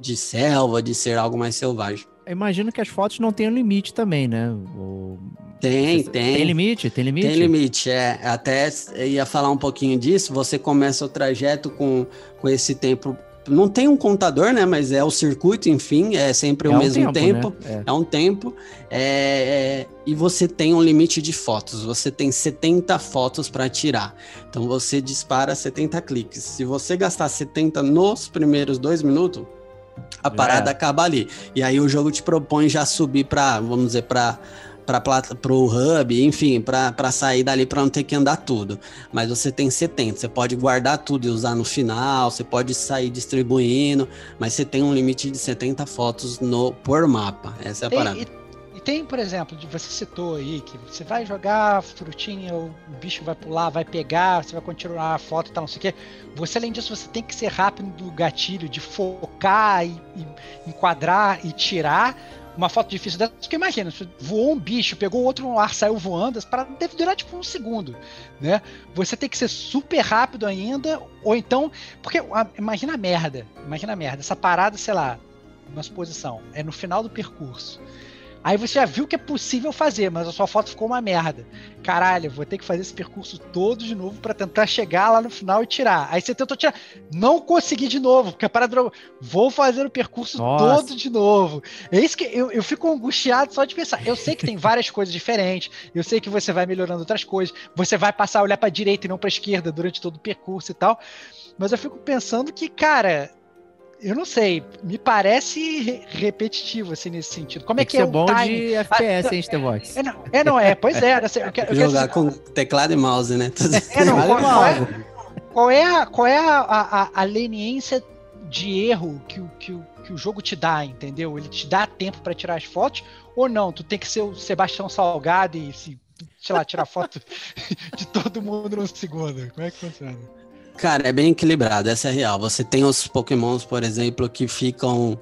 [SPEAKER 7] de selva, de ser algo mais selvagem.
[SPEAKER 4] Eu imagino que as fotos não tenham limite também, né? O-
[SPEAKER 7] Tem,
[SPEAKER 4] Você-
[SPEAKER 7] tem.
[SPEAKER 4] Tem limite? Tem limite?
[SPEAKER 7] Tem limite, é. Até ia falar um pouquinho disso. Você começa o trajeto com, com esse tempo. Não tem um contador, né? Mas é o circuito, enfim, é sempre
[SPEAKER 4] É
[SPEAKER 7] o
[SPEAKER 4] um
[SPEAKER 7] mesmo tempo.
[SPEAKER 4] né?
[SPEAKER 7] É um tempo. é, é, e você tem um limite de fotos. Você tem 70 fotos para tirar. Então você dispara 70 cliques. Se você gastar 70 nos primeiros dois minutos, a parada acaba ali. E aí o jogo te propõe já subir para, vamos dizer, para para pro hub, enfim, para sair dali para não ter que andar tudo. Mas você tem 70, você pode guardar tudo e usar no final, você pode sair distribuindo, mas você tem um limite de 70 fotos no por mapa. Essa é a
[SPEAKER 5] Tem-
[SPEAKER 7] parada.
[SPEAKER 5] e, e tem, por exemplo, você citou aí que você vai jogar frutinha, o bicho vai pular, vai pegar, você vai continuar a foto e tal, não sei o quê. Você, além disso, você tem que ser rápido do gatilho, de focar e, e enquadrar e tirar uma foto difícil dessa. Porque imagina, você voou um bicho, pegou outro no ar, saiu voando, parada deve durar tipo um segundo, né? Você tem que ser super rápido ainda, ou então. Porque a- imagina a merda, imagina a merda, essa parada, sei lá, uma exposição, é no final do percurso. Aí você já viu que é possível fazer, mas a sua foto ficou uma merda. Caralho, vou ter que fazer esse percurso todo de novo pra tentar chegar lá no final e tirar. Aí você tentou tirar, não consegui de novo, porque a parada vou fazer o percurso
[SPEAKER 4] Nossa.
[SPEAKER 5] todo de novo. É isso que eu, eu fico angustiado só de pensar. Eu sei que tem várias coisas diferentes, eu sei que você vai melhorando outras coisas, você vai passar a olhar pra direita e não pra esquerda durante todo o percurso e tal. Mas eu fico pensando que, cara, eu não sei, me parece re- repetitivo assim nesse sentido. Como
[SPEAKER 4] Tem
[SPEAKER 5] é
[SPEAKER 4] que
[SPEAKER 5] que é o
[SPEAKER 4] bom
[SPEAKER 5] time?
[SPEAKER 4] de FPS, hein, Stevox?
[SPEAKER 5] É não, é, não é, pois é. sei, Eu quero, eu quero
[SPEAKER 7] Jogar
[SPEAKER 5] dizer-
[SPEAKER 7] com teclado e mouse, né?
[SPEAKER 5] é, não, qual, qual é, qual é a, qual é a, a, a leniência de erro que o, que, o, que o jogo te dá, entendeu? Ele te dá tempo pra tirar as fotos ou não? Tu tem que ser o Sebastião Salgado e se, sei lá, tirar foto de todo mundo num segundo. Como é que funciona?
[SPEAKER 7] Cara, é bem equilibrado, essa é real. Você tem os pokémons, por exemplo, que ficam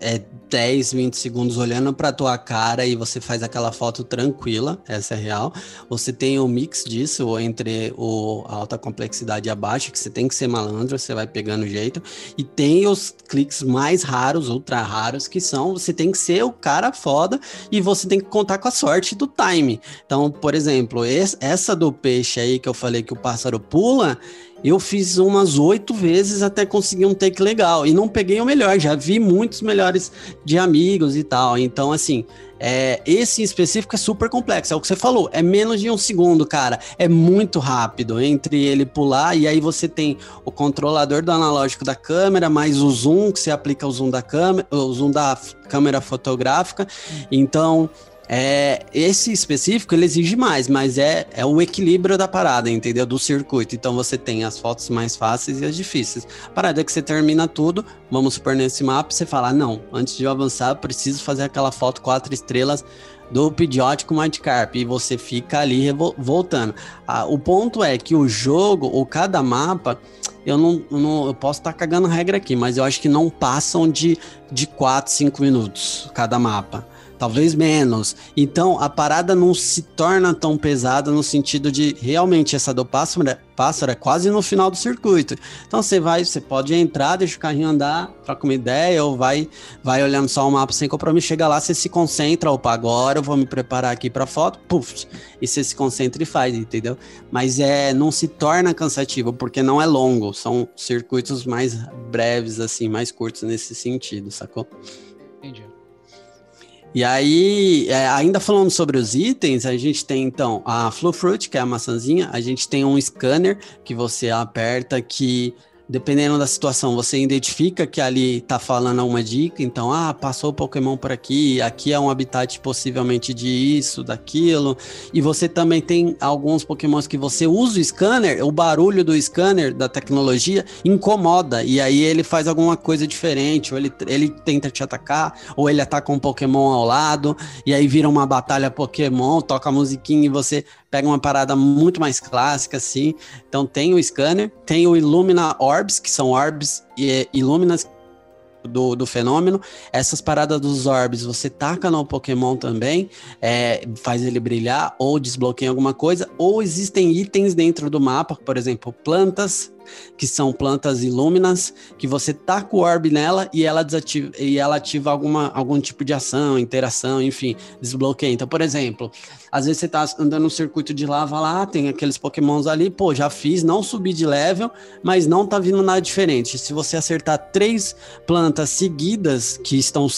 [SPEAKER 7] é, 10, 20 segundos olhando pra tua cara e você faz aquela foto tranquila, essa é real. Você tem o mix disso entre o, a alta complexidade e a baixa, que você tem que ser malandro, você vai pegando jeito. E tem os cliques mais raros, ultra raros, que são você tem que ser o cara foda e você tem que contar com a sorte do time. Então, por exemplo, es- essa do peixe aí que eu falei que o pássaro pula, eu fiz umas oito vezes até conseguir um take legal. E não peguei o melhor, já vi muitos melhores de amigos e tal. Então, assim, é, esse em específico é super complexo. É o que você falou, é menos de um segundo, cara. É muito rápido entre ele pular e aí você tem o controlador do analógico da câmera, mais o zoom, que você aplica o zoom da câmera, o zoom da câmera fotográfica. Então. É, esse específico ele exige mais, mas é, é o equilíbrio da parada, entendeu? Do circuito. Então você tem as fotos mais fáceis e as difíceis. Parada é que você termina tudo, vamos supor nesse mapa, você fala: não, antes de eu avançar, eu preciso fazer aquela foto quatro estrelas do Pidgeotto Magikarp. E você fica ali voltando. Ah, o ponto é que o jogo, ou cada mapa, eu não, não- eu posso estar cagando regra aqui, mas eu acho que não passam de, de 4, 5 minutos cada mapa. Talvez menos. Então a parada não se torna tão pesada no sentido de realmente essa do pássaro, é- pássaro é quase no final do circuito. Então você vai, você pode entrar, deixa o carrinho andar, troca uma ideia, ou vai, vai olhando só o mapa sem compromisso, chega lá, você se concentra, opa, agora eu vou me preparar aqui pra foto, puf, e você se concentra e faz, entendeu? Mas é, não se torna cansativo, porque não é longo, são circuitos mais breves, assim, mais curtos nesse sentido, sacou? E aí, é, ainda falando sobre os itens, a gente tem então a Flu Fruit, que é a maçãzinha, a gente tem um scanner que você aperta que dependendo da situação, você identifica que ali tá falando uma dica, então, ah, passou o Pokémon por aqui, aqui é um habitat possivelmente de isso, daquilo, e você também tem alguns Pokémons que você usa o scanner, o barulho do scanner da tecnologia incomoda, e aí ele faz alguma coisa diferente, ou ele, ele tenta te atacar, ou ele ataca um Pokémon ao lado, e aí vira uma batalha Pokémon, toca musiquinha e você pega uma parada muito mais clássica, assim. Então tem o scanner, tem o Illumina Orbs, que são orbs e Illuminas do, do fenômeno. Essas paradas dos orbs você taca no Pokémon também, é, faz ele brilhar ou desbloqueia alguma coisa, ou existem itens dentro do mapa, por exemplo, plantas, que são plantas ilúminas, que você taca o orb nela e ela desativa e ela ativa alguma, algum tipo de ação, interação, enfim, desbloqueia. Então, por exemplo, às vezes você tá andando no circuito de lava lá, tem aqueles pokémons ali, pô, já fiz, não subi de level, mas não tá vindo nada diferente. Se você acertar três plantas seguidas que estão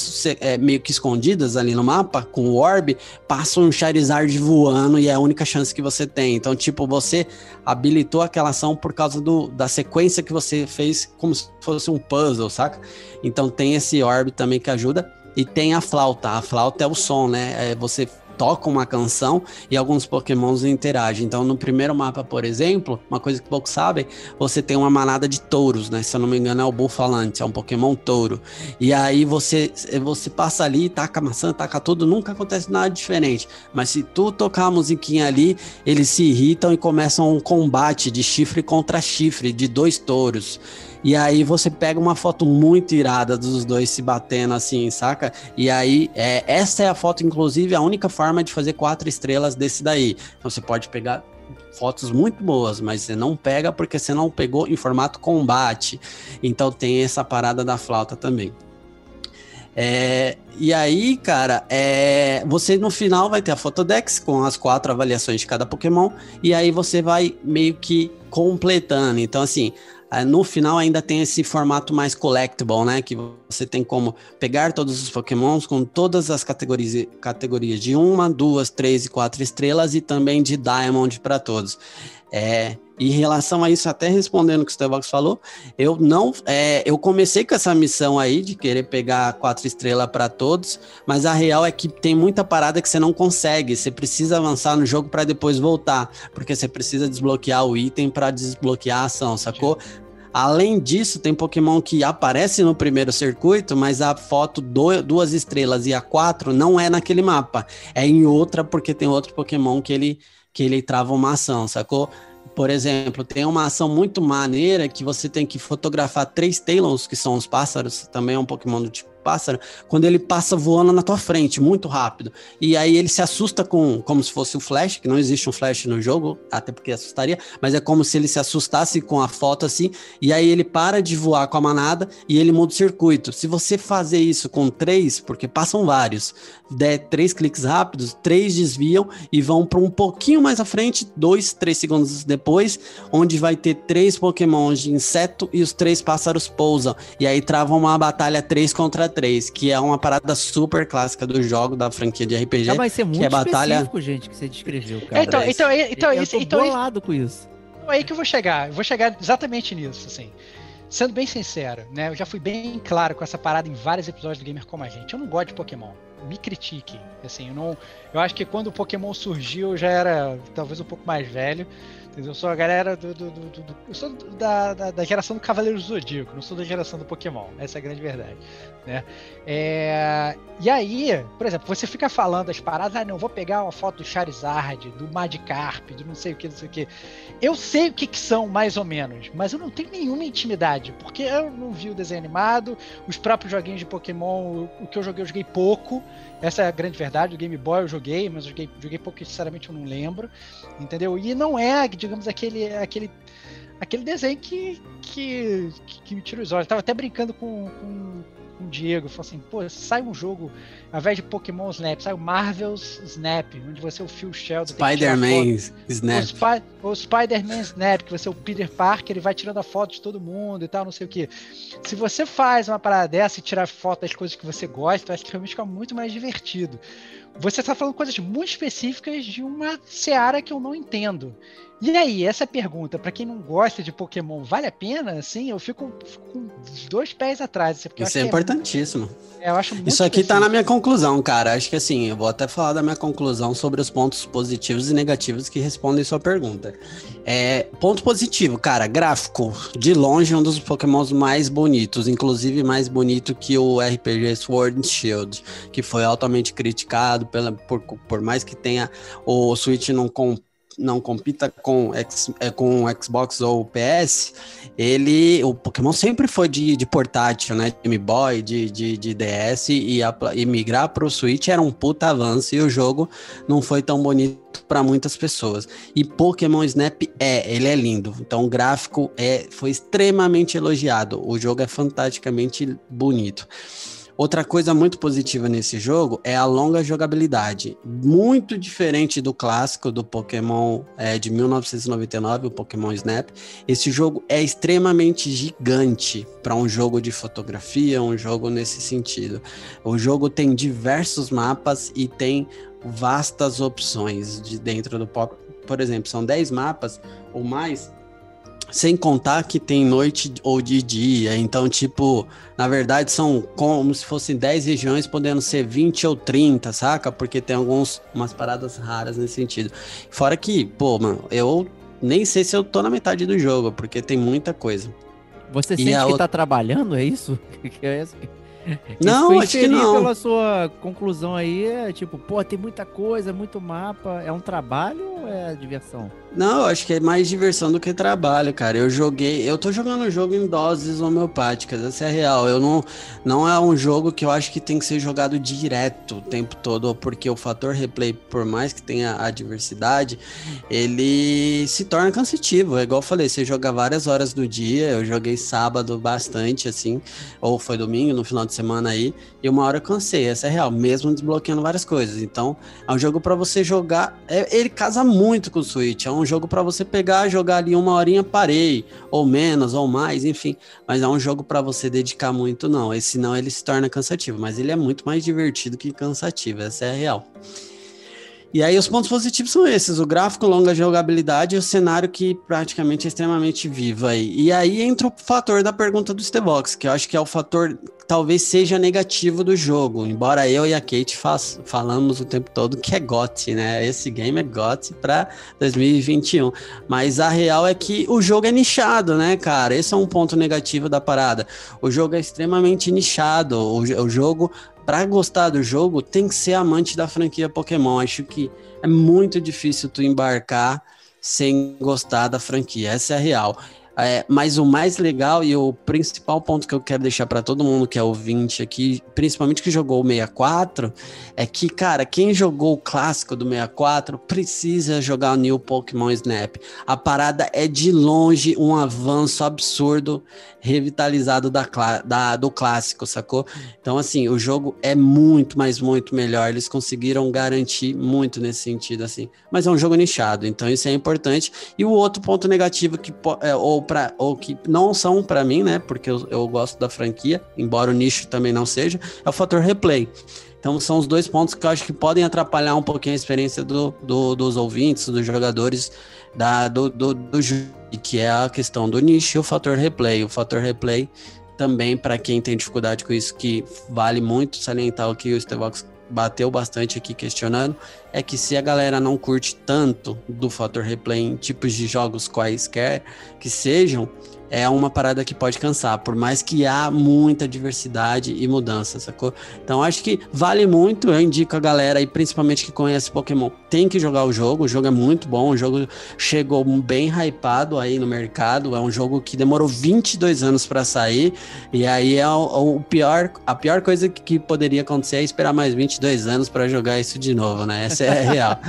[SPEAKER 7] é, meio que escondidas ali no mapa, com o orb, passa um Charizard voando e é a única chance que você tem. Então, tipo, você habilitou aquela ação por causa do, da sequência que você fez, como se fosse um puzzle, saca? Então tem esse orb também que ajuda. E tem a flauta. A flauta é o som, né? É, você toca uma canção e alguns pokémons interagem. Então, no primeiro mapa, por exemplo, uma coisa que poucos sabem, você tem uma manada de touros, né? Se eu não me engano, é o Bufalante, é um Pokémon touro. E aí você, você passa ali, taca maçã, taca tudo, nunca acontece nada diferente. Mas se tu tocar a musiquinha ali, eles se irritam e começam um combate de chifre contra chifre, de dois touros. E aí você pega uma foto muito irada dos dois se batendo assim, saca? E aí, é, essa é a foto, inclusive, a única forma de fazer quatro estrelas desse daí. Então você pode pegar fotos muito boas, mas você não pega porque você não pegou em formato combate. Então tem essa parada da flauta também. É, e aí, cara, é, você no final vai ter a Photodex com as quatro avaliações de cada Pokémon, e aí você vai meio que completando. Então, assim, no final ainda tem esse formato mais collectible, né? Que você tem como pegar todos os Pokémons com todas as categorias, categorias de uma, duas, três e quatro estrelas e também de Diamond para todos. É, em relação a isso, até respondendo o que o Stevox falou, eu não, é, eu comecei com essa missão aí de querer pegar quatro estrelas para todos, mas a real é que tem muita parada que você não consegue. Você precisa avançar no jogo para depois voltar, porque você precisa desbloquear o item para desbloquear a ação, sacou? Além disso, tem Pokémon que aparece no primeiro circuito, mas a foto do, duas estrelas e a quatro não é naquele mapa. É em outra, porque tem outro Pokémon que ele, que ele trava uma ação, sacou? Por exemplo, tem uma ação muito maneira que você tem que fotografar três Talons, que são os pássaros, também é um Pokémon do tipo pássaro, quando ele passa voando na tua frente, muito rápido. E aí ele se assusta com, como se fosse o Flash, que não existe um Flash no jogo, até porque assustaria, mas é como se ele se assustasse com a foto assim, e aí ele para de voar com a manada e ele muda o circuito. Se você fazer isso com três, porque passam vários, der três cliques rápidos, três desviam e vão para um pouquinho mais à frente, dois, três segundos depois, onde vai ter três pokémons de inseto e os três pássaros pousam. E aí travam uma batalha 3 contra 3, que é uma parada super clássica do jogo, da franquia de RPG.
[SPEAKER 4] Já vai ser muito
[SPEAKER 7] é batalha-
[SPEAKER 4] específico, gente, que você descreveu, cara.
[SPEAKER 5] Então, então, então,
[SPEAKER 4] eu
[SPEAKER 5] isso,
[SPEAKER 4] tô
[SPEAKER 5] então,
[SPEAKER 4] bolado com isso.
[SPEAKER 5] Então é aí que eu vou chegar. Eu vou chegar exatamente nisso, assim. Sendo bem sincero, né? Eu já fui bem claro com essa parada em vários episódios do Gamer Como a Gente. Eu não gosto de Pokémon. Me critique. Assim, eu não. Eu acho que quando o Pokémon surgiu, eu já era talvez um pouco mais velho. Entendeu? Eu sou a galera do. do- do- do- eu sou da, da, da geração do Cavaleiro Zodíaco, não sou da geração do Pokémon. Essa é a grande verdade. Né? É, E aí, por exemplo, você fica falando as paradas, ah, não, vou pegar uma foto do Charizard, do Magikarp, do não sei o que, não sei o que. Eu sei o que, que são, mais ou menos, mas eu não tenho nenhuma intimidade, porque eu não vi o desenho animado, os próprios joguinhos de Pokémon, o, o que eu joguei, eu joguei pouco, Essa é a grande verdade. O Game Boy eu joguei, mas eu joguei, joguei pouco, sinceramente eu não lembro. Entendeu? E não é, digamos, aquele, aquele, aquele desenho que, que, que me tira os olhos. Eu tava até brincando com, com, com o Diego. Falou assim: pô, sai um jogo, ao invés de Pokémon Snap, sai o Marvel's Snap, onde você é o Phil Sheldon.
[SPEAKER 7] Spider-Man. Snap.
[SPEAKER 5] O, o Spider-Man Snap, que você é o Peter Parker, ele vai tirando a foto de todo mundo e tal, não sei o que. Se você faz uma parada dessa e tirar foto das coisas que você gosta, eu acho que realmente fica muito mais divertido. Você está falando coisas muito específicas de uma seara que eu não entendo. E aí, essa pergunta, pra quem não gosta de Pokémon, vale a pena? Assim, eu fico, com dois pés atrás.
[SPEAKER 7] Isso é importantíssimo.
[SPEAKER 5] é- eu acho
[SPEAKER 7] Isso aqui tá na minha conclusão, cara. Acho que assim, eu vou até falar da minha conclusão sobre os pontos positivos e negativos que respondem sua pergunta. É, ponto positivo, cara, gráfico. De longe, um dos Pokémons mais bonitos, inclusive mais bonito que o RPG Sword and Shield, que foi altamente criticado pela, por, por mais que tenha o Switch não com não compita com, X, é, com Xbox ou PS, ele, o Pokémon sempre foi de, de portátil, né? De Game Boy, de, de, de DS, e, a, e migrar para o Switch era um puta avanço, e o jogo não foi tão bonito para muitas pessoas. E Pokémon Snap é, ele é lindo. Então o gráfico é, foi extremamente elogiado. O jogo é fantasticamente bonito. Outra coisa muito positiva nesse jogo é a longa jogabilidade. Muito diferente do clássico do Pokémon é, de 1999, o Pokémon Snap. Esse jogo é extremamente gigante para um jogo de fotografia, um jogo nesse sentido. O jogo tem diversos mapas e tem vastas opções de dentro do. Por exemplo, são 10 mapas ou mais, sem contar que tem noite ou de dia. Então, tipo, na verdade são como se fossem 10 regiões, podendo ser 20 ou 30, saca? Porque tem alguns umas paradas raras nesse sentido. Fora que, pô, mano, eu nem sei se eu tô na metade do jogo, porque tem muita coisa.
[SPEAKER 4] Você
[SPEAKER 7] E
[SPEAKER 4] sente que
[SPEAKER 7] outra-
[SPEAKER 4] tá trabalhando, é isso? É isso?
[SPEAKER 7] Não, acho que não.
[SPEAKER 4] pela sua conclusão aí, é tipo, pô, tem muita coisa, muito mapa. É um trabalho ou é diversão?
[SPEAKER 7] Não, eu acho que é mais diversão do que trabalho, cara. Eu joguei, eu tô jogando o jogo em doses homeopáticas, essa é a real. Eu não, não é um jogo que eu acho que tem que ser jogado direto o tempo todo, porque o fator replay, por mais que tenha a diversidade, ele se torna cansativo. É igual eu falei, você joga várias horas do dia. Eu joguei sábado bastante, assim, ou foi domingo, no final de semana aí, e uma hora eu cansei. Essa é a real, mesmo desbloqueando várias coisas. Então, é um jogo pra você jogar. é- ele casa muito com o Switch. É um jogo pra você pegar, jogar ali uma horinha, parei, ou menos, ou mais, enfim. Mas é um jogo pra você dedicar muito, não. Esse senão ele se torna cansativo. Mas ele é muito mais divertido que cansativo. Essa é a real. E aí os pontos positivos são esses, o gráfico, longa jogabilidade e o cenário que praticamente é extremamente vivo aí. E aí entra o fator da pergunta do Stevox, que eu acho que é o fator talvez seja negativo do jogo, embora eu e a Kate faz, falamos o tempo todo que é GOT, né? Esse game é GOT para 2021. Mas a real é que o jogo é nichado, né, cara? Esse é um ponto negativo da parada. O jogo é extremamente nichado. O, o jogo Pra gostar do jogo, tem que ser amante da franquia Pokémon. Acho que é muito difícil tu embarcar sem gostar da franquia. Essa é a real. É, mas o mais legal e o principal ponto que eu quero deixar para todo mundo que é ouvinte aqui, principalmente que jogou o 64, é que, cara, quem jogou o clássico do 64 precisa jogar o New Pokémon Snap. A parada é de longe um avanço absurdo revitalizado da, da- do clássico, sacou? Então, assim, o jogo é muito, mas muito melhor. Eles conseguiram garantir muito nesse sentido, assim. Mas é um jogo nichado, então isso é importante. E o outro ponto negativo que é, ou para ou que não são para mim, né? Porque eu, eu gosto da franquia, embora o nicho também não seja, é o fator replay. Então são os dois pontos que eu acho que podem atrapalhar um pouquinho a experiência do, do- dos ouvintes, dos jogadores da, do, do, do que é a questão do nicho e o fator replay. O fator replay também, para quem tem dificuldade com isso, que vale muito salientar o que o Stevox bateu bastante aqui questionando, é que se a galera não curte tanto do fator replay em tipos de jogos quaisquer que sejam, é uma parada que pode cansar, por mais que há muita diversidade e mudança, sacou? Então acho que vale muito, eu indico a galera aí, principalmente que conhece Pokémon, tem que jogar o jogo, o jogo é muito bom, o jogo chegou bem hypado aí no mercado, é um jogo que demorou 22 anos para sair, e aí é o, o, pior, a pior coisa que poderia acontecer é esperar mais 22 anos para jogar isso de novo, né? Essa é a real.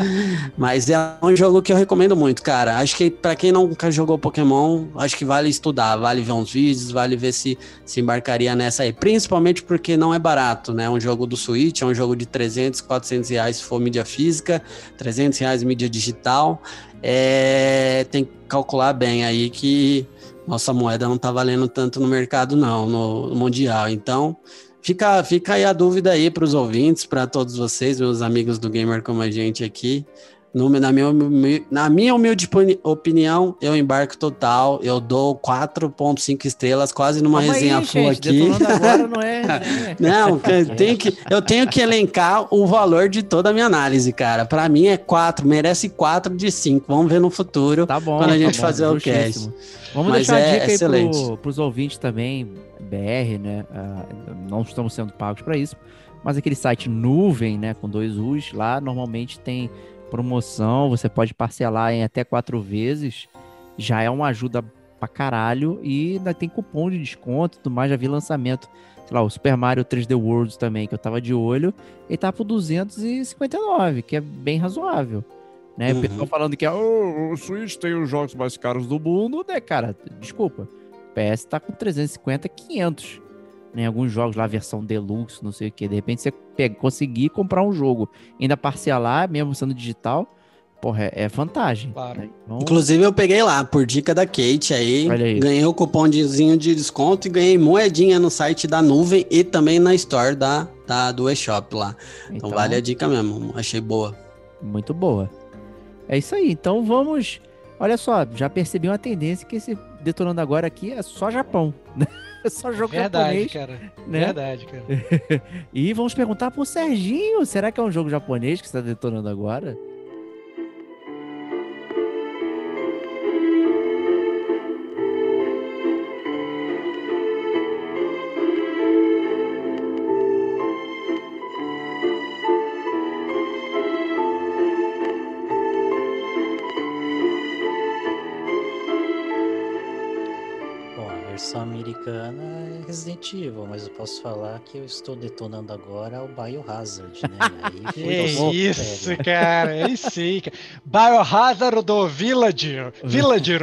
[SPEAKER 7] Mas é um jogo que eu recomendo muito, cara. Acho que para quem nunca jogou Pokémon, acho que vale estudar estudar, vale ver uns vídeos, vale ver se se embarcaria nessa aí. Principalmente porque não é barato, né? Um jogo do Switch, é um jogo de 300, 400 reais se for mídia física, 300 reais mídia digital. É, tem que calcular bem aí que nossa moeda não tá valendo tanto no mercado não, no mundial. Então, fica, fica aí a dúvida aí para os ouvintes, para todos vocês, meus amigos do gamer como a gente aqui. No, na, minha, na minha humilde opinião, eu embarco total. Eu dou 4,5 estrelas, quase numa Calma resenha aí, full gente, aqui. Agora não é. Né? não, eu tenho, que, eu tenho que elencar o valor de toda a minha análise, cara. Para mim é 4, merece 4 de 5. Vamos ver no futuro. Tá bom. Quando a gente tá bom, fazer o cast.
[SPEAKER 4] Vamos Mas deixar é a dica excelente. aí pro, pros ouvintes também, BR, né? Uh, não estamos sendo pagos para isso. Mas aquele site nuvem, né? Com dois U's, lá normalmente tem promoção, você pode parcelar em até quatro vezes, já é uma ajuda pra caralho e ainda tem cupom de desconto e tudo mais, já vi lançamento, sei lá, o Super Mario 3D World também, que eu tava de olho, ele tá por 259, que é bem razoável. Né? Uhum. O pessoal falando que oh, o Switch tem os jogos mais caros do mundo, né, cara? Desculpa. PS tá com 350, 500 em alguns jogos lá, versão deluxe, não sei o que. De repente você pega, conseguir comprar um jogo, ainda parcelar, mesmo sendo digital, porra, é, é vantagem.
[SPEAKER 7] Claro. Né? Então... Inclusive, eu peguei lá, por dica da Kate aí, aí. ganhei o cupomzinho de desconto e ganhei moedinha no site da nuvem e também na store da, da do eShop lá. Então, então vale a dica mesmo, achei boa.
[SPEAKER 4] Muito boa. É isso aí, então vamos. Olha só, já percebi uma tendência que esse detonando agora aqui é só Japão, né? só jogo
[SPEAKER 5] Verdade,
[SPEAKER 4] japonês.
[SPEAKER 5] cara.
[SPEAKER 4] Né?
[SPEAKER 5] Verdade, cara.
[SPEAKER 4] e vamos perguntar pro Serginho, será que é um jogo japonês que está detonando agora?
[SPEAKER 8] Mas eu posso falar que eu estou detonando agora o Biohazard, né?
[SPEAKER 5] Aí que isso, cara, é isso aí, cara. Biohazard do Villager, Villager.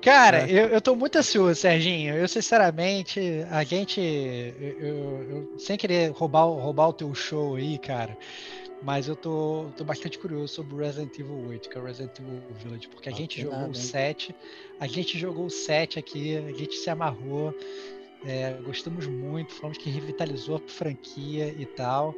[SPEAKER 5] Cara, eu, eu tô muito ansioso, Serginho. Eu, sinceramente, a gente. Eu, eu, sem querer roubar, roubar o teu show aí, cara. Mas eu tô, tô bastante curioso sobre o Resident Evil 8, que é o Resident Evil Village, porque a ah, gente jogou nada, o 7, a gente jogou o 7 aqui, a gente se amarrou, é, gostamos muito, falamos que revitalizou a franquia e tal.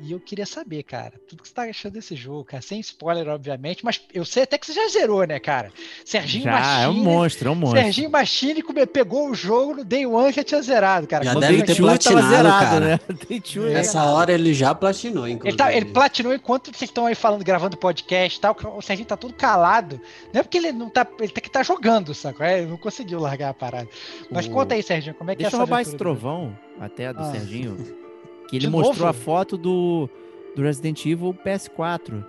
[SPEAKER 5] E eu queria saber, cara, tudo que você tá achando desse jogo, cara, sem spoiler, obviamente, mas eu sei até que você já zerou, né, cara? Serginho
[SPEAKER 4] já, Machine. É um monstro, é um monstro.
[SPEAKER 5] Serginho Machine pegou o jogo no Day One já tinha zerado, cara.
[SPEAKER 7] Já deve ter platinado, zerado, cara. Né? Nessa hora ele já platinou,
[SPEAKER 5] inclusive. Ele, tá, ele platinou enquanto vocês estão aí falando, gravando podcast e tal, o Serginho tá todo calado. Não é porque ele não tá, ele tem que estar tá jogando, saco? É, ele não conseguiu largar a parada. Mas o... conta aí, Serginho, como é que
[SPEAKER 4] Deixa
[SPEAKER 5] é
[SPEAKER 4] essa Deixa eu roubar esse trovão, até do ah. Serginho. Que ele mostrou a foto do, do Resident Evil PS4.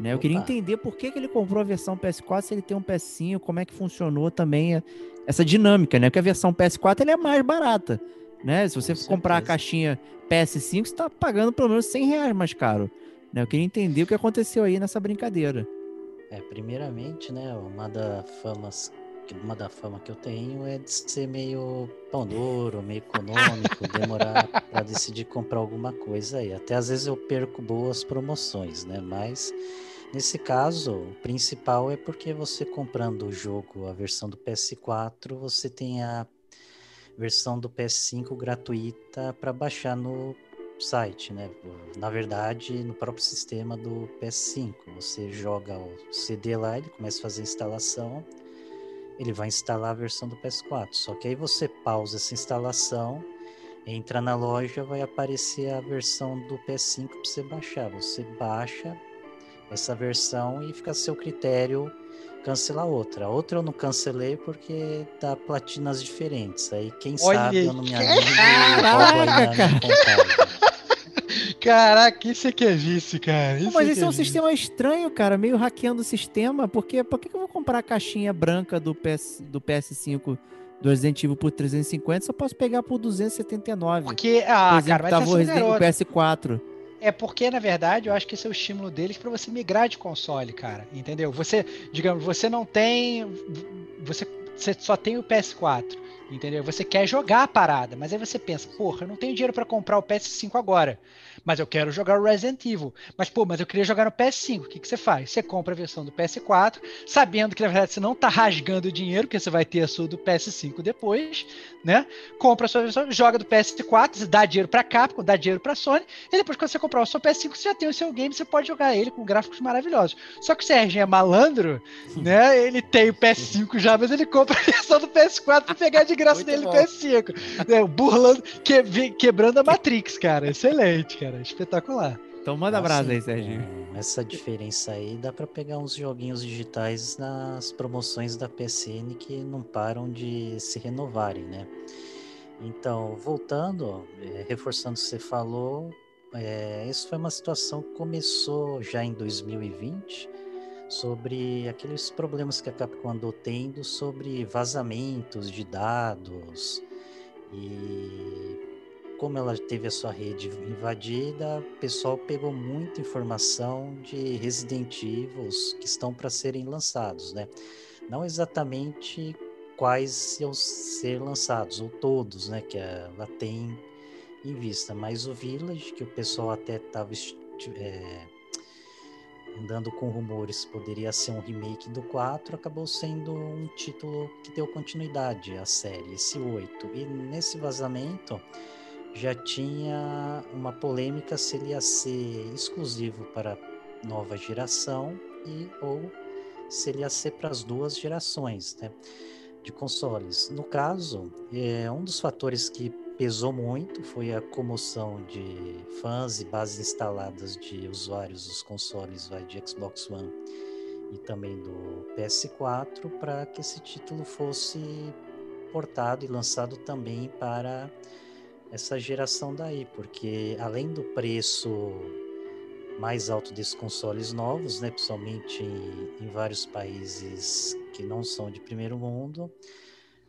[SPEAKER 4] Né? Eu queria entender por que, que ele comprou a versão PS4 se ele tem um PS5, como é que funcionou também essa dinâmica, né? Porque a versão PS4 é mais barata, né? Se você comprar a caixinha PS5, você está pagando pelo menos 100 reais mais caro. Né? Eu queria entender o que aconteceu aí nessa brincadeira.
[SPEAKER 8] É, primeiramente, né, uma das famas uma da fama que eu tenho é de ser meio pão duro, meio econômico, demorar para decidir comprar alguma coisa aí. Até às vezes eu perco boas promoções, né? Mas nesse caso, o principal é porque você comprando o jogo, a versão do PS4, você tem a versão do PS5 gratuita para baixar no site, né? Na verdade, no próprio sistema do PS5. Você joga o CD lá, ele começa a fazer a instalação ele vai instalar a versão do PS4. Só que aí você pausa essa instalação, entra na loja, vai aparecer a versão do PS5 para você baixar. Você baixa, essa versão e fica a seu critério cancelar outra. Outra eu não cancelei porque dá platinas diferentes. Aí quem
[SPEAKER 5] Olha
[SPEAKER 8] sabe eu não me animo roubo
[SPEAKER 4] Caraca, cara.
[SPEAKER 5] Caraca, isso é que é cara.
[SPEAKER 4] Pô,
[SPEAKER 5] Isso
[SPEAKER 4] mas
[SPEAKER 5] é
[SPEAKER 4] esse
[SPEAKER 5] que
[SPEAKER 4] é um
[SPEAKER 5] vício.
[SPEAKER 4] sistema estranho, cara, meio hackeando o sistema, porque por que que eu vou comprar a caixinha branca do, PS, do PS5 do Resident Evil por 350 se eu posso pegar por 279?
[SPEAKER 5] Porque,
[SPEAKER 4] por
[SPEAKER 5] ah,
[SPEAKER 4] exemplo,
[SPEAKER 5] cara, mas
[SPEAKER 4] tava o,
[SPEAKER 5] essa
[SPEAKER 4] Resident, o
[SPEAKER 5] garota.
[SPEAKER 4] PS4.
[SPEAKER 5] É porque, na verdade, eu acho que esse é o estímulo deles pra você migrar de console, cara. Entendeu? Você, digamos, você não tem. Você, você só tem o PS4. Entendeu? Você quer jogar a parada, mas aí você pensa, porra, eu não tenho dinheiro pra comprar o PS5 agora. Mas eu quero jogar o Resident Evil. Mas, pô, mas eu queria jogar no PS5. O que, que você faz? Você compra a versão do PS4, sabendo que, na verdade, você não tá rasgando o dinheiro, porque você vai ter a sua do PS5 depois, né? Compra a sua versão, joga do PS4, você dá dinheiro pra Capcom, dá dinheiro pra Sony, e depois, quando você comprar o seu PS5, você já tem o seu game, você pode jogar ele com gráficos maravilhosos. Só que o Serginho é malandro, né? Ele tem o PS5 já, mas ele compra a versão do PS4 pra pegar de graça
[SPEAKER 7] Muito
[SPEAKER 5] dele
[SPEAKER 7] bom.
[SPEAKER 5] PS5. né? Burlando, que- quebrando a Matrix, cara. Excelente, cara. Espetacular.
[SPEAKER 4] Então manda brasa aí, Serginho.
[SPEAKER 8] com Essa diferença aí dá pra pegar uns joguinhos digitais nas promoções da PSN que não param de se renovarem, né? Então, voltando, eh, reforçando o que você falou, eh, isso foi uma situação que começou já em 2020 sobre aqueles problemas que a Capcom andou tendo sobre vazamentos de dados e como ela teve a sua rede invadida, o pessoal pegou muita informação de Resident Evil que estão para serem lançados, né? Não exatamente quais iam ser lançados, ou todos, né? Que ela tem em vista, mas o Village, que o pessoal até estava andando com rumores, poderia ser um remake do 4, acabou sendo um título que deu continuidade à série, esse 8. E nesse vazamento já tinha uma polêmica se ele ia ser exclusivo para nova geração e ou se ele ia ser para as duas gerações né, de consoles. No caso, é, um dos fatores que pesou muito foi a comoção de fãs e bases instaladas de usuários dos consoles vai, de Xbox One e também do PS4 para que esse título fosse portado e lançado também para essa geração daí, porque além do preço mais alto desses consoles novos, né, principalmente em, em vários países que não são de primeiro mundo,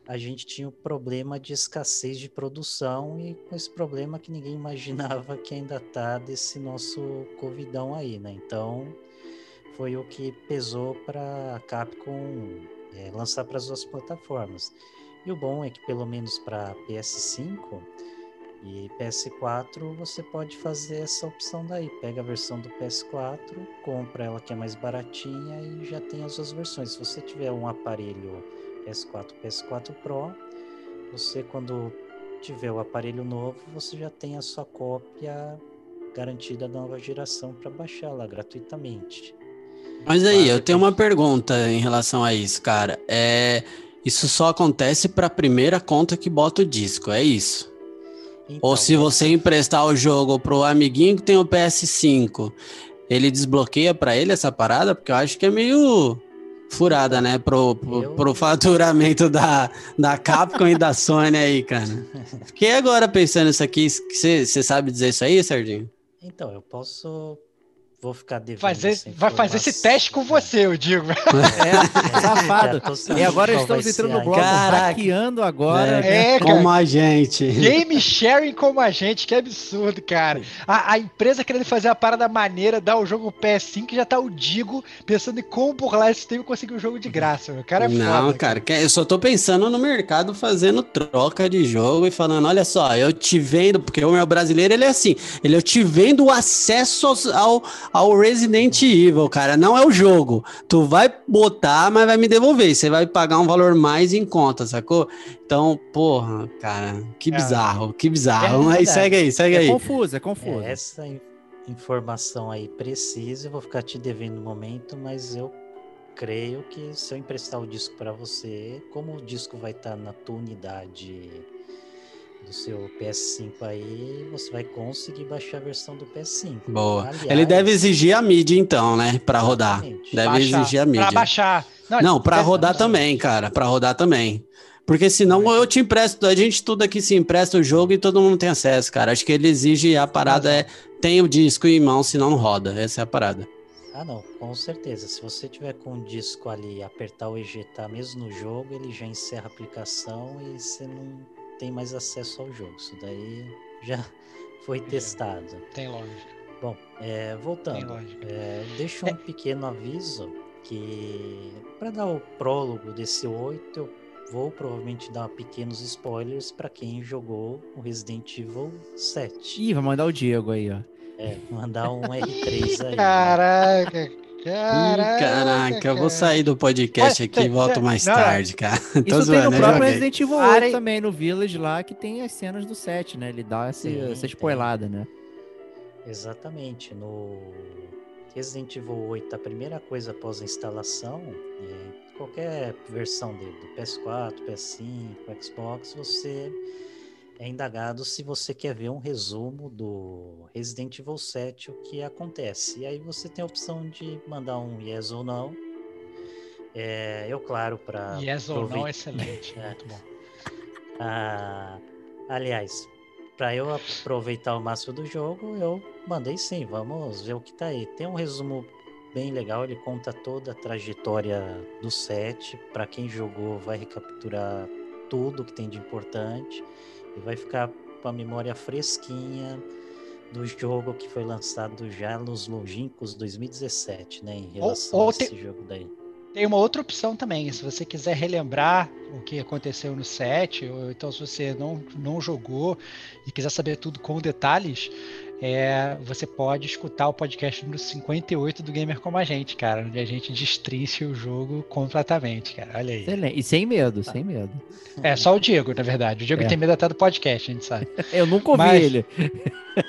[SPEAKER 8] a gente tinha o problema de escassez de produção e com esse problema que ninguém imaginava que ainda tá desse nosso covidão aí, né? Então foi o que pesou para a Capcom é, lançar para as duas plataformas. E o bom é que pelo menos para PS5 e PS4 você pode fazer essa opção daí. Pega a versão do PS4, compra ela que é mais baratinha e já tem as duas versões. Se você tiver um aparelho PS4, PS4 Pro, você quando tiver o aparelho novo, você já tem a sua cópia garantida da nova geração para baixar lá gratuitamente.
[SPEAKER 7] Mas aí, eu tenho uma pergunta em relação a isso, cara. É, isso só acontece para a primeira conta que bota o disco, é isso? Ou
[SPEAKER 8] Então,
[SPEAKER 7] se você emprestar o jogo pro amiguinho que tem o PS5, ele desbloqueia para ele essa parada? Porque eu acho que é meio furada, né? Pro, pro,
[SPEAKER 8] Eu-
[SPEAKER 7] pro faturamento da, da Capcom e da Sony aí, cara. Fiquei agora pensando isso aqui. Você sabe dizer isso aí, Sardinho?
[SPEAKER 8] Então, eu posso. Vou ficar devendo.
[SPEAKER 5] Fazer, vai fazer esse teste com você, eu digo.
[SPEAKER 4] É, safado.
[SPEAKER 8] Tô sabendo
[SPEAKER 4] E agora estamos entrando no bloco
[SPEAKER 7] Caraca.
[SPEAKER 4] hackeando agora.
[SPEAKER 5] É, cara.
[SPEAKER 7] Como a gente.
[SPEAKER 5] Game sharing como a gente, que absurdo, cara. A, a empresa querendo fazer a parada maneira, dar o jogo PS5, que já tá o Digo pensando em como burlar esse tempo e conseguir o jogo de graça. meu. O cara é
[SPEAKER 7] Não,
[SPEAKER 5] foda.
[SPEAKER 7] cara, que- eu só tô pensando no mercado fazendo troca de jogo e falando, olha só, eu te vendo, porque o meu brasileiro ele é assim, ele eu te vendo o acesso ao, ao Resident Evil, cara, não é o jogo. Tu vai botar, mas vai me devolver, você vai pagar um valor mais em conta, sacou? Então, porra, cara, que
[SPEAKER 5] É.
[SPEAKER 7] bizarro, que bizarro.
[SPEAKER 8] É
[SPEAKER 7] aí, segue aí, segue
[SPEAKER 4] É
[SPEAKER 7] aí.
[SPEAKER 4] confuso, é confuso.
[SPEAKER 8] É, essa in- informação aí precisa, eu vou ficar te devendo no momento, mas eu creio que se eu emprestar o disco para você, como o disco vai estar na tua unidade do seu PS5 aí, você vai conseguir baixar a versão do PS5.
[SPEAKER 7] Boa.
[SPEAKER 8] Aliás,
[SPEAKER 7] Ele deve exigir a mídia, então, né? Pra rodar.
[SPEAKER 8] Exatamente.
[SPEAKER 7] Deve
[SPEAKER 5] Baixar.
[SPEAKER 7] exigir a mídia.
[SPEAKER 5] Pra baixar.
[SPEAKER 7] Não, pra
[SPEAKER 5] deve-
[SPEAKER 7] rodar
[SPEAKER 5] não.
[SPEAKER 7] também, cara. Pra rodar também. Porque senão eu te empresto, a gente tudo aqui se empresta o jogo e todo mundo tem acesso, cara. Acho que ele exige, a parada é, tem o disco em mão, senão não roda. Essa é a parada.
[SPEAKER 8] Ah, não, com certeza. Se você tiver com o disco ali, apertar o ejetar mesmo no jogo, ele já encerra a aplicação e você não tem mais acesso ao jogo. Isso daí já foi testado.
[SPEAKER 5] Tem lógica.
[SPEAKER 8] Bom, é,
[SPEAKER 5] Tem
[SPEAKER 8] voltando.
[SPEAKER 5] lógica.
[SPEAKER 8] É, deixa um pequeno aviso que para dar o prólogo desse 8, eu vou provavelmente dar pequenos spoilers para quem jogou o Resident Evil 7.
[SPEAKER 4] Ih, vai mandar o Diego aí, ó.
[SPEAKER 8] É, mandar um R3 aí. né?
[SPEAKER 5] Caraca, caraca.
[SPEAKER 7] caraca, eu vou
[SPEAKER 5] cara.
[SPEAKER 7] sair do podcast aqui e volto mais
[SPEAKER 5] não,
[SPEAKER 7] tarde, cara.
[SPEAKER 4] Isso tem
[SPEAKER 7] zoando,
[SPEAKER 4] no próprio
[SPEAKER 7] joguei.
[SPEAKER 4] Resident Evil 8
[SPEAKER 5] Parem.
[SPEAKER 4] também, no Village lá, que tem as cenas do 7, né? Ele dá essa,
[SPEAKER 8] Sim,
[SPEAKER 4] essa spoilada, né?
[SPEAKER 8] Exatamente. No Resident Evil 8, a primeira coisa após a instalação, é, qualquer versão dele, do PS4, PS5, Xbox, você é indagado se você quer ver um resumo do Resident Evil 7, o que acontece. E aí você tem a opção de mandar um yes ou não. É, eu, claro, para.
[SPEAKER 5] Yes ou não, excelente.
[SPEAKER 8] É.
[SPEAKER 5] Muito bom.
[SPEAKER 8] Ah, aliás, para eu aproveitar o máximo do jogo, eu mandei sim, vamos ver o que tá aí. Tem um resumo bem legal, ele conta toda a trajetória do set. Para quem jogou, vai recapturar tudo que tem de importante e vai ficar com a memória fresquinha do jogo que foi lançado já nos longínquos 2017, né, em relação
[SPEAKER 5] ou
[SPEAKER 8] a
[SPEAKER 5] tem-
[SPEAKER 8] esse jogo daí.
[SPEAKER 5] Tem uma outra opção também, se você quiser relembrar o que aconteceu no set, ou então se você não, não jogou e quiser saber tudo com detalhes, é, você pode escutar o podcast número 58 do Gamer Como a Gente, cara, onde a gente destrincha o jogo completamente, cara. Olha aí.
[SPEAKER 4] Excelente. E sem medo, sem medo.
[SPEAKER 5] É, só o Diego, na verdade. O Diego
[SPEAKER 4] É.
[SPEAKER 5] tem medo até do podcast, a gente sabe.
[SPEAKER 4] Eu nunca ouvi
[SPEAKER 5] Mas-
[SPEAKER 4] ele.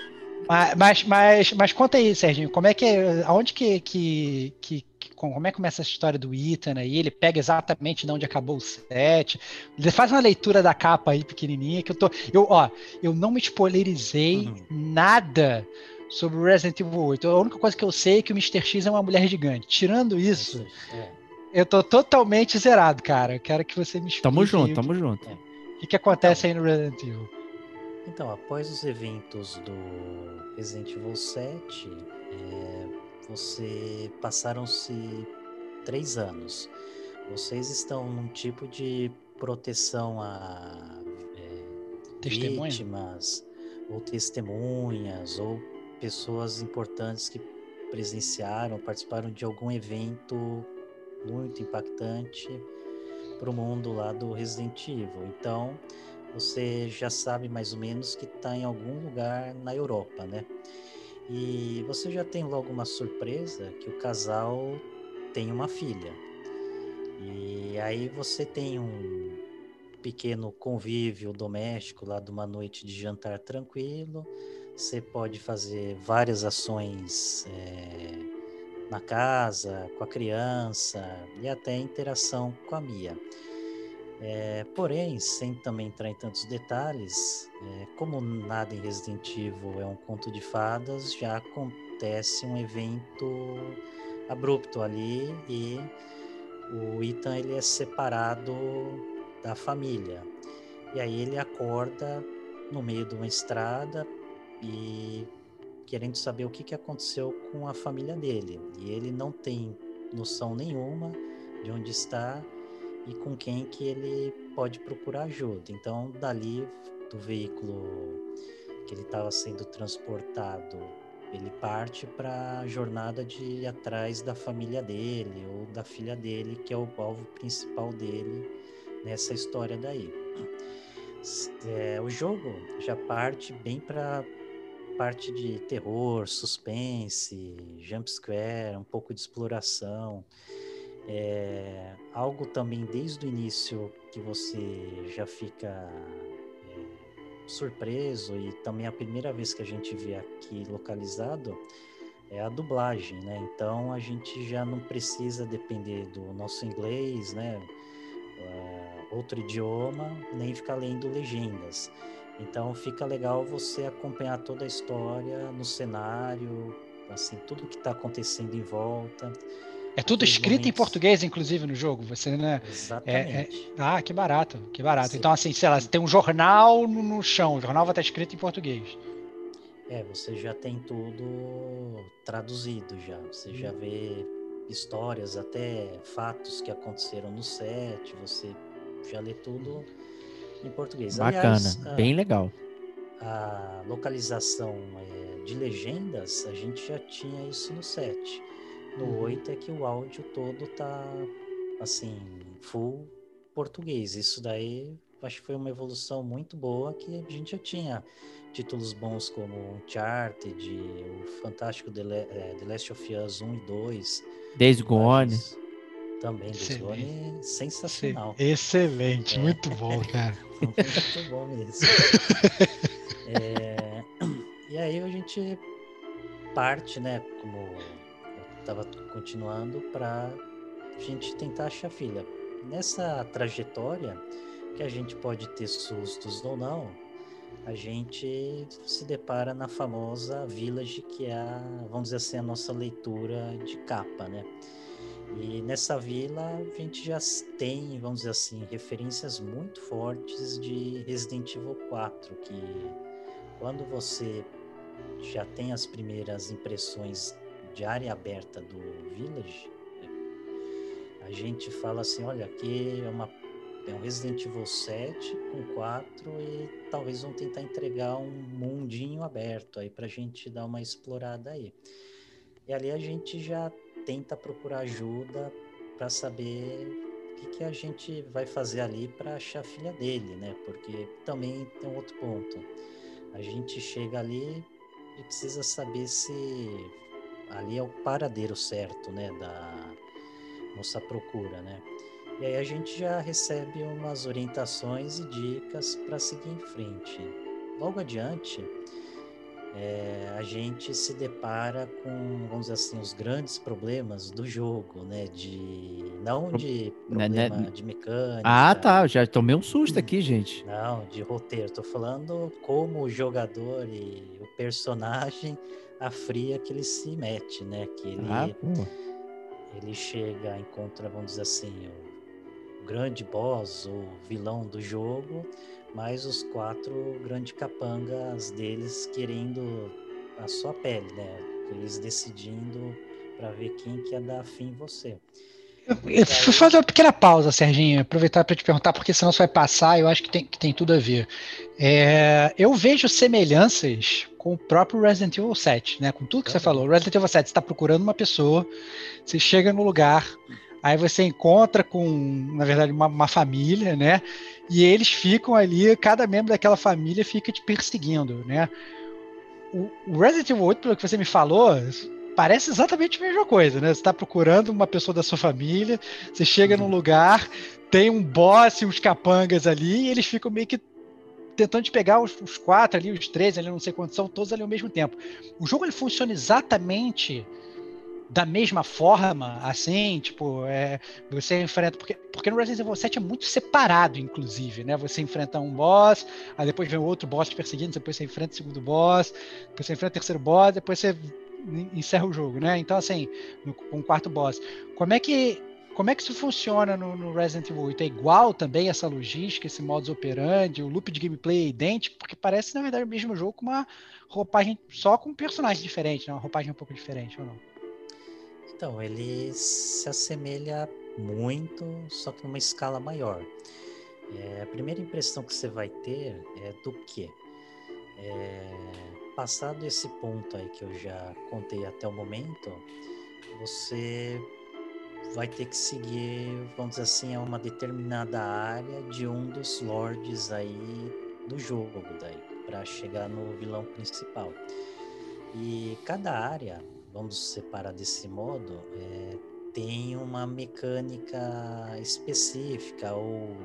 [SPEAKER 5] Mas, mas, mas, mas conta aí, Serginho, como é que, aonde que, que, que, que- como é que começa essa história do Ethan aí? Ele pega exatamente de onde acabou o set. Ele faz uma leitura da capa aí pequenininha que eu tô, eu, ó, eu não me spoilerizei nada sobre o Resident Evil 8. A única coisa que eu sei é que o Mr. X é uma mulher gigante. Tirando isso,
[SPEAKER 8] É.
[SPEAKER 5] eu tô totalmente zerado, cara. Eu quero que você me explique
[SPEAKER 4] Tamo junto,
[SPEAKER 5] o
[SPEAKER 4] tamo junto.
[SPEAKER 5] que, que, que acontece aí no Resident Evil.
[SPEAKER 8] Então, após os eventos do Resident Evil 7, é, você passaram-se três anos. Vocês estão num tipo de proteção a é,
[SPEAKER 5] Testemunha?
[SPEAKER 8] vítimas ou testemunhas ou pessoas importantes que presenciaram, participaram de algum evento muito impactante para o mundo lá do Resident Evil. Então, você já sabe mais ou menos que está em algum lugar na Europa, né? E você já tem logo uma surpresa que o casal tem uma filha. E aí você tem um pequeno convívio doméstico lá de uma noite de jantar tranquilo. Você pode fazer várias ações é, na casa, com a criança e até interação com a Mia. É, porém, sem também entrar em tantos detalhes, é, como nada em Resident Evil é um conto de fadas, já acontece um evento abrupto ali e o Ethan ele é separado da família. E aí ele acorda no meio de uma estrada e querendo saber o que, que aconteceu com a família dele. E ele não tem noção nenhuma de onde está e com quem que ele pode procurar ajuda. Então, dali do veículo que ele estava sendo transportado, ele parte para a jornada de ir atrás da família dele ou da filha dele, que é o alvo principal dele nessa história daí. É, o jogo já parte bem para parte de terror, suspense, jumpscare, um pouco de exploração. É, algo também desde o início que você já fica é, surpreso e também a primeira vez que a gente vê aqui localizado é a dublagem, né? Então a gente já não precisa depender do nosso inglês, né? Uh, outro idioma, nem ficar lendo legendas. Então fica legal você acompanhar toda a história no cenário, assim, tudo que está acontecendo em volta.
[SPEAKER 5] É tudo escrito em
[SPEAKER 8] momentos-
[SPEAKER 5] português, inclusive, no jogo. Você, né?
[SPEAKER 8] Exatamente.
[SPEAKER 5] Ah, que barato, que barato.
[SPEAKER 8] Sim.
[SPEAKER 5] Então, assim, sei lá, tem um jornal no, no chão, o jornal vai estar escrito em português.
[SPEAKER 8] É, você já tem tudo traduzido já. Você já vê histórias, até fatos que aconteceram no set, você já lê tudo em português.
[SPEAKER 4] Bacana,
[SPEAKER 8] Aliás, a-
[SPEAKER 4] bem legal.
[SPEAKER 8] a localização é, de legendas, a gente já tinha isso no 7. No 8 é que o áudio todo tá assim, full português. Isso daí acho que foi uma evolução muito boa que a gente já tinha títulos bons como Uncharted, o fantástico The, Le- é, The Last of Us 1 e 2.
[SPEAKER 4] Days Gone.
[SPEAKER 8] Também, Days. Gone, sensacional.
[SPEAKER 5] Excelente,
[SPEAKER 8] É.
[SPEAKER 5] muito bom, cara.
[SPEAKER 8] Muito bom mesmo. É, e aí a gente parte, né? Como estava continuando, para a gente tentar achar filha. Nessa trajetória, que a gente pode ter sustos ou não, a gente se depara na famosa Village, que é, a, vamos dizer assim, a nossa leitura de capa, né? E nessa vila a gente já tem, vamos dizer assim, referências muito fortes de Resident Evil 4, que quando você já tem as primeiras impressões de área aberta do Village, a gente fala assim, olha, aqui é, uma, é um Resident Evil 7 com 4 e talvez vão tentar entregar um mundinho aberto aí pra gente dar uma explorada aí. E ali a gente já tenta procurar ajuda para saber o que, que a gente vai fazer ali para achar a filha dele, né? Porque também tem um outro ponto. A gente chega ali e precisa saber se ali é o paradeiro certo, né? Da nossa procura, né? E aí a gente já recebe umas orientações e dicas para seguir em frente. Logo adiante, é, a gente se depara com, vamos dizer assim, os grandes problemas do jogo, né? De não de
[SPEAKER 4] Né, né,
[SPEAKER 8] problema de mecânica.
[SPEAKER 4] Ah, tá. Já tomei um susto aqui, gente.
[SPEAKER 8] Não, de roteiro. Tô falando como o jogador e o personagem a fria que ele se mete, né? Que ele,
[SPEAKER 4] Ah,
[SPEAKER 8] ele chega, encontra, vamos dizer assim, o, grande boss, o vilão do jogo, mais os quatro grandes capangas deles querendo a sua pele, né? Eles decidindo para ver quem que ia dar fim em você.
[SPEAKER 5] Eu vou fazer uma pequena pausa, Serginho, aproveitar para te perguntar, porque senão você vai passar, eu acho que tem, que tem tudo a ver. É, eu vejo semelhanças com o próprio Resident Evil 7, né? Com tudo que você falou. Resident Evil 7, você está procurando uma pessoa, você chega no lugar, aí você encontra com, na verdade, uma, uma família, né? E eles ficam ali, cada membro daquela família fica te perseguindo, né? O, o Resident Evil 8, pelo que você me falou, parece exatamente a mesma coisa, né? Você está procurando uma pessoa da sua família, você chega num lugar, tem um boss e uns capangas ali, e eles ficam meio que tentando te pegar os, os quatro ali, os três ali, não sei quantos são, todos ali ao mesmo tempo. O jogo ele funciona exatamente da mesma forma, assim, tipo, é, você enfrenta. Porque, porque no Resident Evil 7 é muito separado, inclusive, né? Você enfrenta um boss, aí depois vem outro boss te perseguindo, depois você enfrenta o segundo boss, depois você enfrenta o terceiro boss, depois você en- encerra o jogo, né? Então, assim, com o quarto boss. Como é que. Como é que isso funciona no, no Resident Evil 8? É igual também essa logística, esse modus operandi, o loop de gameplay é idêntico? Porque parece, na verdade, o mesmo jogo com uma roupagem só com um personagem diferente, né? Uma roupagem um pouco diferente, ou não?
[SPEAKER 8] Então, ele se assemelha muito, só que numa escala maior. É, a primeira impressão que você vai ter é do quê? É, passado esse ponto aí que eu já contei até o momento, você vai ter que seguir, vamos dizer assim, a uma determinada área de um dos lords aí do jogo daí, para chegar no vilão principal. E cada área, vamos separar desse modo, é, tem uma mecânica específica ou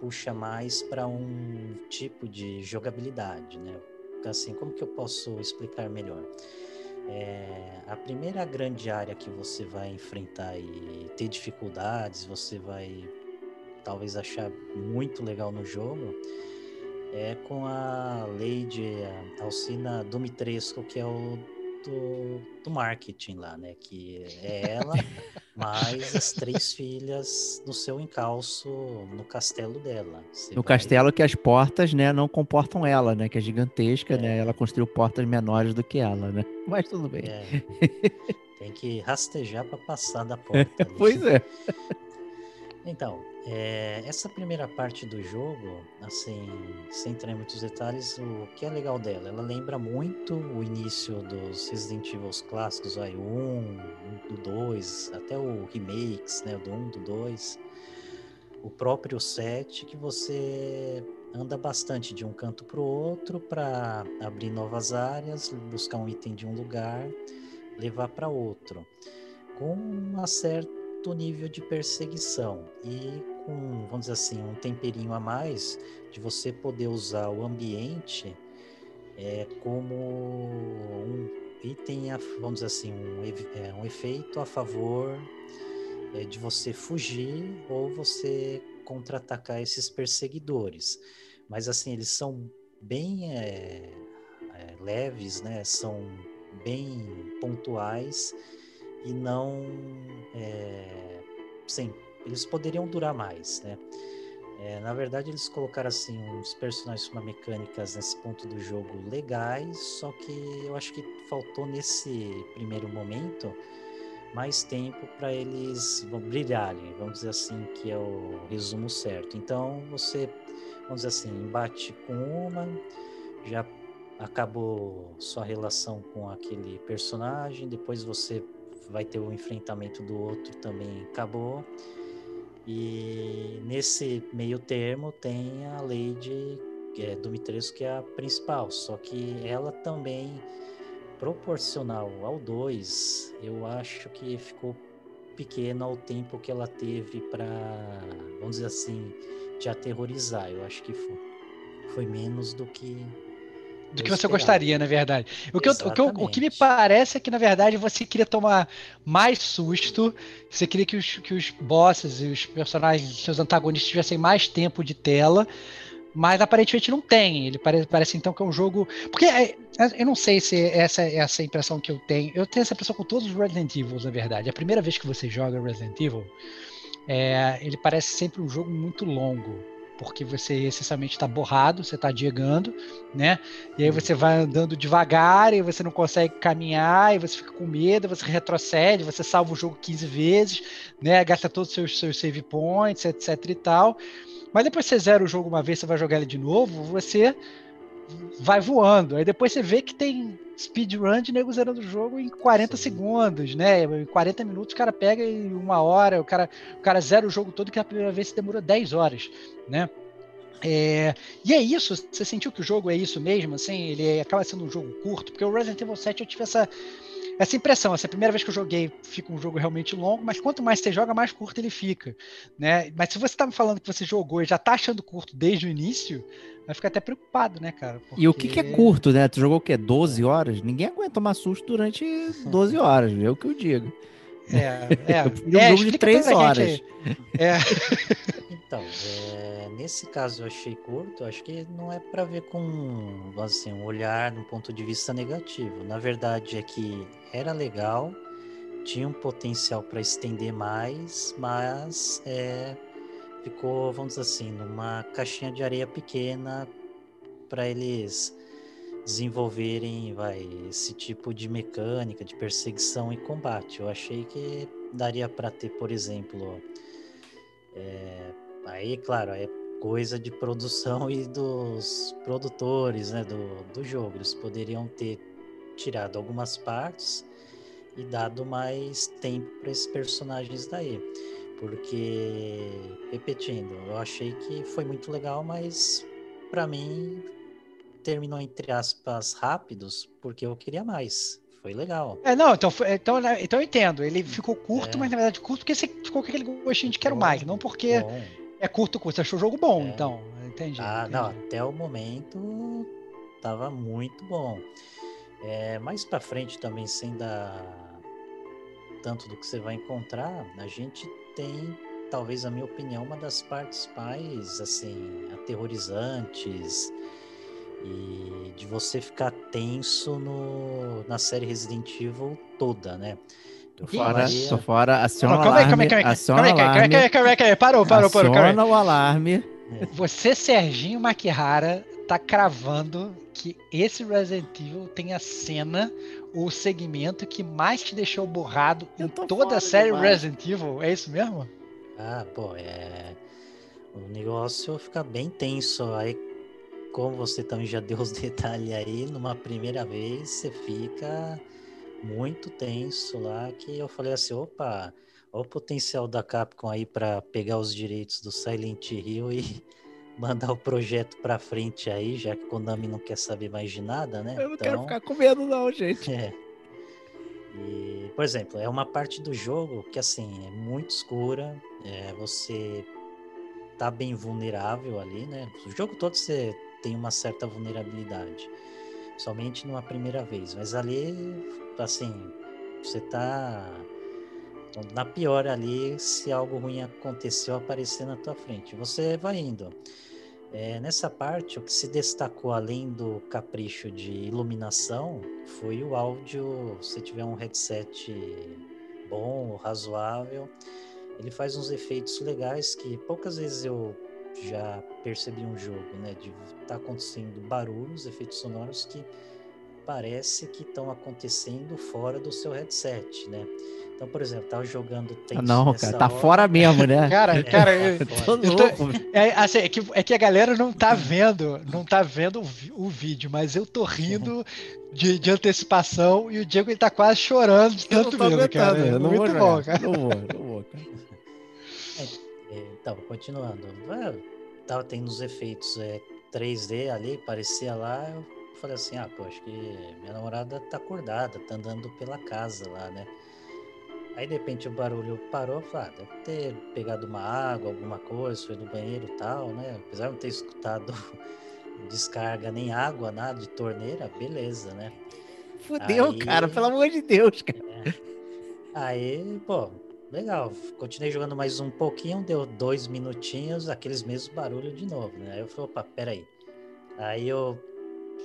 [SPEAKER 8] puxa mais para um tipo de jogabilidade, né? Assim, como que eu posso explicar melhor? É, a primeira grande área que você vai enfrentar e ter dificuldades, você vai talvez achar muito legal no jogo, é com a Lady Alcina Dumitrescu, que é o do, do marketing lá, né? Que é ela, mais as três filhas no seu encalço no castelo dela. Você
[SPEAKER 4] No
[SPEAKER 8] vai-
[SPEAKER 4] castelo que as portas, né, não comportam ela, né? Que é gigantesca,
[SPEAKER 8] É.
[SPEAKER 4] né? Ela construiu portas menores do que ela, né? Mas tudo bem.
[SPEAKER 8] É, tem que rastejar para passar da porta. ali.
[SPEAKER 4] Pois é.
[SPEAKER 8] Então, é, essa primeira parte do jogo, assim, sem entrar em muitos detalhes, o que é legal dela? Ela lembra muito o início dos Resident Evil clássicos, aí, o 1, do 2, até o remakes, né, do 1, do 2. O próprio set que você anda bastante de um canto para o outro para abrir novas áreas, buscar um item de um lugar, levar para outro. Com um certo nível de perseguição e com, vamos dizer assim, um temperinho a mais de você poder usar o ambiente é, como um item, a- vamos dizer assim, um, é, um efeito a favor é, de você fugir ou você contra-atacar esses perseguidores. Mas assim, eles são bem é, é, leves, né? São bem pontuais e não é, eles poderiam durar mais, né? É, na verdade, eles colocaram assim uns personagens com mecânicas nesse ponto do jogo legais, só que eu acho que faltou nesse primeiro momento mais tempo para eles brilharem, vamos dizer assim, que é o resumo certo. Então você, vamos dizer assim, embate com uma, já acabou sua relação com aquele personagem, depois você vai ter o enfrentamento do outro também acabou. E nesse meio termo tem a Lady é, Dumitrescu, que é a principal, só que ela também proporcional ao 2, eu acho que ficou pequeno ao tempo que ela teve para, vamos dizer assim, te aterrorizar. Eu acho que foi, foi menos do que
[SPEAKER 5] do que você
[SPEAKER 8] esperava.
[SPEAKER 5] gostaria, na verdade. O que, eu- o, que eu- o que me parece é que, na verdade, você queria tomar mais susto, você queria que os, que os bosses e os personagens, seus antagonistas, tivessem mais tempo de tela, mas aparentemente não tem. Ele parece, parece então que é um jogo. Porque é, é, eu não sei se essa é essa a impressão que eu tenho. Eu tenho essa impressão com todos os Resident Evil, na verdade. A primeira vez que você joga Resident Evil, é, ele parece sempre um jogo muito longo. Porque você essencialmente está borrado, você está diegando, né? E aí você vai andando devagar e você não consegue caminhar, e você fica com medo, você retrocede, você salva o jogo 15 vezes, né? Gasta todos os seus, seus save points, etc e tal. Mas depois você zera o jogo uma vez, você vai jogar ele de novo, você vai voando. Aí depois você vê que tem speedrun de nego zerando o jogo em 40
[SPEAKER 8] Sim.
[SPEAKER 5] segundos, né? Em 40 minutos o cara pega em uma hora, o cara, o cara zera o jogo todo que a primeira vez demorou 10 horas, né? É, e é isso, você sentiu que o jogo é isso mesmo, assim, ele acaba sendo um jogo curto, porque o Resident Evil 7 eu tive essa, essa impressão, essa primeira vez que eu joguei fica um jogo realmente longo, mas quanto mais você joga, mais curto ele fica, né? Mas se você tá me falando que você jogou e já tá achando curto desde o início, vai ficar até preocupado, né, cara?
[SPEAKER 4] E o que, que é
[SPEAKER 5] Porque-
[SPEAKER 4] curto, né? Tu jogou o quê? 12 horas? Ninguém aguenta tomar susto durante 12 horas, é o que eu digo.
[SPEAKER 5] É, é,
[SPEAKER 4] um
[SPEAKER 5] é,
[SPEAKER 4] jogo de
[SPEAKER 5] explica
[SPEAKER 4] 3
[SPEAKER 5] pra
[SPEAKER 4] horas.
[SPEAKER 5] É,
[SPEAKER 8] Então, é, nesse caso eu achei curto, acho que não é para ver com assim, um olhar de um ponto de vista negativo. Na verdade é que era legal, tinha um potencial para estender mais, mas é, ficou, vamos dizer assim, numa caixinha de areia pequena para eles desenvolverem vai, esse tipo de mecânica de perseguição e combate. Eu achei que daria para ter, por exemplo, é, aí, claro, é coisa de produção e dos produtores né, do, do jogo. Eles poderiam ter tirado algumas partes e dado mais tempo para esses personagens daí. Porque, repetindo, eu achei que foi muito legal, mas para mim terminou entre aspas rápidos, porque eu queria mais. Foi legal.
[SPEAKER 5] É, não, então, então, né, então eu entendo. Ele ficou curto,
[SPEAKER 8] É.
[SPEAKER 5] mas na verdade curto porque você ficou com aquele gostinho de quero mais, não porque
[SPEAKER 8] Bom.
[SPEAKER 5] é curto, curto. Você achou o jogo bom,
[SPEAKER 8] É.
[SPEAKER 5] então. Entendi.
[SPEAKER 8] Ah, não,
[SPEAKER 5] entendi.
[SPEAKER 8] até o momento tava muito bom. É, mais pra frente também, sem dar tanto do que você vai encontrar, a gente tem talvez, a minha opinião, uma das partes mais, assim, aterrorizantes e de você ficar tenso no, na série Resident Evil toda, né? Eu
[SPEAKER 4] Fora,
[SPEAKER 8] falaria-
[SPEAKER 4] tô fora, aciona o
[SPEAKER 5] Calma aí, calma aí,
[SPEAKER 4] alarme,
[SPEAKER 5] calma aí,
[SPEAKER 4] aciona
[SPEAKER 5] calma
[SPEAKER 4] o
[SPEAKER 5] aí, calma aí,
[SPEAKER 4] alarme,
[SPEAKER 5] calma aí, calma aí, calma aí, parou, parou, parou,
[SPEAKER 4] aciona o alarme.
[SPEAKER 5] Você, Serginho Makihara, tá cravando que esse Resident Evil tem a cena, o segmento que mais te deixou borrado em toda a série
[SPEAKER 4] demais.
[SPEAKER 5] Resident Evil. É isso mesmo?
[SPEAKER 8] Ah, pô, é. O negócio fica bem tenso. Aí, como você também já deu os detalhes aí, numa primeira vez você fica muito tenso lá. Que eu falei assim: opa, olha o potencial da Capcom aí pra pegar os direitos do Silent Hill e mandar o projeto pra frente aí, já que Konami não quer saber mais de nada, né?
[SPEAKER 4] Eu não quero
[SPEAKER 8] Então-
[SPEAKER 4] ficar com medo não, gente.
[SPEAKER 8] é. E, por exemplo, é uma parte do jogo que assim é muito escura. é, você tá bem vulnerável ali, né? O jogo todo você tem uma certa vulnerabilidade, somente numa primeira vez. Mas ali, assim, você tá na pior ali se algo ruim aconteceu aparecer na tua frente. Você vai indo. É, nessa parte, o que se destacou além do capricho de iluminação foi o áudio. Se tiver um headset bom, razoável, ele faz uns efeitos legais que poucas vezes eu já percebi um jogo, né? De tá acontecendo barulhos, efeitos sonoros que parece que estão acontecendo fora do seu headset, né? Então, por exemplo, tava jogando tenso
[SPEAKER 4] Não, cara, tá
[SPEAKER 8] hora.
[SPEAKER 4] fora mesmo, né?
[SPEAKER 5] Cara,
[SPEAKER 8] É,
[SPEAKER 5] cara,
[SPEAKER 8] tá
[SPEAKER 5] eu-.
[SPEAKER 4] Tô
[SPEAKER 5] Eu tô-
[SPEAKER 4] louco.
[SPEAKER 5] é, assim, é, que, é que a galera não tá vendo, não tá vendo o, o vídeo, mas eu tô rindo de, de antecipação e o Diego ele tá quase chorando de tanto medo, cara. É
[SPEAKER 4] não
[SPEAKER 5] muito
[SPEAKER 4] vou
[SPEAKER 5] bom, cara.
[SPEAKER 4] Não vou, não vou, cara.
[SPEAKER 8] É, Então, continuando. Ah, Tava tendo os efeitos é, 3D ali, parecia lá. Eu falei assim: ah, pô, acho que minha namorada tá acordada, tá andando pela casa lá, né? Aí de repente o barulho parou, falei, ah, deve ter pegado uma água, alguma coisa, foi no banheiro e tal, né? Apesar de não ter escutado descarga nem água, nada de torneira, beleza, né?
[SPEAKER 4] Fudeu,
[SPEAKER 8] Aí-
[SPEAKER 4] cara, pelo amor de Deus, cara.
[SPEAKER 8] Aí, pô, legal. Continuei jogando mais um pouquinho, deu dois minutinhos, aqueles mesmos barulhos de novo, né? Aí eu falei, opa, peraí. Aí eu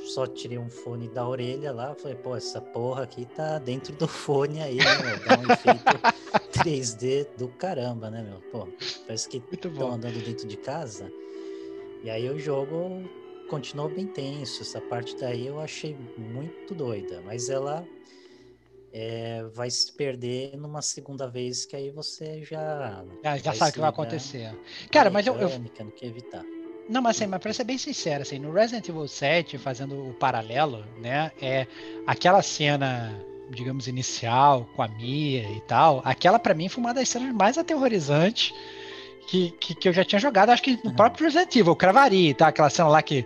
[SPEAKER 8] só tirei um fone da orelha lá, falei, pô, essa porra aqui tá dentro do fone aí, né, meu? Dá um efeito 3D do caramba, né, meu? Pô, parece que estão andando dentro de casa. E aí o jogo continuou bem tenso. Essa parte daí eu achei muito doida, mas ela é, vai se perder numa segunda vez que aí você já
[SPEAKER 5] Já, já sabe o que vai acontecer. Cara, mas eu, eu,
[SPEAKER 8] que evitar.
[SPEAKER 5] Não, mas assim, mas pra ser bem sincero, assim, no Resident Evil 7, fazendo o paralelo, né, é aquela cena, digamos, inicial com a Mia e tal, aquela pra mim foi uma das cenas mais aterrorizantes que, que, que eu já tinha jogado, acho que no
[SPEAKER 8] Uhum.
[SPEAKER 5] próprio Resident Evil, cravaria, tá? Aquela cena lá que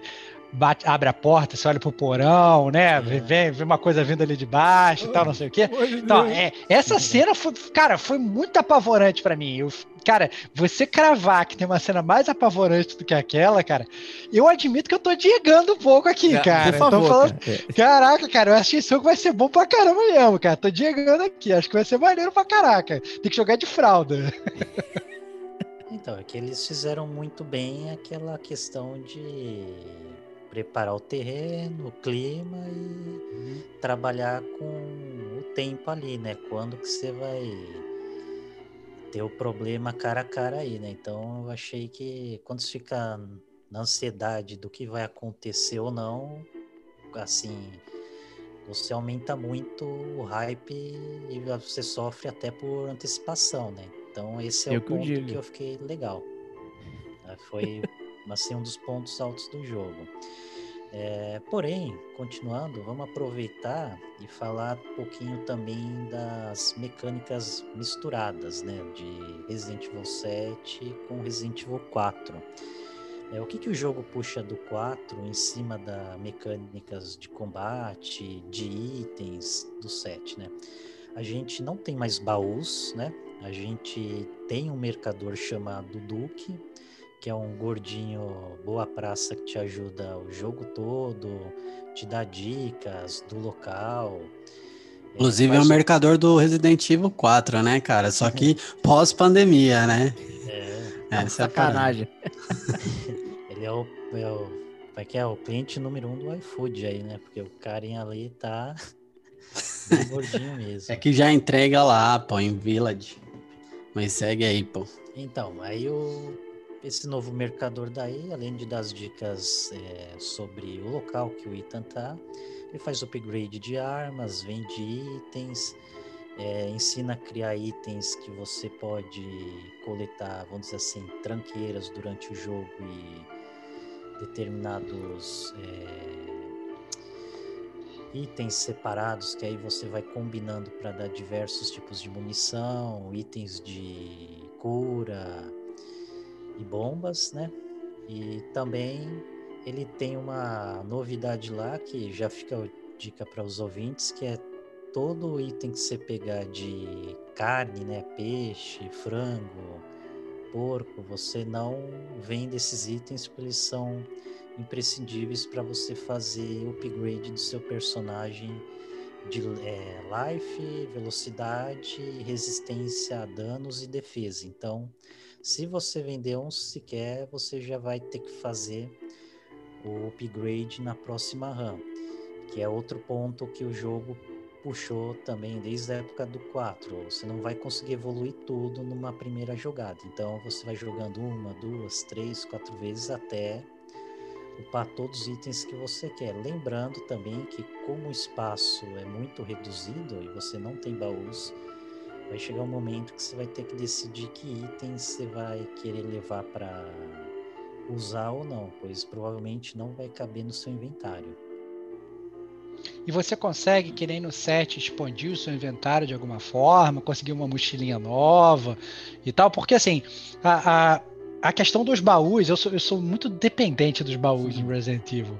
[SPEAKER 5] bate, abre a porta, você olha pro porão, né, vê, vê, vê uma coisa vindo ali de baixo e tal, não sei o quê. Então, é, essa cena foi, cara, foi muito apavorante pra mim. Eu, cara, você cravar que tem uma cena mais apavorante do que aquela, cara, eu admito que eu tô diegando um pouco aqui, cara.
[SPEAKER 4] Por favor,
[SPEAKER 5] tô falando,
[SPEAKER 4] cara. É,
[SPEAKER 5] caraca, cara, eu acho que esse jogo vai ser bom pra caramba mesmo, cara. Tô diegando aqui, acho que vai ser maneiro pra caraca. Tem que jogar de fralda.
[SPEAKER 8] Então, é que eles fizeram muito bem aquela questão de preparar o terreno, o clima e trabalhar com o tempo ali, né? Quando que você vai ter o problema cara a cara aí, né? Então eu achei que quando você fica na ansiedade do que vai acontecer ou não, assim, você aumenta muito o hype e você sofre até por antecipação, né? Então esse é
[SPEAKER 4] Eu
[SPEAKER 8] o
[SPEAKER 4] que
[SPEAKER 8] ponto
[SPEAKER 4] digo.
[SPEAKER 8] que eu fiquei legal. né? Foi assim um dos pontos altos do jogo. É, porém, continuando, vamos aproveitar e falar um pouquinho também das mecânicas misturadas, né, de Resident Evil 7 com Resident Evil 4. É, o que, que o jogo puxa do 4 em cima das mecânicas de combate, de itens do 7, né? A gente não tem mais baús, né? A gente tem um mercador chamado Duke, que é um gordinho boa praça que te ajuda o jogo todo, te dá dicas do local. É,
[SPEAKER 7] Inclusive é
[SPEAKER 8] faz
[SPEAKER 7] o
[SPEAKER 8] o-
[SPEAKER 7] mercador do Resident Evil 4, né, cara? Só que pós-pandemia, né?
[SPEAKER 8] É,
[SPEAKER 7] é a parada.
[SPEAKER 4] Sacanagem.
[SPEAKER 8] Ele é o, é o. É que é? O cliente número um do iFood aí, né? Porque o carinha ali tá. bem gordinho mesmo.
[SPEAKER 7] É que já entrega lá, pô, em Village. Mas segue aí, pô.
[SPEAKER 8] Então, aí o, esse novo mercador daí, além de dar as dicas é, sobre o local que o Ethan tá, ele faz upgrade de armas, vende itens, é, ensina a criar itens que você pode coletar, vamos dizer assim, tranqueiras durante o jogo e determinados é, itens separados que aí você vai combinando para dar diversos tipos de munição, itens de cura e bombas, né? E também ele tem uma novidade lá que já fica dica para os ouvintes, que é todo item que você pegar de carne, né, peixe, frango, porco, você não vende esses itens porque eles são imprescindíveis para você fazer o upgrade do seu personagem de é, life, velocidade, resistência a danos e defesa. Então, se você vender um sequer, você já vai ter que fazer o upgrade na próxima RAM, que é outro ponto que o jogo puxou também desde a época do 4. Você não vai conseguir evoluir tudo numa primeira jogada. Então você vai jogando uma, duas, três, quatro vezes até upar todos os itens que você quer. Lembrando também que como o espaço é muito reduzido e você não tem baús, vai chegar um momento que você vai ter que decidir que itens você vai querer levar para usar ou não, pois provavelmente não vai caber no seu inventário.
[SPEAKER 5] E você consegue, que nem no set, expandir o seu inventário de alguma forma, conseguir uma mochilinha nova e tal, porque assim, a, a, a questão dos baús, eu sou, eu sou muito dependente dos baús no Resident Evil.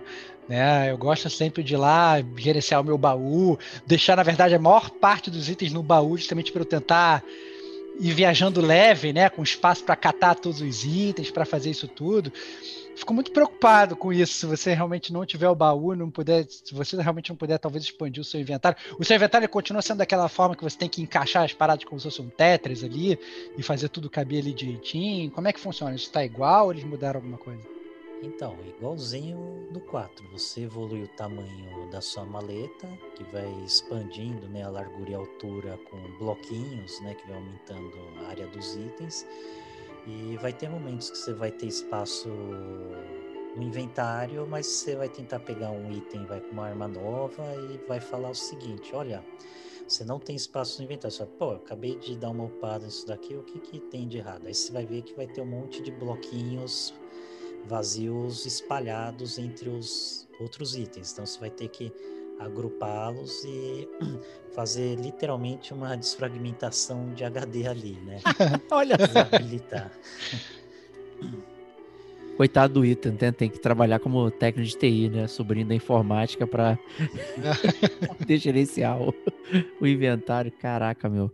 [SPEAKER 5] Né? Eu gosto sempre de ir lá, gerenciar o meu baú, deixar, na verdade, a maior parte dos itens no baú, justamente para eu tentar ir viajando leve, né? Com espaço para catar todos os itens, para fazer isso tudo. Fico muito preocupado com isso. Se você realmente não tiver o baú, não puder, se você realmente não puder, talvez expandir o seu inventário. O seu inventário continua sendo daquela forma que você tem que encaixar as paradas como se fosse um Tetris ali e fazer tudo caber ali direitinho. Como é que funciona? Isso está igual ou eles mudaram alguma coisa?
[SPEAKER 8] Então, igualzinho do 4, você evolui o tamanho da sua maleta, que vai expandindo né, a largura e a altura com bloquinhos, né, que vai aumentando a área dos itens. E vai ter momentos que você vai ter espaço no inventário, mas você vai tentar pegar um item, vai com uma arma nova e vai falar o seguinte: olha, você não tem espaço no inventário. Você fala, pô, acabei de dar uma upada nisso daqui, o que, que tem de errado? Aí você vai ver que vai ter um monte de bloquinhos vazios espalhados entre os outros itens. Então você vai ter que agrupá-los e fazer literalmente uma desfragmentação de HD ali, né?
[SPEAKER 4] Olha,
[SPEAKER 8] Desabilitar.
[SPEAKER 4] coitado do Ethan, tem, tem que trabalhar como técnico de TI, né? Sobrinho da informática para gerenciar o, o inventário. Caraca, meu.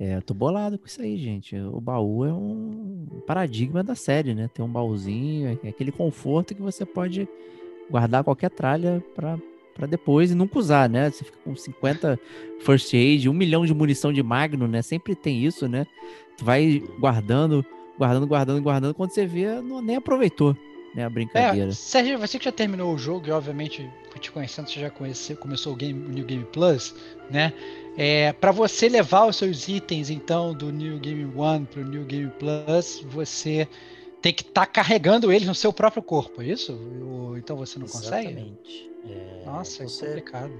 [SPEAKER 4] É, eu tô bolado com isso aí, gente. O baú é um paradigma da série, né? Tem um baúzinho, é aquele conforto que você pode guardar qualquer tralha pra, pra depois e nunca usar, né? Você fica com 50 first aid, um milhão de munição de magno, né? Sempre tem isso, né? Tu vai guardando, guardando, guardando, guardando. Quando você vê, não, nem aproveitou, né? A brincadeira.
[SPEAKER 5] É, Sérgio, você que já terminou o jogo e obviamente te conhecendo, você já conheceu, começou o, game, o New Game Plus, né? É, para você levar os seus itens, então, do New Game One para o New Game Plus, você tem que estar carregando eles no seu próprio corpo, é isso? Ou, então você não consegue?
[SPEAKER 8] Exatamente. É,
[SPEAKER 5] Nossa,
[SPEAKER 8] você-
[SPEAKER 5] é complicado.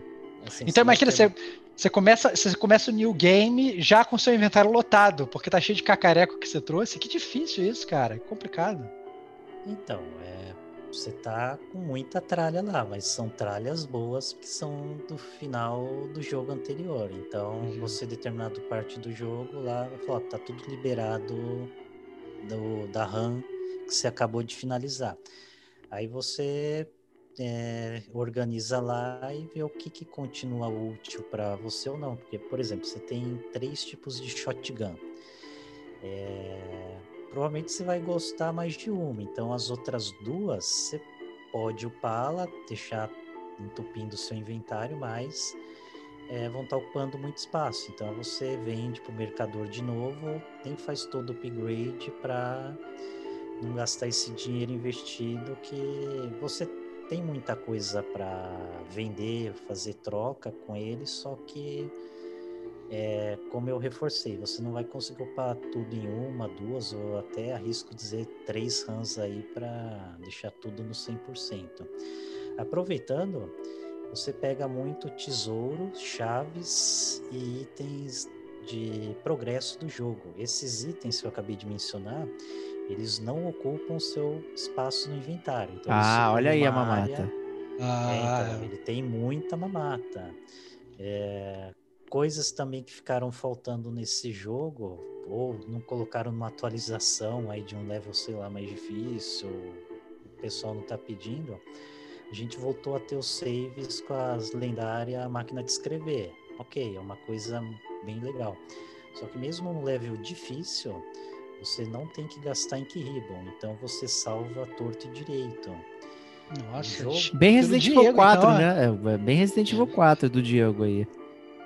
[SPEAKER 8] assim,
[SPEAKER 5] Então imagina,
[SPEAKER 8] ter-
[SPEAKER 5] você, você, começa, você começa o New Game já com seu inventário lotado, porque tá cheio de cacareco que você trouxe. Que difícil isso, cara. É complicado.
[SPEAKER 8] Então, é, você tá com muita tralha lá, mas são tralhas boas que são do final do jogo anterior. Então,
[SPEAKER 5] Uhum.
[SPEAKER 8] você determinado parte do jogo lá vai falar, ó, tá tudo liberado do, da RAM que você acabou de finalizar. Aí você é, organiza lá e vê o que, que continua útil para você ou não. Porque, por exemplo, você tem três tipos de shotgun. É, provavelmente você vai gostar mais de uma. Então, as outras duas, você pode upá-la, deixar entupindo o seu inventário, mas é, vão estar ocupando muito espaço. Então você vende para o mercador de novo, nem faz todo o upgrade para não gastar esse dinheiro investido que você tem muita coisa para vender, fazer troca com ele, só que é, como eu reforcei, você não vai conseguir upar tudo em uma, duas ou até arrisco dizer três runs aí para deixar tudo no 100%. Aproveitando, você pega muito tesouro, chaves e itens de progresso do jogo. Esses itens que eu acabei de mencionar, eles não ocupam seu espaço no inventário. Então,
[SPEAKER 4] Ah, olha aí a mamata.
[SPEAKER 8] área-
[SPEAKER 5] Ah,
[SPEAKER 8] é, então, ele tem muita mamata. É, coisas também que ficaram faltando nesse jogo, ou não colocaram numa atualização aí de um level, sei lá, mais difícil, o pessoal não tá pedindo. A gente voltou a ter os saves com as lendárias máquina de escrever. Ok, é uma coisa bem legal. Só que mesmo no level difícil, você não tem que gastar em Ribbon, então você salva torto e direito.
[SPEAKER 5] Nossa,
[SPEAKER 8] jogo-
[SPEAKER 4] Bem Resident Evil
[SPEAKER 5] Diego,
[SPEAKER 4] 4,
[SPEAKER 5] então, ó.
[SPEAKER 4] né? É, bem Resident Evil 4 do Diego aí.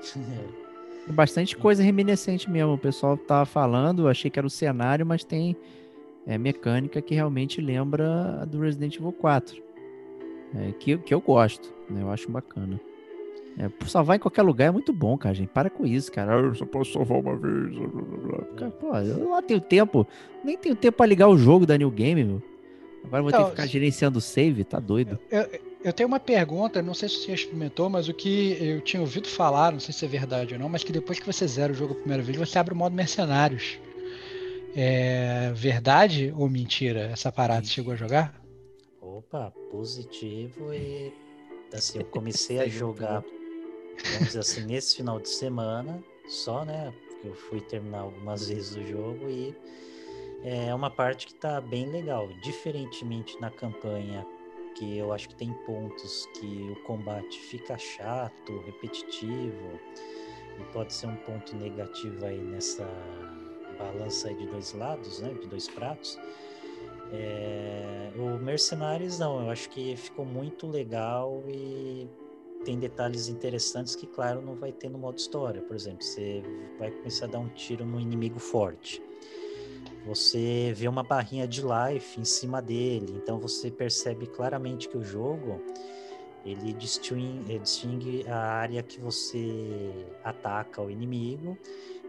[SPEAKER 4] Tem bastante coisa reminiscente mesmo. O pessoal tava falando, eu achei que era o cenário, mas tem é, mecânica que realmente lembra a do Resident Evil 4. É, que, que eu gosto, né? Eu acho bacana. É, por salvar em qualquer lugar é muito bom, cara, gente. Para com isso, cara. Ah, Eu só posso salvar uma vez. blá, blá, blá, blá. Cara, pô, eu lá tenho tempo. Nem tenho tempo pra ligar o jogo da New Game, meu. Agora eu vou ter
[SPEAKER 5] Não,
[SPEAKER 4] que ficar gerenciando o save, tá doido.
[SPEAKER 5] Eu tenho uma pergunta, não sei se você experimentou, mas o que eu tinha ouvido falar, não sei se é verdade ou não, mas que depois que você zera o jogo a primeira vez, você abre o modo mercenários. É verdade ou mentira essa parada? Você chegou a jogar?
[SPEAKER 8] Opa, positivo e assim, eu comecei a jogar, vamos dizer assim, nesse final de semana, só, né? Porque eu fui terminar algumas vezes o jogo e é uma parte que tá bem legal. Diferentemente na campanha, que eu acho que tem pontos que o combate fica chato, repetitivo, e pode ser um ponto negativo aí nessa balança aí de dois lados, né? De dois pratos. É, o Mercenários não, eu acho que ficou muito legal e tem detalhes interessantes que, claro, não vai ter no modo história. Por exemplo, você vai começar a dar um tiro no inimigo forte. Você vê uma barrinha de life em cima dele, então você percebe claramente que o jogo ele distingue, eh, distingue a área que você ataca o inimigo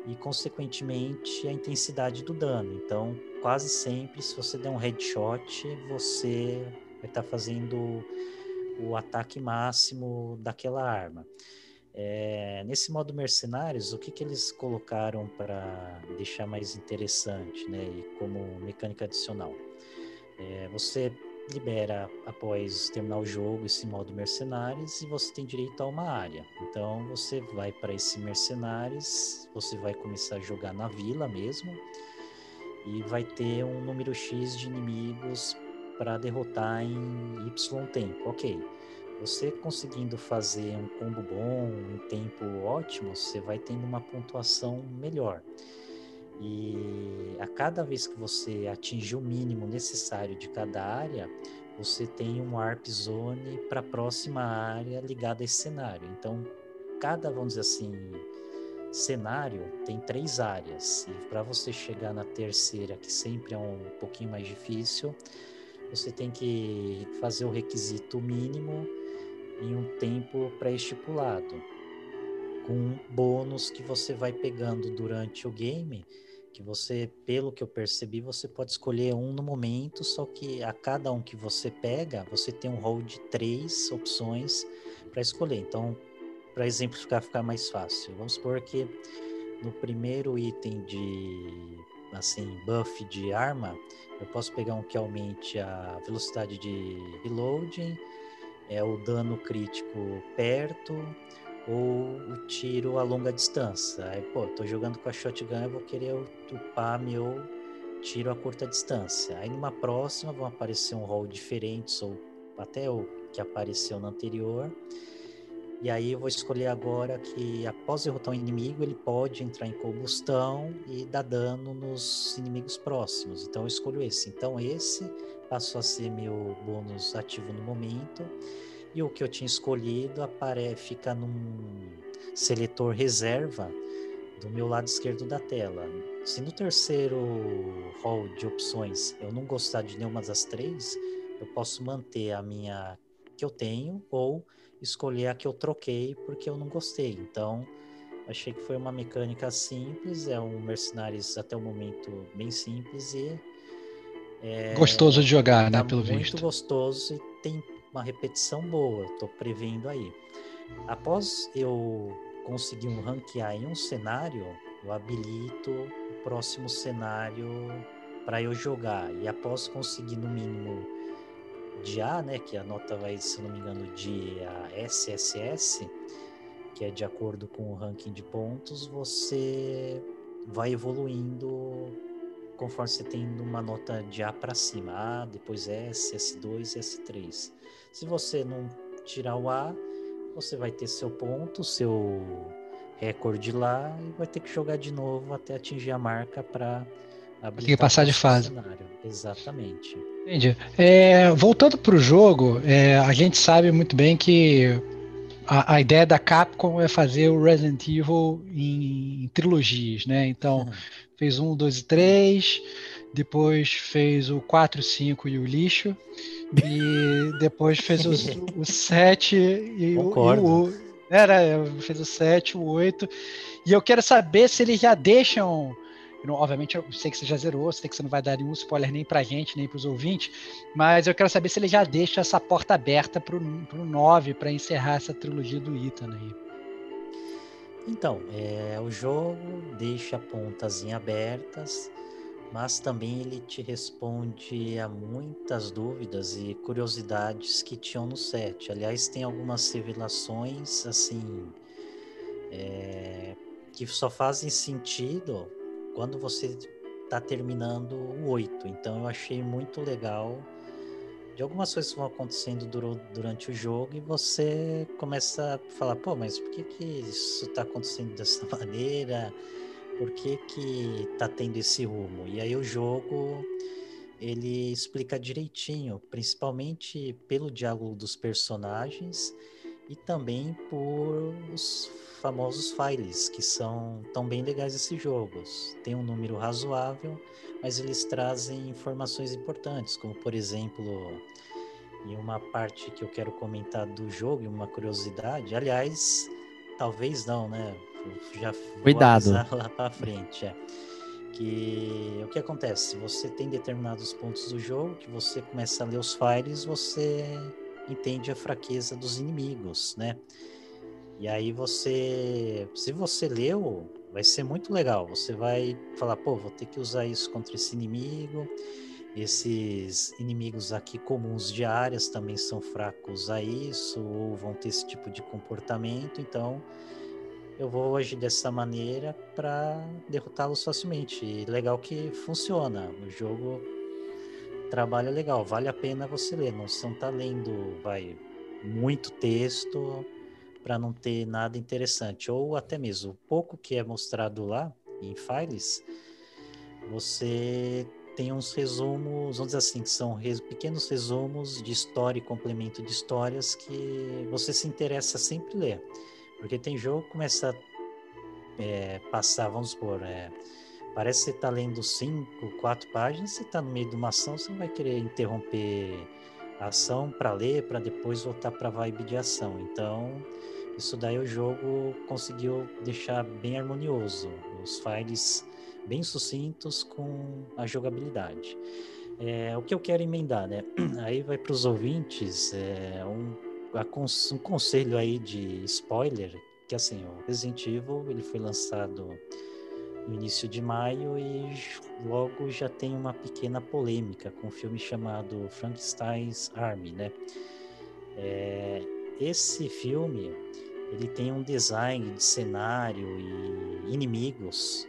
[SPEAKER 8] e, consequentemente, a intensidade do dano. Então, quase sempre, se você der um headshot, você vai estar fazendo o ataque máximo daquela arma. É, nesse modo mercenários, o que, que eles colocaram para deixar mais interessante, né? E como mecânica adicional, É, você libera após terminar o jogo esse modo mercenários e você tem direito a uma área. Então você vai para esse mercenários, você vai começar a jogar na vila mesmo e vai ter um número X de inimigos para derrotar em Y tempo. Ok. Você conseguindo fazer um combo bom, um tempo ótimo, você vai tendo uma pontuação melhor. E a cada vez que você atingir o mínimo necessário de cada área, você tem um warp zone para a próxima área ligada a esse cenário. Então, cada, vamos dizer assim, cenário tem três áreas. E para você chegar na terceira, que sempre é um pouquinho mais difícil, você tem que fazer o requisito mínimo em um tempo pré-estipulado, com bônus que você vai pegando durante o game, que você, pelo que eu percebi, você pode escolher um no momento, só que a cada um que você pega, você tem um rol de três opções para escolher. Então, para exemplificar, ficar mais fácil, vamos supor que no primeiro item de assim buff de arma, eu posso pegar um que aumente a velocidade de reloading, é o dano crítico perto ou o tiro a longa distância. Aí, pô, tô jogando com a shotgun, eu vou querer upar meu tiro a curta distância. Aí numa próxima vão aparecer um rol diferentes ou até o que apareceu no anterior. E aí eu vou escolher agora que após derrotar um inimigo, ele pode entrar em combustão e dar dano nos inimigos próximos. Então eu escolho esse. Então esse passou a ser meu bônus ativo no momento. E o que eu tinha escolhido apare... fica num seletor reserva do meu lado esquerdo da tela. Se no terceiro hall de opções eu não gostar de nenhuma das três, eu posso manter a minha que eu tenho ou escolher a que eu troquei porque eu não gostei. Então, achei que foi uma mecânica simples, é um Mercenários até o momento bem simples e é,
[SPEAKER 5] Gostoso de jogar,
[SPEAKER 8] tá
[SPEAKER 5] né? Pelo
[SPEAKER 8] muito
[SPEAKER 5] visto.
[SPEAKER 8] gostoso e tem uma repetição boa, tô prevendo aí. Após eu conseguir um ranquear em um cenário, eu habilito o próximo cenário para eu jogar. E após conseguir no mínimo de A, né, que a nota vai, se não me engano, de a SSS, que é de acordo com o ranking de pontos, você vai evoluindo conforme você tem uma nota de A para cima, A, depois S, S2 e S3. Se você não tirar o A, você vai ter seu ponto, seu recorde lá e vai ter que jogar de novo até atingir a marca para
[SPEAKER 5] Tem que passar de fase.
[SPEAKER 8] Cenário. Exatamente.
[SPEAKER 5] Entendi. É, voltando para o jogo, é, a gente sabe muito bem que a, a, ideia da Capcom é fazer o Resident Evil em, em trilogias, né? Então,
[SPEAKER 8] Uhum.
[SPEAKER 5] fez um, dois e três, depois fez o 4, 5 e o lixo, e depois fez os- o 7 e, o- e
[SPEAKER 8] Concordo.
[SPEAKER 5] o. Era, fez o 7, o 8. E eu quero saber se eles já deixam. Não- obviamente, eu sei que você já zerou, sei que você não vai dar nenhum spoiler nem pra gente, nem pros ouvintes, mas eu quero saber se ele já deixa essa porta aberta pro, pro 9 para encerrar essa trilogia do Ethan aí.
[SPEAKER 8] Então, é, o jogo deixa pontas em abertas, mas também ele te responde a muitas dúvidas e curiosidades que tinham no set. Aliás, tem algumas revelações assim é, que só fazem sentido quando você está terminando o 8. Então eu achei muito legal de algumas coisas que vão acontecendo durante o jogo e você começa a falar, pô, mas por que, que isso está acontecendo dessa maneira? Por que, que tá tendo esse rumo? E aí o jogo ele explica direitinho, principalmente pelo diálogo dos personagens e também por os famosos files, que são tão bem legais esses jogos. Tem um número razoável, mas eles trazem informações importantes, como por exemplo, em uma parte que eu quero comentar do jogo, e uma curiosidade, aliás, talvez não, né? Eu Já
[SPEAKER 4] Cuidado.
[SPEAKER 8] lá para frente, é. Que o que acontece? Você tem determinados pontos do jogo que você começa a ler os files, você entende a fraqueza dos inimigos, né? E aí você, se você leu, vai ser muito legal. Você vai falar, pô, vou ter que usar isso contra esse inimigo. Esses inimigos aqui comuns de áreas também são fracos a isso, ou vão ter esse tipo de comportamento, então eu vou agir dessa maneira para derrotá-los facilmente. E legal que funciona. O jogo trabalha legal, vale a pena você ler. Não você não tá lendo, vai, muito texto para não ter nada interessante. Ou até mesmo o pouco que é mostrado lá em files, você tem uns resumos, vamos dizer assim, que são res- pequenos resumos de história e complemento de histórias que você se interessa sempre ler. Porque tem jogo que começa a é, passar, vamos supor, é, parece que você está lendo cinco, quatro páginas, você está no meio de uma ação, você não vai querer interromper a ação para ler, para depois voltar para a vibe de ação. Então, isso daí o jogo conseguiu deixar bem harmonioso. Os files bem sucintos com a jogabilidade. É, o que eu quero emendar, né? Aí vai para os ouvintes é, um, um conselho aí de spoiler, que assim, o Resident Evil ele foi lançado no início de maio e logo já tem uma pequena polêmica com um filme chamado Frankenstein's Army, né? É, esse filme ele tem um design de cenário e inimigos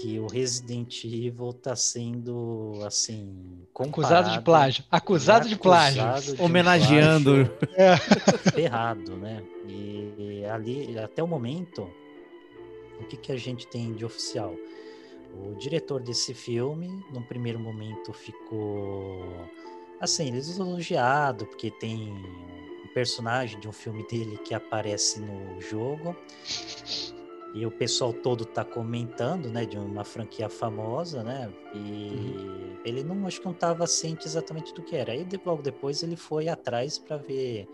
[SPEAKER 8] que o Resident Evil está sendo assim
[SPEAKER 5] Acusado de plágio. Acusado de plágio.
[SPEAKER 8] acusado de um
[SPEAKER 4] Homenageando.
[SPEAKER 8] plágio ferrado, né? E ali até o momento o que que a gente tem de oficial? O diretor desse filme, no primeiro momento, ficou assim, elogiado porque tem um personagem de um filme dele que aparece no jogo. E o pessoal todo tá comentando, né, de uma franquia famosa, né? E ele não, acho que não tava ciente exatamente do que era. Aí logo depois ele foi atrás para ver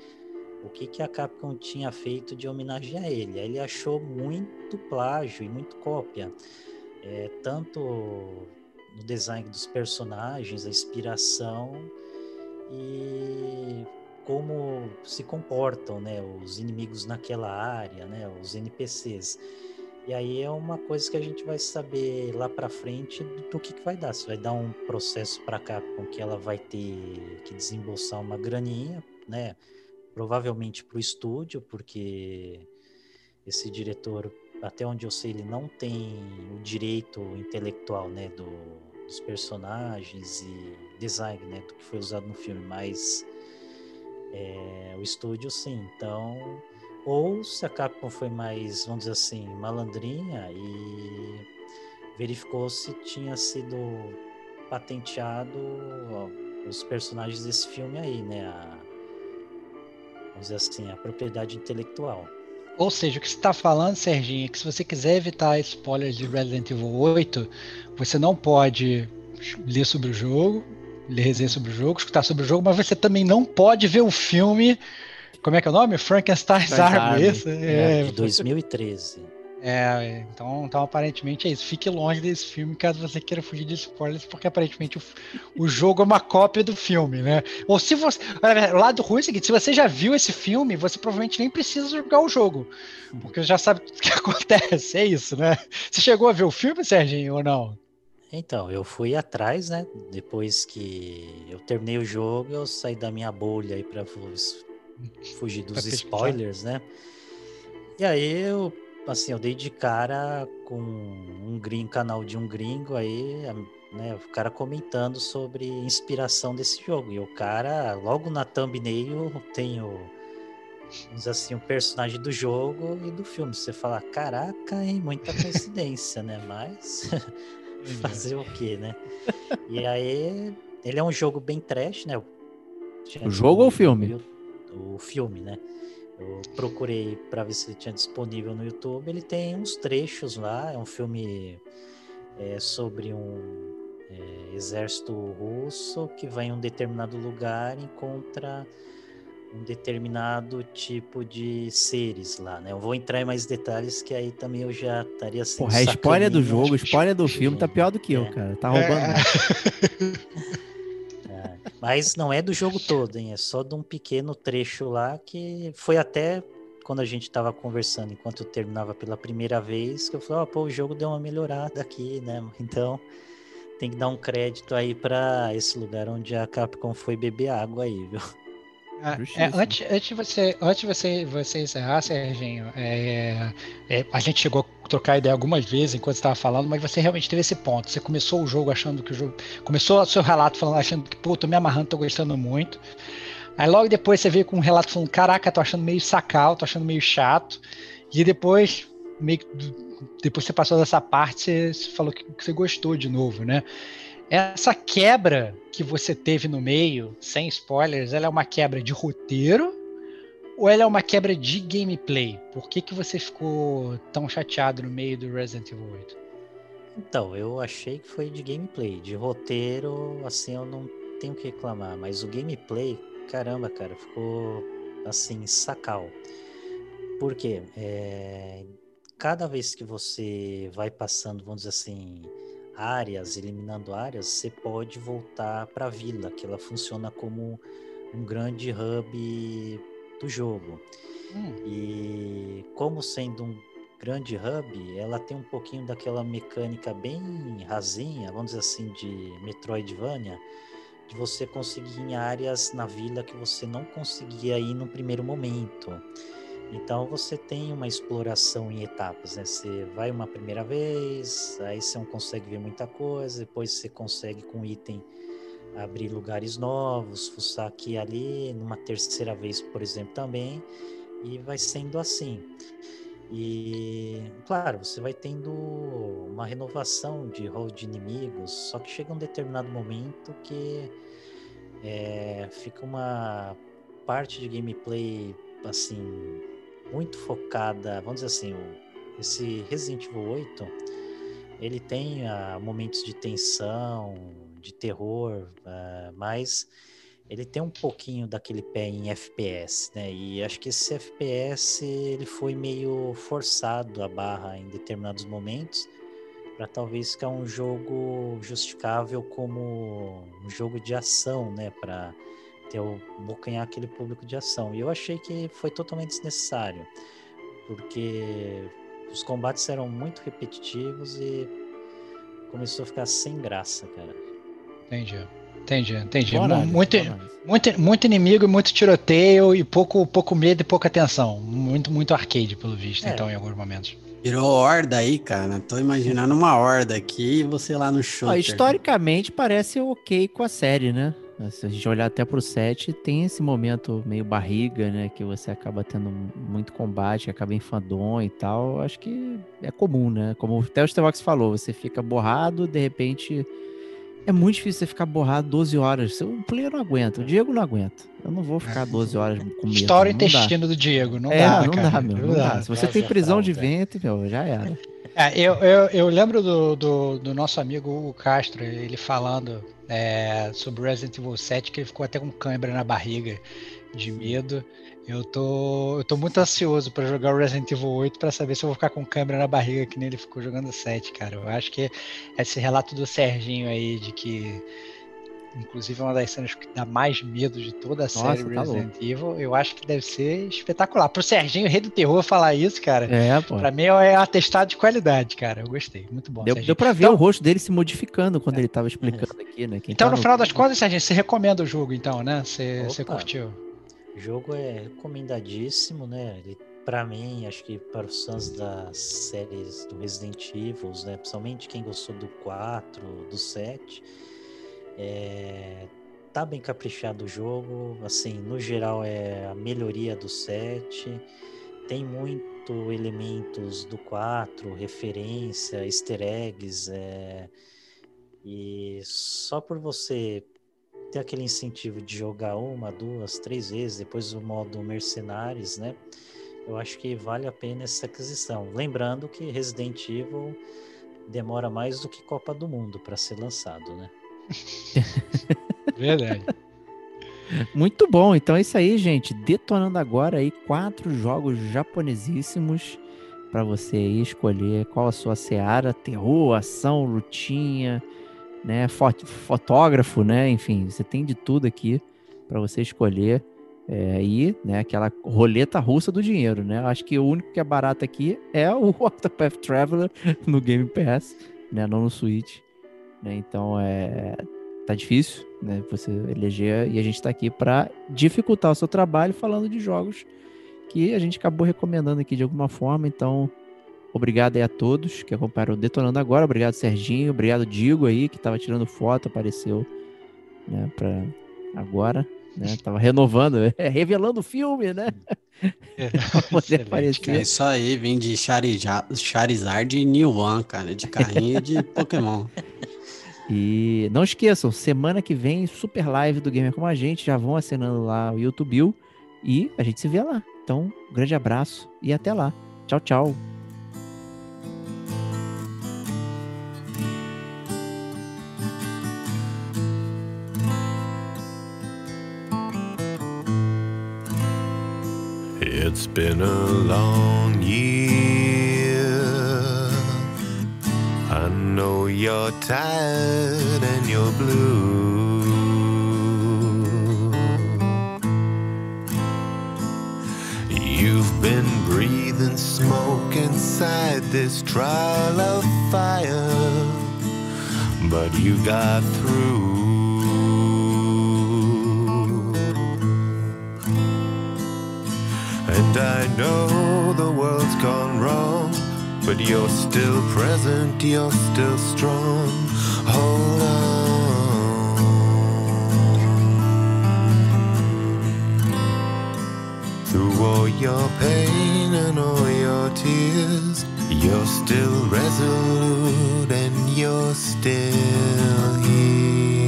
[SPEAKER 8] o que que a Capcom tinha feito de homenagem a ele. Ele achou muito plágio e muito cópia. É, tanto no design dos personagens, a inspiração e como se comportam, né, os inimigos naquela área, né, os NPCs. E aí é uma coisa que a gente vai saber lá para frente do, que, que vai dar. Se vai dar um processo para Capcom que ela vai ter que desembolsar uma graninha, né, provavelmente para o estúdio, porque esse diretor, até onde eu sei, ele não tem o direito intelectual, né, do, dos personagens e design, né, do que foi usado no filme, mas é, o estúdio sim. Então, ou se a Capcom foi mais, vamos dizer assim, malandrinha e verificou se tinha sido patenteado ó, os personagens desse filme aí, né, a, dizer assim, a propriedade intelectual.
[SPEAKER 5] Ou seja, o que você está falando, Serginho, é que se você quiser evitar spoilers de Resident Evil 8, você não pode ler sobre o jogo, ler resenha sobre o jogo, escutar sobre o jogo, mas você também não pode ver o filme. Como é que é o nome? Frankenstein's Army,
[SPEAKER 4] Army.
[SPEAKER 5] isso?
[SPEAKER 8] É,
[SPEAKER 5] É,
[SPEAKER 8] de 2013.
[SPEAKER 5] É, então, então aparentemente é isso. Fique longe desse filme caso você queira fugir de spoilers, porque aparentemente o, o jogo é uma cópia do filme, né? Ou se você. O lado ruim é o seguinte: se você já viu esse filme, você provavelmente nem precisa jogar o jogo, porque já sabe o que acontece. É isso, né? Você chegou a ver o filme, Serginho, ou não?
[SPEAKER 8] Então, eu fui atrás, né? Depois que eu terminei o jogo, eu saí da minha bolha aí pra fu- fugir dos spoilers, né? E aí eu, assim, eu dei de cara com um gringo, canal de um gringo aí, né? O cara comentando sobre inspiração desse jogo. E o cara, logo na thumbnail, tem o, vamos assim, o personagem do jogo e do filme. Você fala, caraca, hein? Muita coincidência, né? Mas. fazer o quê, né? E aí, ele é um jogo bem trash, né?
[SPEAKER 4] O jogo ou o filme?
[SPEAKER 8] O filme, né? Eu procurei para ver se ele tinha disponível no YouTube. Ele tem uns trechos lá. É um filme é, sobre um é, exército russo que vai em um determinado lugar e encontra um determinado tipo de seres lá, né? Eu vou entrar em mais detalhes que aí também eu já estaria assim.
[SPEAKER 4] Porra, é spoiler do jogo, spoiler do filme tá pior do que eu,
[SPEAKER 8] É.
[SPEAKER 4] cara. Tá roubando.
[SPEAKER 8] É, mas não é do jogo todo, hein? É só de um pequeno trecho lá que foi até quando a gente tava conversando, enquanto eu terminava pela primeira vez, que eu falei, ó, pô, o jogo deu uma melhorada aqui, né? Então tem que dar um crédito aí pra esse lugar onde a Capcom foi beber água aí, viu?
[SPEAKER 5] É,
[SPEAKER 4] Justíssimo.
[SPEAKER 5] antes, antes de você, antes você, você encerrar, Serginho, é, é, a gente chegou a trocar ideia algumas vezes enquanto estava falando, mas você realmente teve esse ponto. Você começou o jogo achando que o jogo. Começou o seu relato falando, achando que, pô, tô me amarrando, tô gostando muito. Aí logo depois você veio com um relato falando, caraca, tô achando meio sacal, tô achando meio chato. E depois, meio que depois você passou dessa parte, você, você falou que, que você gostou de novo, né? Essa quebra que você teve no meio, sem spoilers, ela é uma quebra de roteiro ou ela é uma quebra de gameplay? Por que, que você ficou tão chateado no meio do Resident Evil 8?
[SPEAKER 8] Então, eu achei que foi de gameplay. De roteiro, assim, eu não tenho o que reclamar. Mas o gameplay, caramba, cara, ficou assim, sacal. Por quê? É, Cada vez que você vai passando, vamos dizer assim, áreas, eliminando áreas, você pode voltar para a vila, que ela funciona como um grande hub do jogo.
[SPEAKER 5] Hum,
[SPEAKER 8] E como sendo um grande hub, ela tem um pouquinho daquela mecânica bem rasinha, vamos dizer assim, de Metroidvania, de você conseguir ir em áreas na vila que você não conseguia ir no primeiro momento. Então você tem uma exploração em etapas, né? Você vai uma primeira vez, aí você não consegue ver muita coisa, depois você consegue com item abrir lugares novos, fuçar aqui e ali, numa terceira vez, por exemplo, também, e vai sendo assim. E, claro, você vai tendo uma renovação de rol de inimigos, só que chega um determinado momento que é, fica uma parte de gameplay, assim, muito focada, vamos dizer assim, esse Resident Evil 8, ele tem ah, momentos de tensão, de terror, ah, mas ele tem um pouquinho daquele pé em FPS, né? E acho que esse FPS ele foi meio forçado a barra em determinados momentos para talvez ficar um jogo justificável como um jogo de ação, né? Para ter o bocanhar aquele público de ação. E eu achei que foi totalmente desnecessário, porque os combates eram muito repetitivos e começou a ficar sem graça, cara.
[SPEAKER 5] Entendi. Entendi, entendi. Muito, muito, muito inimigo, muito tiroteio e pouco, pouco medo e pouca tensão. Muito, muito arcade, pelo visto,
[SPEAKER 8] É.
[SPEAKER 5] então, em alguns momentos.
[SPEAKER 7] Virou horda aí, cara. Tô imaginando uma horda aqui e você lá no shooter.
[SPEAKER 4] historicamente parece ok com a série, né? Se a gente olhar até pro 7, tem esse momento meio barriga, né? Que você acaba tendo muito combate, acaba enfadonho e tal. Acho que é comum, né? Como até o Stevox falou, você fica borrado, de repente. É muito difícil você ficar borrado 12 horas. O player não aguenta, o Diego não aguenta. Eu não vou ficar 12 horas com medo.
[SPEAKER 5] Estoura o
[SPEAKER 4] não dá.
[SPEAKER 5] intestino do Diego, não
[SPEAKER 4] é,
[SPEAKER 5] dá,
[SPEAKER 4] não
[SPEAKER 5] cara.
[SPEAKER 4] dá, meu. Não dá. Se você tem prisão de
[SPEAKER 8] fralda.
[SPEAKER 4] ventre, meu, já era.
[SPEAKER 5] É, eu, eu, eu lembro do, do, do nosso amigo Hugo Castro, ele falando é, sobre Resident Evil 7, que ele ficou até com câimbra na barriga de medo. Eu tô, eu tô muito ansioso pra jogar o Resident Evil 8 pra saber se eu vou ficar com câimbra na barriga que nem ele ficou jogando o 7, cara. Eu acho que esse relato do Serginho aí de que inclusive é uma das cenas que dá mais medo de toda a
[SPEAKER 4] Nossa,
[SPEAKER 5] série
[SPEAKER 4] tá
[SPEAKER 5] Resident Evil, eu acho que deve ser espetacular. Pro Serginho, rei do terror, falar isso, cara,
[SPEAKER 4] É, pô.
[SPEAKER 5] Pra mim é atestado de qualidade, cara. Eu gostei. Muito bom.
[SPEAKER 4] Deu,
[SPEAKER 5] Serginho.
[SPEAKER 4] deu pra ver
[SPEAKER 5] Então-
[SPEAKER 4] o rosto dele se modificando quando ele tava explicando aqui, né? Quem
[SPEAKER 5] Então,
[SPEAKER 4] tá
[SPEAKER 5] no final das contas, Serginho, você recomenda o jogo, então, né? Você, você curtiu?
[SPEAKER 8] O jogo é recomendadíssimo, né? Ele, para mim, acho que para os fãs das séries do Resident Evil, né? Principalmente quem gostou do 4, do 7, é, tá bem caprichado o jogo. Assim, no geral é a melhoria do 7. Tem muito elementos do 4, referência, easter eggs, é, e só por você ter aquele incentivo de jogar uma, duas, três vezes, depois o modo mercenários, né? Eu acho que vale a pena essa aquisição. Lembrando que Resident Evil demora mais do que Copa do Mundo para ser lançado, né?
[SPEAKER 5] Verdade.
[SPEAKER 4] Muito bom. Então é isso aí, gente. Detonando agora aí quatro jogos japonesíssimos para você escolher qual a sua seara, terror, ação, lutinha, né, fo- fotógrafo, né, enfim, você tem de tudo aqui para você escolher. É, e, né, aquela roleta russa do dinheiro, né? Acho que o único que é barato aqui é o Octopath Traveler no Game Pass, né, não no Switch, né? Então é tá difícil, né? Você eleger e a gente tá aqui para dificultar o seu trabalho falando de jogos que a gente acabou recomendando aqui de alguma forma. Então, obrigado aí a todos que acompanharam o Detonando agora. Obrigado, Serginho. Obrigado, Digo aí, que tava tirando foto, apareceu, né, para agora, né? Tava renovando, é, revelando o filme, né? pra poder
[SPEAKER 5] Excelente,
[SPEAKER 7] É
[SPEAKER 4] aparecer.
[SPEAKER 7] isso aí, vim de Charija- Charizard e New One, cara, de carrinho de Pokémon.
[SPEAKER 4] E não esqueçam, semana que vem, super live do Gamer Como a Gente. Já vão assinando lá o YouTube e a gente se vê lá. Então, um grande abraço e até lá. Tchau, tchau.
[SPEAKER 9] It's been a long year. I know you're tired and you're blue. You've been breathing smoke inside this trial of fire, but you got through. And I know the world's gone wrong, but you're still present, you're still strong. Hold on. Through all your pain and all your tears, you're still resolute and you're still here.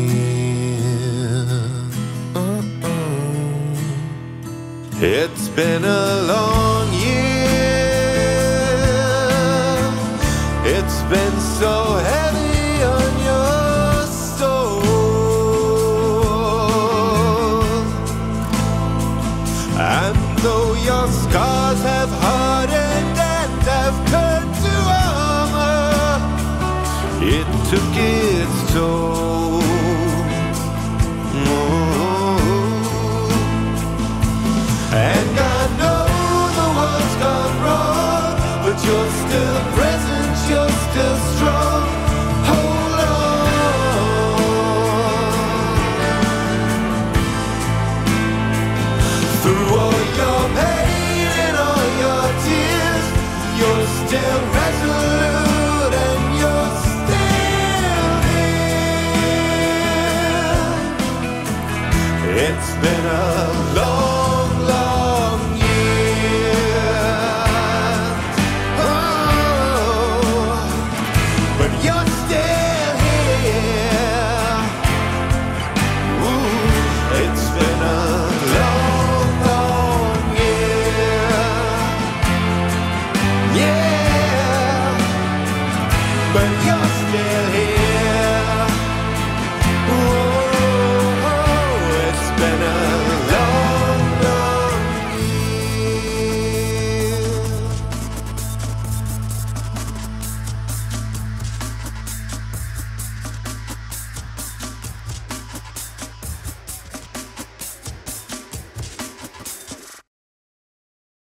[SPEAKER 9] Uh-uh. been a long It's been so heavy on your soul. And though your scars have hardened and have turned to armor, it took its toll. Been